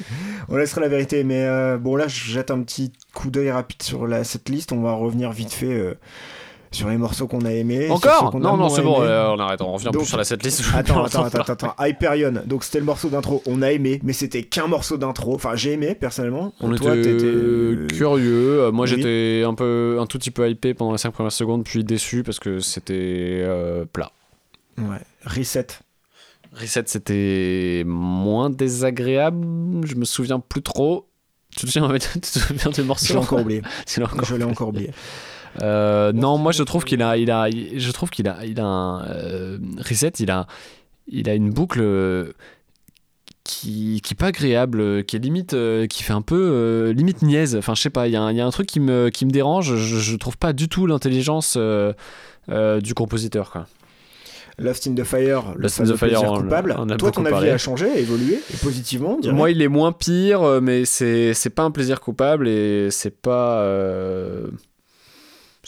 On laissera la vérité. Mais euh, bon, là, je jette un petit coup d'œil rapide sur la, cette liste. On va revenir vite fait euh, sur les morceaux qu'on a aimés. Encore Non, non, c'est bon, euh, on arrête, on revient Donc- plus sur la setlist. Attends, attends, attends, attends. Hyperion. Donc c'était le morceau d'intro. On a aimé, mais c'était qu'un morceau d'intro. Enfin, j'ai aimé personnellement. On Toi, était euh, curieux. Euh, Moi, oui. j'étais un peu, un tout petit peu hypé pendant les 5 premières secondes, puis déçu parce que c'était euh, plat. Ouais. Reset. Reset, c'était moins désagréable. Je me souviens plus trop. Tu te souviens, tu te souviens du morceau Je l'ai encore oublié. Je l'ai encore oublié. Euh, non, moi je trouve qu'il a, il a, il- je trouve qu'il a, il a un euh, reset, il a, il a une boucle euh, qui, qui est pas agréable, qui est limite, euh, qui fait un peu limite niaise. Enfin, je sais pas, il y, a un- il y a un truc qui me, qui me dérange. Je, je trouve pas du tout l'intelligence du compositeur. Quoi. Lost in the Fire, le Lost in the Fire, plaisir on- coupable. Toi, ton avis a changé, a évolué, et positivement. Moi, il est moins pire, mais c'est, c'est pas un plaisir coupable et c'est pas. euh,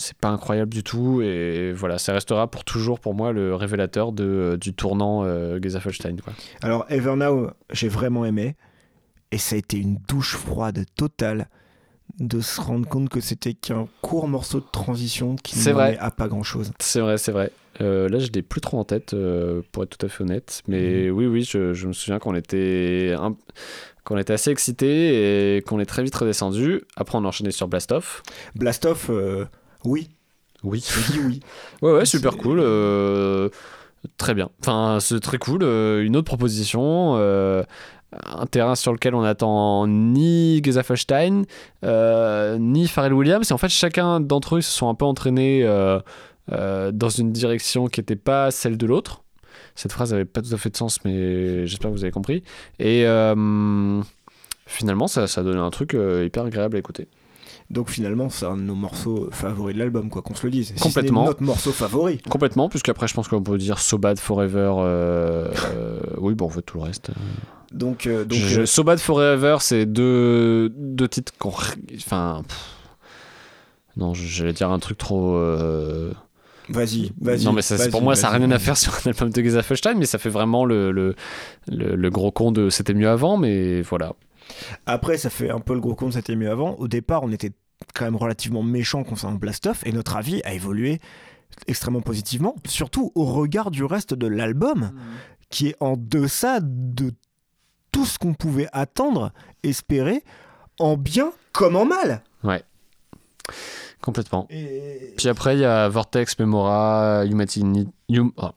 c'est pas incroyable du tout et voilà ça restera pour toujours pour moi le révélateur de, du tournant euh, Gezafelstein quoi. Alors, Evernow, j'ai vraiment aimé. Et ça a été une douche froide totale de se rendre compte que c'était qu'un court morceau de transition qui ne menait à pas grand chose. c'est vrai c'est vrai Euh, là je l'ai plus trop en tête euh, pour être tout à fait honnête mais oui oui je, je me souviens qu'on était un- qu'on était assez excités et qu'on est très vite redescendu après on a enchaîné sur Blast Off Blast Off, euh, oui, oui je dis oui. Ouais, ouais, super cool. euh, très bien. Enfin, c'est très cool. euh, une autre proposition. euh, un terrain sur lequel on attend ni Gezafelstein, euh, ni Pharrell Williams. Et en fait, chacun d'entre eux se sont un peu entraînés dans une direction qui n'était pas celle de l'autre. Cette phrase n'avait pas tout à fait de sens, mais j'espère que vous avez compris. Et finalement, ça, ça a donné un truc hyper agréable à écouter. Donc finalement, c'est un de nos morceaux favoris de l'album, quoi qu'on se le dise. Si Complètement. notre morceau favori. Complètement, puisqu'après, je pense qu'on peut dire So Bad Forever. euh, euh, oui, bon, en fait, tout le reste. Donc, euh, donc Je- So Bad Forever, c'est deux, deux titres qu'on. Enfin. pff. Non, j'allais dire un truc trop. vas-y, vas-y. non, mais ça, pour moi, ça n'a rien à faire sur un album de Gezafelstein, mais ça fait vraiment le, le, le, le gros con de c'était mieux avant, mais voilà. Après, ça fait un peu le gros con, c'était mieux avant. Au départ, on était quand même relativement méchant concernant Blast Off, et notre avis a évolué extrêmement positivement, surtout au regard du reste de l'album, qui est en deçà de tout ce qu'on pouvait attendre, espérer, en bien comme en mal. Complètement. Et... Puis après, il y a Vortex, Memora, Humanity, Hum- oh.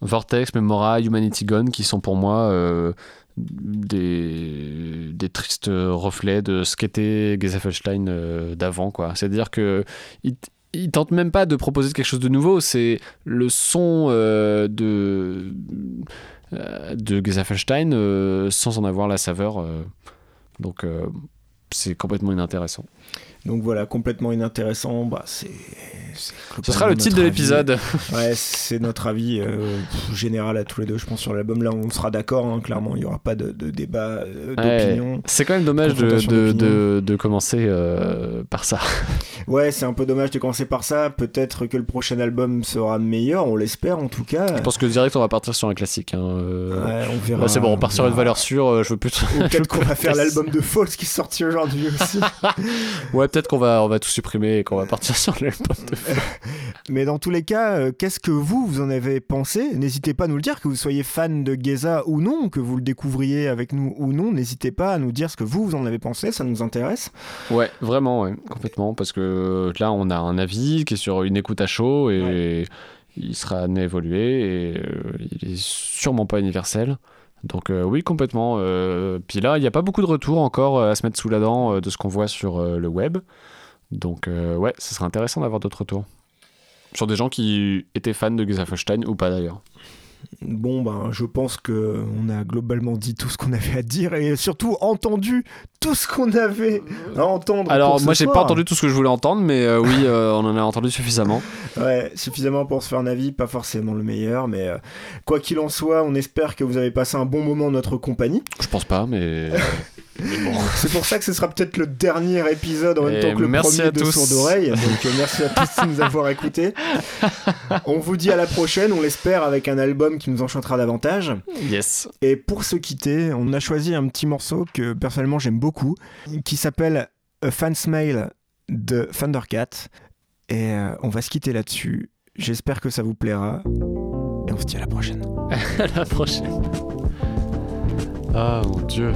Vortex, Memora, Humanity Gone, qui sont pour moi euh, des, des tristes reflets de ce qu'était Gezafelstein euh, d'avant. quoi. C'est-à-dire que il, tente même pas de proposer quelque chose de nouveau. C'est le son euh, de euh, de euh, sans en avoir la saveur. donc c'est complètement inintéressant. Donc voilà, complètement inintéressant. Bah, c'est, Ce sera le titre de l'épisode. Ouais, c'est notre avis euh, général à tous les deux, je pense, sur l'album. Là, on sera d'accord, hein, clairement, il n'y aura pas de, de débat, euh, Ouais. d'opinion. C'est quand même dommage de, de, de, de commencer euh, par ça. Ouais, c'est un peu dommage de commencer par ça. Peut-être que le prochain album sera meilleur, on l'espère en tout cas. Je pense que direct on va partir sur un classique. hein. Ouais, on verra. Là, c'est bon, on part sur une valeur sûre. Je veux plus. Peut-être qu'on va faire l'album de False qui est sorti aujourd'hui aussi. ouais, peut-être qu'on va, on va tout supprimer et qu'on va partir sur l'album de. Mais dans tous les cas, euh, qu'est-ce que vous, vous en avez pensé? N'hésitez pas à nous le dire, que vous soyez fan de Geza ou non, que vous le découvriez avec nous ou non. N'hésitez pas à nous dire ce que vous, vous en avez pensé, ça nous intéresse. Ouais, vraiment, ouais, complètement. Parce que là, on a un avis qui est sur une écoute à chaud et il sera amené à évoluer et euh, il est sûrement pas universel. Donc euh, oui, complètement. euh, puis là, il n'y a pas beaucoup de retours encore euh, à se mettre sous la dent de ce qu'on voit sur le web. Donc ouais, ce serait intéressant d'avoir d'autres retours. Sur des gens qui étaient fans de Gezafelstein ou pas d'ailleurs. Bon, ben, je pense que on a globalement dit tout ce qu'on avait à dire et surtout entendu tout ce qu'on avait à entendre. Alors, moi, j'ai pas entendu tout ce que je voulais entendre, mais euh, oui, euh, on en a entendu suffisamment. Ouais, suffisamment pour se faire un avis, pas forcément le meilleur, mais euh, quoi qu'il en soit, on espère que vous avez passé un bon moment en notre compagnie. Je pense pas, mais. Bon. C'est pour ça que ce sera peut-être le dernier épisode en même Et temps que le merci premier à de. Sourd d'oreille. Donc euh, merci à tous de nous avoir écoutés. On vous dit à la prochaine, on l'espère, avec un album qui nous enchantera davantage. Yes. Et pour se quitter, on a choisi un petit morceau que personnellement j'aime beaucoup, qui s'appelle A Fan's Mail de Thundercat. Et euh, on va se quitter là-dessus. J'espère que ça vous plaira. Et on se dit à la prochaine. À la prochaine. Ah mon dieu.